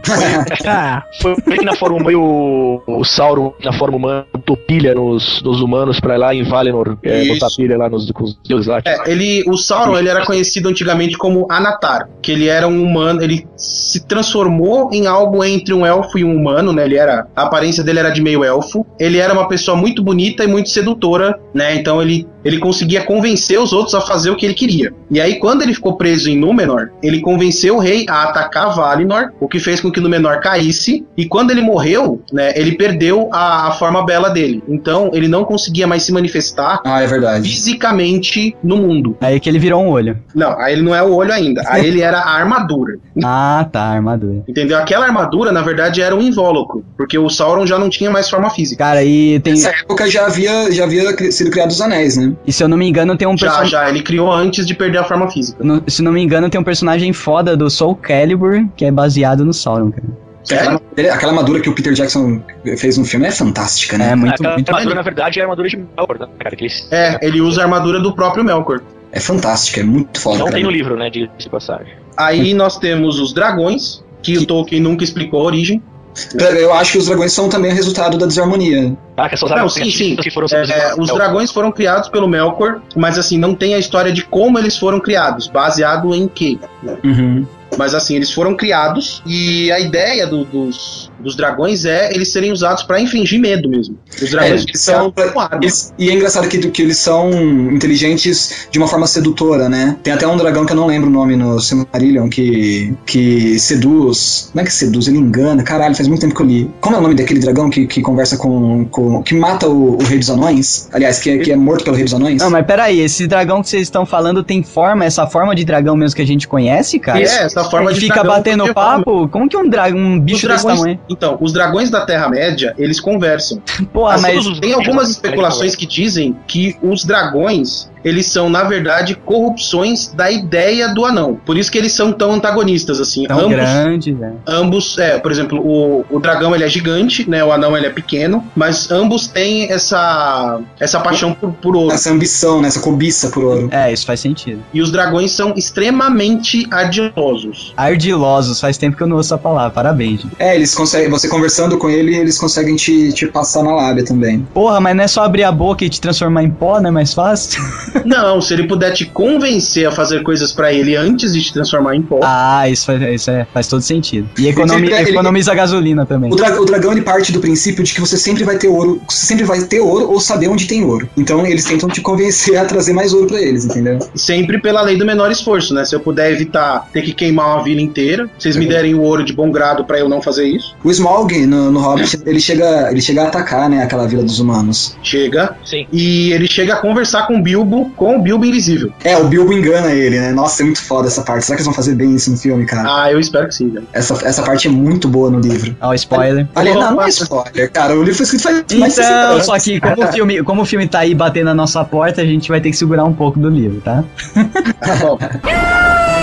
Foi que na forma humana, o, o Sauron, na forma humana, botou pilha nos, nos humanos pra ir lá em Valinor, é, botar pilha lá nos, com os deuses lá. É, ele, o Sauron ele era conhecido antigamente como Anatar, que ele era um humano, ele se transformou em algo entre um elfo e um humano, né? Ele era, a aparência dele era de meio elfo. Ele era uma pessoa muito bonita e muito sedutora, né? Então ele ele conseguia convencer os outros a fazer o que ele queria. E aí quando ele ficou preso em Númenor, ele convenceu o rei a atacar Valinor, o que fez com que Númenor caísse. E quando ele morreu, né? Ele perdeu a, a forma bela dele. Então ele não conseguia mais se manifestar Ah, é verdade. fisicamente no mundo. Aí que ele virou um olho. Não, aí ele não é o olho ainda. Aí ele era a armadura. (laughs) Ah, tá, armadura. Entendeu? Aquela armadura, na verdade, era um invólucro. Porque o Sauron já não tinha mais forma física. Cara, e tem. Nessa época já havia, já havia sido criado os anéis, né? E se eu não me engano, tem um Já, personagem. já. Ele criou antes de perder a forma física. no- se não me engano, tem um personagem foda do Soul Calibur que é baseado no Sauron, cara. Sério? Aquela, armadura que o Peter Jackson fez no filme é fantástica, né? É muito, Aquela muito armadura, na verdade, é a armadura de Melkor, né, cara? Que É, ele usa a armadura do próprio Melkor. É fantástica, é muito foda, não cara. tem no livro, né? De, de passagem. Aí nós temos os dragões, que o Tolkien nunca explicou a origem. Eu acho que os dragões são também resultado da desarmonia. Ah, que são Não, dragões sim, sim. que foram É, é, os dragões foram criados pelo Melkor, mas assim, não tem a história de como eles foram criados, baseado em quê. Uhum. Mas assim, eles foram criados e a ideia do- dos, dos dragões é eles serem usados pra infligir medo mesmo. Os dragões É, eles são. Eles- e é engraçado que, que eles são inteligentes de uma forma sedutora, né? Tem até um dragão que eu não lembro o nome no Silmarillion que, que seduz. Não é que seduz, ele engana. Caralho, faz muito tempo que eu li. Como é o nome daquele dragão que, que conversa com, com. que mata o, o Rei dos Anões? Aliás, que é, que é morto pelo Rei dos Anões? Não, mas peraí, esse dragão que vocês estão falando tem forma, essa forma de dragão mesmo que a gente conhece, cara? É, essa forma Ele de fica dragão batendo papo? Como que um dragão, um bicho desse dragões, tamanho? Então, os dragões da Terra-média, eles conversam. Assim, mas. tem algumas especulações que dizem que os dragões, eles são, na verdade, corrupções da ideia do anão. Por isso que eles são tão antagonistas, assim. Tão ambos, grande, velho. ambos, é, por exemplo, o, o dragão ele é gigante, né? O anão ele é pequeno, mas ambos têm essa, essa paixão por, por ouro. Essa ambição, né? Essa cobiça por ouro. É, isso faz sentido. E os dragões são extremamente ardilosos. Ardilosos, faz tempo que eu não ouço essa palavra, parabéns. gente. É, eles conseguem. Você conversando com ele, eles conseguem te, te passar na lábia também. Porra, mas não é só abrir a boca e te transformar em pó, não é mais fácil? (laughs) Não, se ele puder te convencer a fazer coisas pra ele antes de te transformar em pó. ah, isso, faz, isso é- faz todo sentido. E economi- Ele- ele- economiza gasolina também. O, dra- o dragão ele parte do princípio de que você sempre vai ter ouro, você sempre vai ter ouro ou saber onde tem ouro. Então eles tentam te convencer (laughs) a trazer mais ouro pra eles, entendeu? Sempre pela lei do menor esforço, né? Se eu puder evitar ter que queimar uma vila inteira, vocês me derem o ouro de bom grado pra eu não fazer isso, O Smaug no, no Hobbit, ele chega, ele chega a atacar, né, aquela vila dos humanos. chega. Sim. E ele chega a conversar com o Bilbo, com o Bilbo invisível. É, o Bilbo engana ele, né? Nossa, é muito foda essa parte. Será que eles vão fazer bem isso no filme, cara? Ah, eu espero que sim, velho. Essa, essa parte é muito boa no livro. Ó, spoiler. Aliás, não, não é spoiler, cara. O livro foi escrito faz mais de 60 Então, só que como o, filme, como o filme tá aí batendo na nossa porta, a gente vai ter que segurar um pouco do livro, tá? (laughs) Tá bom. (laughs)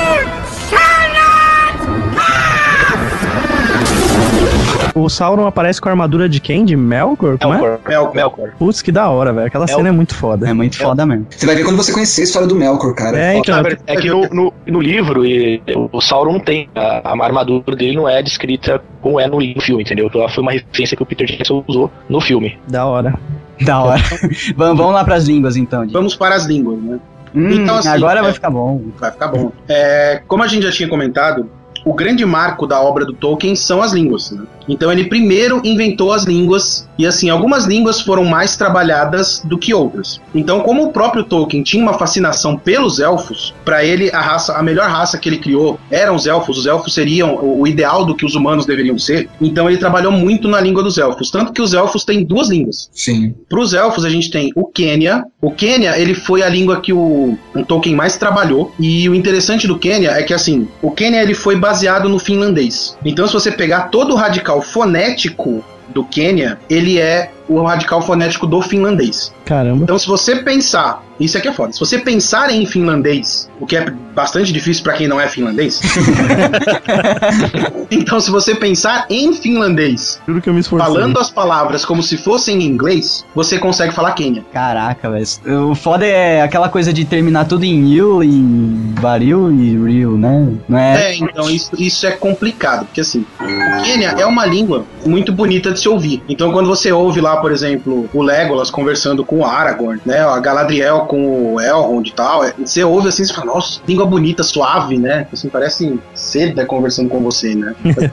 o Sauron aparece com a armadura de quem? De Melkor? Como é? Melkor. Melkor. Melkor. Putz, que da hora, velho. Aquela cena é muito foda. É muito foda mesmo. Você vai ver quando você conhecer a história do Melkor, cara. É, então. Na verdade, é que no, no, no livro e, o Sauron não tem. A, a armadura dele não é descrita como é no, no filme, entendeu? Então foi uma referência que o Peter Jackson usou no filme. Da hora. Da hora. (laughs) vamos, vamos lá pras línguas então. Di. Vamos para as línguas, né? Hum, então, assim, agora é- vai ficar bom. Vai ficar bom. É, como a gente já tinha comentado, o grande marco da obra do Tolkien são as línguas. né? Então ele primeiro inventou as línguas e assim, algumas línguas foram mais trabalhadas do que outras. Então, como o próprio Tolkien tinha uma fascinação pelos elfos, para ele a raça, a melhor raça que ele criou eram os elfos. Os elfos seriam o, o ideal do que os humanos deveriam ser. Então ele trabalhou muito na língua dos elfos, tanto que os elfos têm duas línguas. Sim. Para os elfos, a gente tem o Quenya. O Quenya, ele foi a língua que o, o Tolkien mais trabalhou. E o interessante do Quenya é que, assim, o Quenya ele foi baseado no finlandês. Então, se você pegar todo o radical fonético do Quenya, ele é o radical fonético do finlandês. Caramba. Então, se você pensar, isso aqui é foda. Se você pensar em finlandês, o que é bastante difícil para quem não é finlandês. (laughs) então, se você pensar em finlandês, Juro que eu me esforcei. falando as palavras como se fossem em inglês, você consegue falar Quenya. Caraca, velho. O foda é aquela coisa de terminar tudo em il, em baril e real, né? Não é? É, então isso, isso é complicado, porque assim, o Quenya é uma língua muito bonita de se ouvir. Então quando você ouve lá, por exemplo, o Legolas conversando com o Aragorn, né, a Galadriel com o Elrond e tal, é- você ouve assim, você fala, nossa, língua bonita, suave, né? Assim, parece Zelda conversando com você, né? (laughs)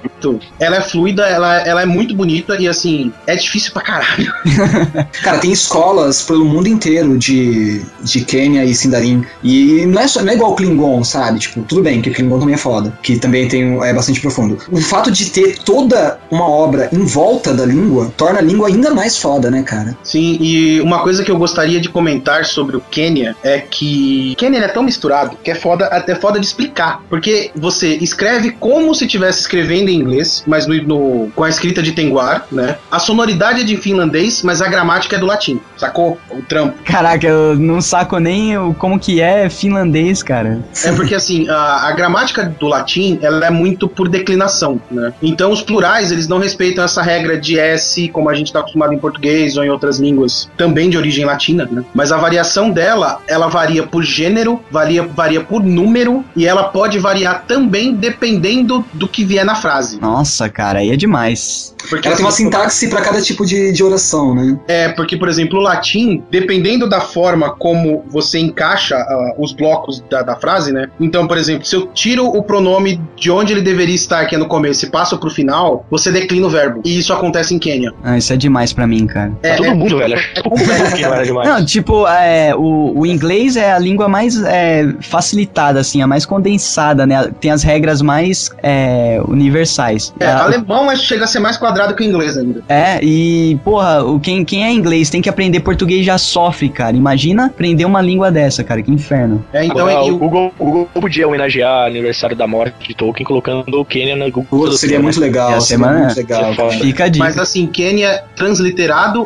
Ela é fluida, ela, ela é muito bonita e assim, é difícil pra caralho. (laughs) Cara, tem escolas pelo mundo inteiro de, de Quenya e Sindarin. E não é, só, não é igual o Klingon, sabe? Tipo, tudo bem que o Klingon também é foda, que também tem, é bastante profundo. O fato de ter toda uma obra em volta da língua torna a língua ainda mais foda, né, cara? Sim, e uma coisa que eu gostaria de comentar sobre o Quenya é que ele é tão misturado que é foda, até foda de explicar. Porque você escreve como se estivesse escrevendo em inglês, mas no, no- com a escrita de Tenguar, né? A sonoridade é de finlandês, mas a gramática é do latim, sacou? O trampo. Caraca, eu não saco nem o, como que é finlandês, cara. É porque (laughs) assim, a, a gramática do latim, ela é muito por declinação, né? Então os plurais, eles não respeitam essa regra de S, como a gente está acostumado em português ou em outras línguas também de origem latina, né? Mas a variação dela, ela varia por gênero, varia, varia por número e ela pode variar também dependendo do que vier na frase. Nossa, cara, aí é demais. Porque Ela tem uma sintaxe pra cada tipo de, de oração, né? É, porque, por exemplo, o latim, dependendo da forma como você encaixa ah, os blocos da, da frase, né? Então, por exemplo, se eu tiro o pronome de onde ele deveria estar, que é no começo, e passo pro final, você declina o verbo. E isso acontece em Quênia. Ah, isso é demais pra mim, cara. É, Todo é- mundo, velho. (laughs) Não tipo, é, o, o inglês é a língua mais é, facilitada, assim, a mais condensada, né? Tem as regras mais é, universais. é, Ah, alemão é- chega a ser mais quadrado que o inglês ainda. É, e, porra, o, quem, quem é inglês tem que aprender português já sofre, cara. Imagina aprender uma língua dessa, cara, que inferno. É, então, Agora, o, o- Google, o Google podia homenagear o aniversário da morte de Tolkien colocando o Quênia no Google. Seria né? muito legal, seria semana- muito legal. Fica a dica. mas assim, Quênia transliterado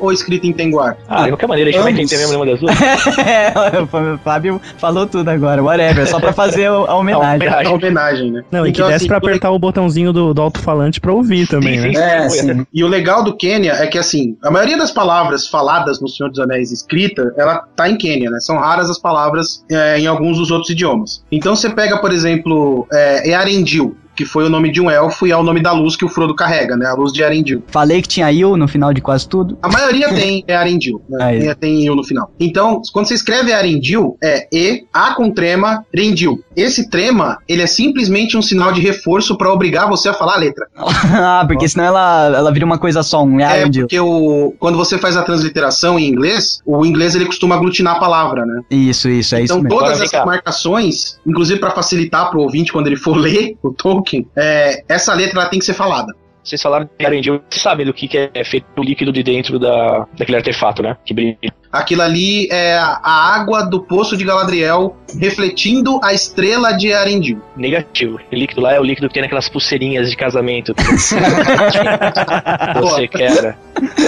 ou escrito em Tenguar? Ah, de qualquer maneira, a gente vai entender mesmo uma das duas. é, (laughs) o Fábio falou tudo agora, whatever, só pra fazer a homenagem. Uma homenagem, né? Não, e que Então, desse assim, pra o le- apertar o botãozinho do, do alto-falante pra ouvir também, Sim, né? sim. É, sim. E o legal do Quênia é que, assim, a maioria das palavras faladas no Senhor dos Anéis escrita, ela tá em Quênia, né? São raras as palavras é, em alguns dos outros idiomas. Então você pega, por exemplo, é, Earendil, que foi o nome de um elfo e é o nome da luz que o Frodo carrega, né? A luz de Earendil. Falei que tinha eu no final de quase tudo. A maioria tem Earendil, né? Aí. (laughs) Tem, tem il no final. Então, quando você escreve Earendil, é E, A com trema, Rendil. Esse trema, ele é simplesmente um sinal de reforço para obrigar você a falar a letra. (laughs) ah, porque senão ela, ela vira uma coisa só, um É áudio. porque o, quando você faz a transliteração em inglês, o inglês ele costuma aglutinar a palavra, né? Isso, isso, é isso então todas essas marcações, inclusive para facilitar pro ouvinte quando ele for (laughs) ler o Tolkien, é, essa letra ela tem que ser falada. Vocês falaram de Arendil, vocês sabem do que, que é feito o líquido de dentro da, daquele artefato, né? Que brilha. Aquilo ali é a água do poço de Galadriel refletindo a estrela de Arendil. Negativo. O líquido lá é o líquido que tem naquelas pulseirinhas de casamento. que (laughs) Você quebra.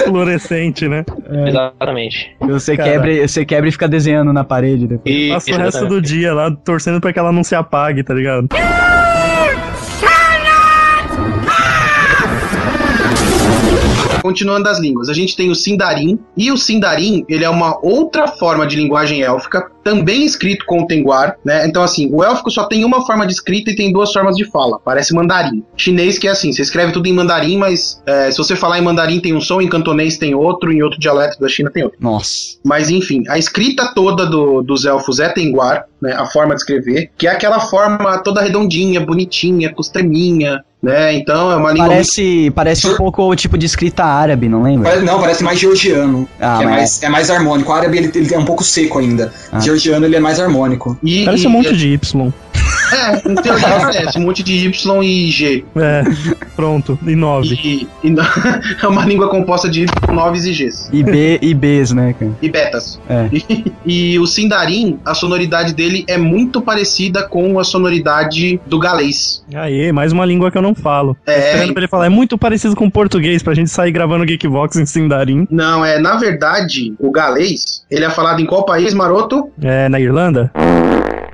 Fluorescente, né? Exatamente. Você Cara. quebra, você quebra e fica desenhando na parede depois. E, Passa o resto do dia lá torcendo pra que ela não se apague, tá ligado? Continuando as línguas, a gente tem o Sindarin, e o Sindarin, ele é uma outra forma de linguagem élfica, também escrito com o Tenguar, né? Então, assim, o élfico só tem uma forma de escrita e tem duas formas de fala. Parece mandarim. Chinês que é assim, você escreve tudo em mandarim, mas é, se você falar em mandarim tem um som, em cantonês tem outro, em outro dialeto da China tem outro. Nossa. Mas enfim, a escrita toda do- dos elfos é Tenguar, né? A forma de escrever, que é aquela forma toda redondinha, bonitinha, com extreminha, né? Então é uma língua muito Parece, parece um pouco o tipo de escrita árabe, não lembra? Parece- Não, parece mais georgiano. Ah, que é, mas- mais, é mais harmônico. O árabe ele, ele é um pouco seco ainda. Ah. Georgiano ele é mais harmônico. E, Parece e- um monte de Y. É, (laughs) em teoria parece, um monte de Y e G. É, pronto. E 9. E, e (laughs) é uma língua composta de noves e Gs. E B e Bs, né, cara? E betas. É. (laughs) E, e o Sindarin, a sonoridade dele é muito parecida com a sonoridade do galês. Aí, mais uma língua que eu não falo. Tô É, esperando pra ele falar. É muito parecido com português pra gente sair gravando Geekbox em Sindarin. não, é, na verdade, o galês, ele é falado em qual país, maroto? É, na Irlanda?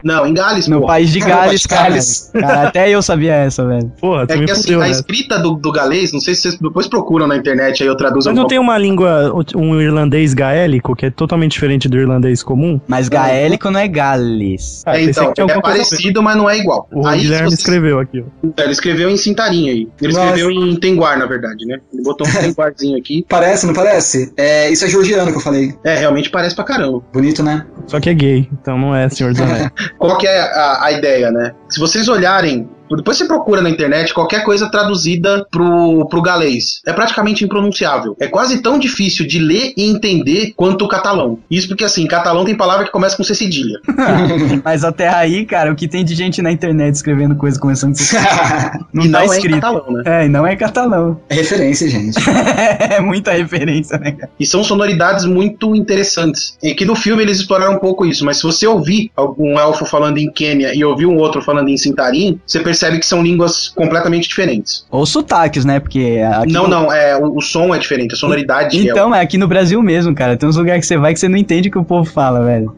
Não, em Gales, No pô. país de No Gales, país de cara. Gales. Cara, Até eu sabia essa, velho. Porra, tu É me que assim, fudeu, a né? escrita do, do galês, não sei se vocês depois procuram na internet, aí eu traduzo Mas não tem uma língua, um irlandês gaélico, que é totalmente diferente do irlandês comum? Mas gaélico não é Gales. Ah, É, então, é parecido, mas não é igual. O aí, Guilherme você- escreveu aqui, ó. Ele escreveu em Cintarim aí. Ele Nossa. escreveu em Tenguar, na verdade, né? Ele botou um (laughs) Tenguarzinho aqui. Parece, não parece? É, isso é georgiano que eu falei. É, realmente parece pra caramba. Bonito, né? Só que é gay, então não é Senhor dos Anéis. (laughs) Qual que é a, a ideia, né? Se vocês olharem, depois você procura na internet qualquer coisa traduzida pro, pro galês. É praticamente impronunciável. É quase tão difícil de ler e entender quanto o catalão. Isso porque, assim, catalão tem palavra que começa com C cedilha. (laughs) Mas até aí, cara, o que tem de gente na internet escrevendo coisa começando a (laughs) não e tá não é escrito. catalão, né? É, e não é catalão. É referência, gente. (laughs) é muita referência, né, cara? E são sonoridades muito interessantes. E que no filme eles exploraram um pouco isso, mas se você ouvir algum elfo falando em Quênia e ouvir um outro falando em Sintarim, você percebe que são línguas completamente diferentes. Ou sotaques, né? Porque. aqui não, no- não, é, o, o som é diferente, a sonoridade é Então, é aqui no Brasil mesmo, cara. Tem uns lugares que você vai que você não entende o que o povo fala, velho.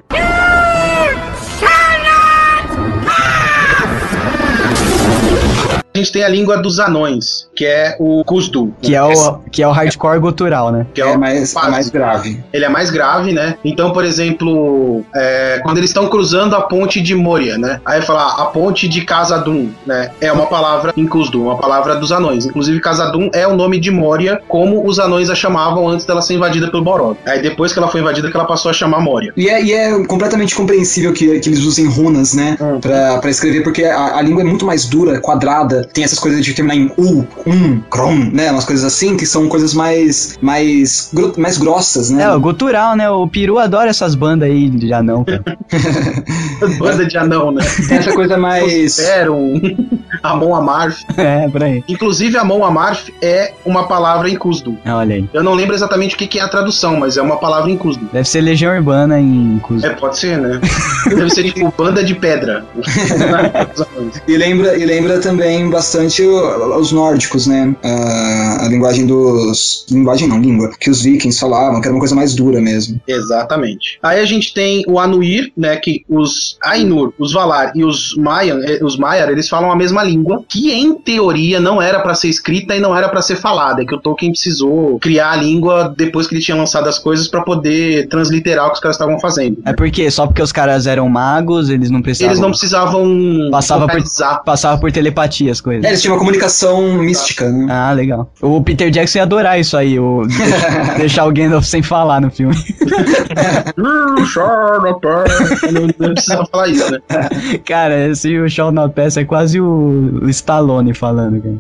A gente tem a língua dos anões, que é o Kuzdu. Que é o, que é o hardcore gutural, né? que É mais, é mais grave. Ele é mais grave, né? Então, por exemplo, é, quando eles estão cruzando a ponte de Moria, né? Aí fala ah, a ponte de Casadum, né? É uma palavra em Kuzdu, uma palavra dos anões. Inclusive, Casadum é o nome de Moria, como os anões a chamavam antes dela ser invadida pelo Borog. Aí depois que ela foi invadida, que ela passou a chamar Moria. E é, e é completamente compreensível que, que eles usem runas, né? Hum. Pra, pra escrever, porque a, a língua é muito mais dura, quadrada, tem essas coisas de terminar em U, um, crom, né? Umas coisas assim, que são coisas mais, mais, gro- mais grossas, né? É, o gutural, né? O peru adora essas bandas aí de anão, cara. (laughs) Banda de anão, né? Tem essa coisa mais. Serum, (laughs) Amon Amarth. é, por aí. Inclusive, Amon Amarth é uma palavra em Kuzdu. Olha aí. Eu não lembro exatamente o que que é a tradução, mas é uma palavra em Kuzdu. Deve ser Legião Urbana em Cus. É, pode ser, né? Deve ser tipo banda de pedra. (laughs) E lembra, e lembra também bastante os nórdicos, né? A, a linguagem dos. Linguagem não, língua. Que os vikings falavam, que era uma coisa mais dura mesmo. Exatamente. Aí a gente tem o Anuir, né? Que os Ainur, os Valar e os Maian, eh, os Maiar, eles falam a mesma língua, que em teoria não era pra ser escrita e não era pra ser falada. É que o Tolkien precisou criar a língua depois que ele tinha lançado as coisas pra poder transliterar o que os caras estavam fazendo. É porque só porque os caras eram magos, eles não precisavam. Eles não precisavam Passava por-. Passava por telepatia as coisas. É, eles tinham uma comunicação mística, né? Ah, legal. O Peter Jackson ia adorar isso aí, o (laughs) deixar- o Gandalf sem falar no filme. não, não precisava falar isso, né? (laughs) Cara, esse o Shawn na peça é quase o, o Stallone falando, cara.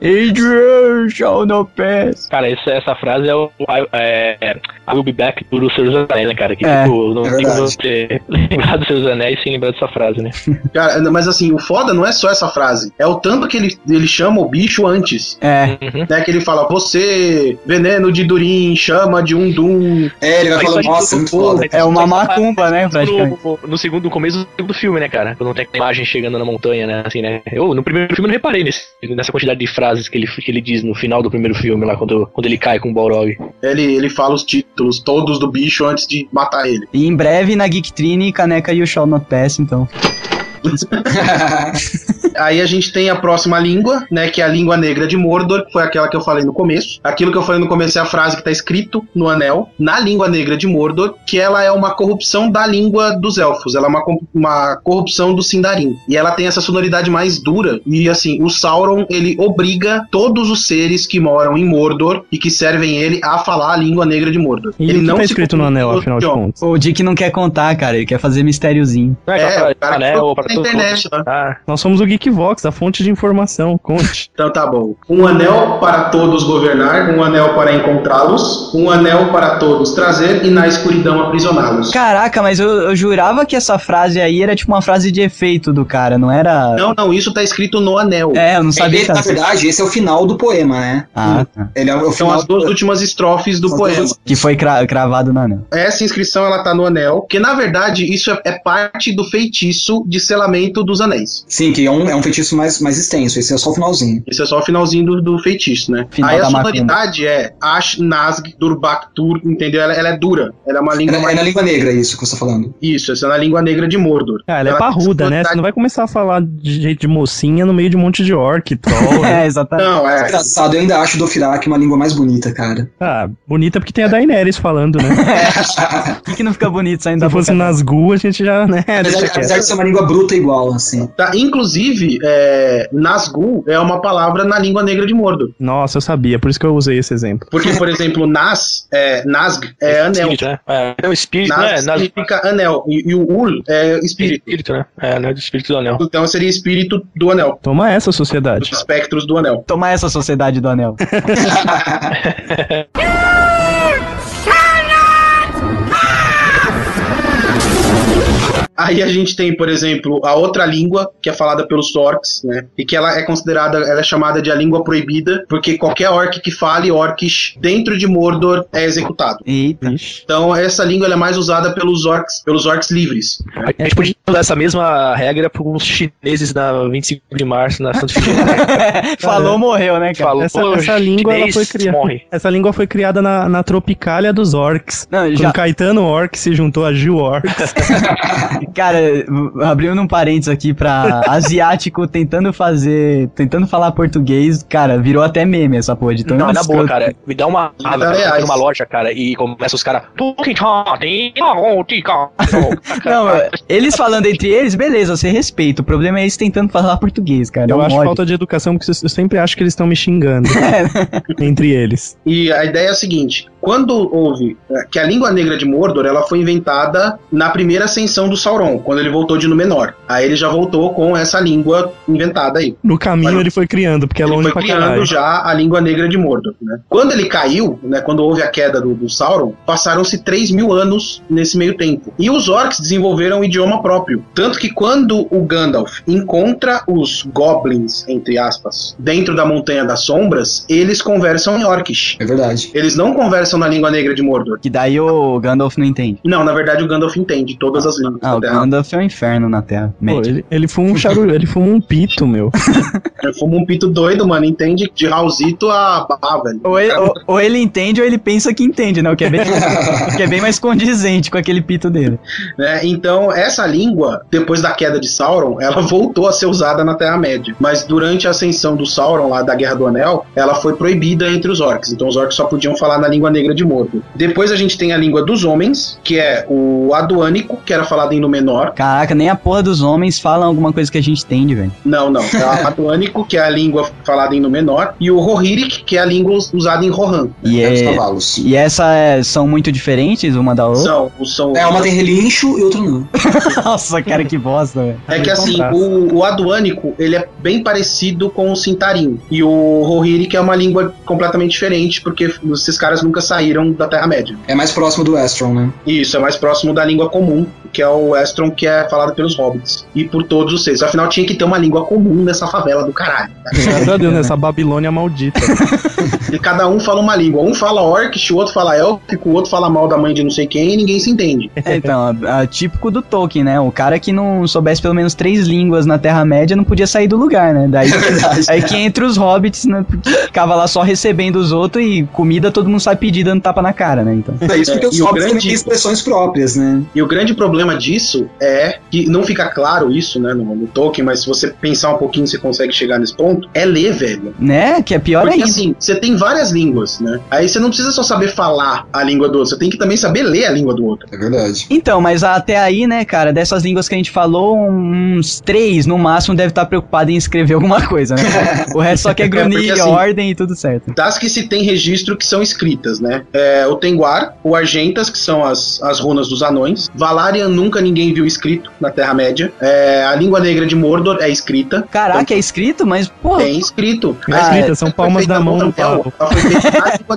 Adrian, na peça. Cara, essa, essa frase é o I, é, I Will Be Back do Senhor dos Anéis, né, cara? Que É, tipo, não é tem como você (laughs) lembrar do Senhor dos Anéis sem lembrar dessa frase, né? Cara, mas assim, o foda não é só essa frase. É o tanto que ele, ele chama o bicho antes. É, Uhum. Né, que ele fala, você, veneno de Durin, chama de um Dum. É, ele vai falando, aí nossa, tudo muito foda. é uma macumba, né, praticamente. No, no segundo, no começo do filme, né, cara? Quando tem a imagem chegando na montanha, né? Assim, né? Eu, no primeiro filme, eu não reparei nesse, nessa quantidade de frases que ele, que ele diz no final do primeiro filme, lá, quando, quando ele cai com o Balrog. Ele, ele fala os títulos todos do bicho antes de matar ele. E em breve na Geek Trine, Caneca e o Shawn Not Pass, então. (laughs) Aí a gente tem a próxima língua, né? Que é a língua negra de Mordor, que foi aquela que eu falei no começo. Aquilo que eu falei no começo é a frase que tá escrito no anel, na língua negra de Mordor, que ela é uma corrupção da língua dos elfos. Ela é uma, uma corrupção do Sindarin. E ela tem essa sonoridade mais dura. E assim, o Sauron, ele obriga todos os seres que moram em Mordor e que servem ele a falar a língua negra de Mordor. E ele o que tá escrito no anel, afinal de contas? O Dick não quer contar, cara, ele quer fazer mistériozinho. Não É, pra- o cara pra todo- internet? Ah, Nós somos o Geekvox, a fonte de informação. Conte. (laughs) Então tá bom. Um anel para todos governar, um anel para encontrá-los, um anel para todos trazer e na escuridão aprisioná-los. Caraca, mas eu, eu jurava que essa frase aí era tipo uma frase de efeito do cara, não era. Não, não, isso tá escrito no anel. É, eu não sabia Ele, que na era. verdade, esse é o final do poema, né? Ah, tá. Ele é o São as duas últimas estrofes do São poema. duas- Que foi cra- cravado no anel. Essa inscrição ela tá no anel, que na verdade isso é, é parte do feitiço de selamento dos anéis. Sim, que é um, é um feitiço mais, mais extenso. Esse é só o finalzinho. Esse é só o finalzinho do, do feitiço, né? Final Aí a da sonoridade é Ash Nazg Durbaktur, entendeu? Ela, ela é dura. Ela é uma É, língua é mais. na língua negra isso que você tá falando. Isso, essa é na língua negra de Mordor. Ah, ela é Ela tem parruda, né? Você não vai começar a falar de jeito de mocinha no meio de um monte de orc, troll. (laughs) né? É, exatamente. Não, é. Engraçado, eu ainda acho do Firak uma língua mais bonita, cara. Ah, bonita porque tem a Daenerys falando, né? Por (laughs) (laughs) que, que não fica bonito saindo da Se fosse boca? Nazgûl, a gente já, né? Apesar, apesar de ser uma língua bruta igual, assim. Tá, inclusive, é, Nazgûl é uma palavra na língua negra de Mordor. Nossa, eu sabia, por isso que eu usei esse exemplo. Porque, por exemplo, Nas, é, Nazg é anel. espírito, né? É, é o espírito, Nas né? Nas- significa anel. E, e o Ul é espírito. espírito, né? É, né? Do espírito do anel. Então seria espírito do anel. Toma essa, Dos sociedade. espectros do anel. Tomar essa sociedade do anel. (laughs) Aí a gente tem, por exemplo, a outra língua que é falada pelos orcs, né? E que ela é considerada, ela é chamada de a língua proibida, porque qualquer orc que fale orcs dentro de Mordor é executado. Eita. Então essa língua ela é mais usada pelos orcs, pelos orcs livres. A gente podia usar essa mesma regra para os chineses na 25 de março na Santa. (laughs) Falou, morreu, né, cara? Falou, Essa, essa língua ela foi criada. morre. Essa língua foi criada na, na Tropicália dos Orcs. Não, Quando já, Caetano Orc se juntou a Gil Orcs. (laughs) cara, abrindo um parênteses aqui pra asiático tentando fazer, tentando falar português, cara, virou até meme essa porra de tão Não, na boa, cara. Me dá uma raiva. Eu numa loja, cara, e começa os caras. (laughs) Não, eles falando entre eles, beleza, você respeita. O problema é eles tentando falar português, cara. Eu é um acho falta de educação, porque eu sempre acho que eles estão me xingando. (laughs) entre eles. E a ideia é a seguinte: quando houve é, que a língua negra de Mordor, ela foi inventada na primeira ascensão do Sauron, quando ele voltou de Númenor. Aí ele já voltou com essa língua inventada aí. No caminho Olha, ele foi criando, porque é ele longe foi pra criando caralho. já a língua negra de Mordor. Né? Quando ele caiu, né, quando houve a queda do, do Sauron, passaram-se 3 mil anos nesse meio tempo. E os orcs desenvolveram um idioma próprio. Tanto que quando o Gandalf encontra os goblins, entre aspas, dentro da Montanha das Sombras, eles conversam em orcs. É verdade. Eles não conversam na língua negra de Mordor. Que daí o Gandalf não entende. Não, na verdade o Gandalf entende todas as línguas Ah, da o Terra. Gandalf é um inferno na Terra. Pô, ele, ele fuma um charu, ele fuma um pito, meu. (laughs) Ele fuma um pito doido, mano. Entende de Raulzito a Bah, velho. Ou ele, ou- ou ele entende ou ele pensa que entende, né? O que é bem, o que é bem mais condizente com aquele pito dele. né? Então, essa língua, depois da queda de Sauron, ela voltou a ser usada na Terra-média. Mas durante a ascensão do Sauron, lá da Guerra do Anel, ela foi proibida entre os orcs. Então, os orcs só podiam falar na língua negra de Mordor. Depois a gente tem a língua dos homens, que é o Aduânico, que era falado em Númenor. Caraca, nem a porra dos homens falam alguma coisa que a gente entende, velho. Não, não. É o (laughs) Aduânico, que é a língua falada em Númenor. E o Rohirric, que é a língua usada em Rohan. E, É os é, cavalos. e essa é- são muito diferentes uma da outra? São, são, É, uma tem relincho e outra não. (laughs) Nossa, cara, que bosta, velho. É que assim, o, o aduânico, ele é bem parecido com o Sintarim. E o Rohirric é uma língua completamente diferente, porque esses caras nunca saíram da Terra-média. É mais próximo do Astron, né? E isso é mais próximo da língua comum, que é o Estron, que é falado pelos hobbits. E por todos os seres. Afinal, tinha que ter uma língua comum nessa favela do caralho. (laughs) Graças a Deus, nessa Babilônia maldita. (laughs) E cada um fala uma língua. Um fala orc, o outro fala élfico, o outro fala mal da mãe de não sei quem, e ninguém se entende. (laughs) É, então, a- a- típico do Tolkien, né? O cara que não soubesse pelo menos três línguas na Terra-média não podia sair do lugar, né? Daí, verdade. aí que entra os hobbits, né? Ficava lá só recebendo os outros e comida todo mundo sai pedir dando tapa na cara, né? Então. É isso porque É, os hobbits grande- têm expressões próprias, né? E o grande problema disso é que não fica claro isso, né, no, no Tolkien, mas se você pensar um pouquinho, você consegue chegar nesse ponto. É ler, velho. Né? Que é pior Porque ainda. assim, você tem várias línguas, né? Aí você não precisa só saber falar a língua do outro, você tem que também saber ler a língua do outro. É verdade. Então, mas até aí, né, cara, dessas línguas que a gente falou, uns três no máximo deve estar preocupado em escrever alguma coisa, né? (laughs) o resto só quer É, porque, grunir, assim, ordem e tudo certo. Das que se tem registro que são escritas, né? É, o Tenguar, o Argentas, que são as, as runas dos anões. Valarian nunca ninguém viu escrito na Terra-média. É, a língua negra de Mordor é escrita. Caraca, é escrito, mas, porra. Tem escrito. É A escrita, são palmas da à mão do na língua-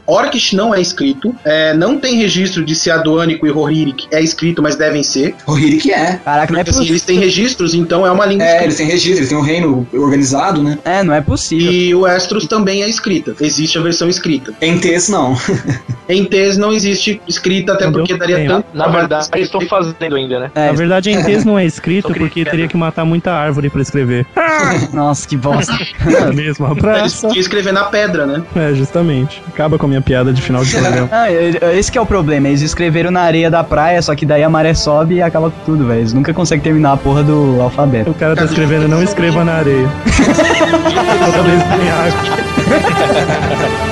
Orcish não é escrito. É, não tem registro de Seaduânico e Rohirric é escrito, mas devem ser. O Hirik é. Caraca, não é Porque, assim, possível. eles têm registros, então é uma língua É, escrita. eles têm registro, eles têm um reino organizado, né? É, não é possível. E o Estros também é escrita. Existe a versão escrita. Em texto, não. (laughs) Em Tez não existe escrita, até Não porque daria tempo. tanto. Na verdade, eles estão fazendo ainda, né? É, Na verdade, em texto não é escrito porque teria que matar muita árvore pra escrever. (laughs) nossa, que bosta. É a mesma Eles praça. tinham que escrever na pedra, né? É, justamente. Acaba com a minha piada de final de (laughs) programa. Ah, esse que é o problema, eles escreveram na areia da praia, só que daí a maré sobe e acaba com tudo, velho. Eles nunca conseguem terminar a porra do alfabeto. O cara tá escrevendo, não escreva na areia. (laughs) Toda vez que.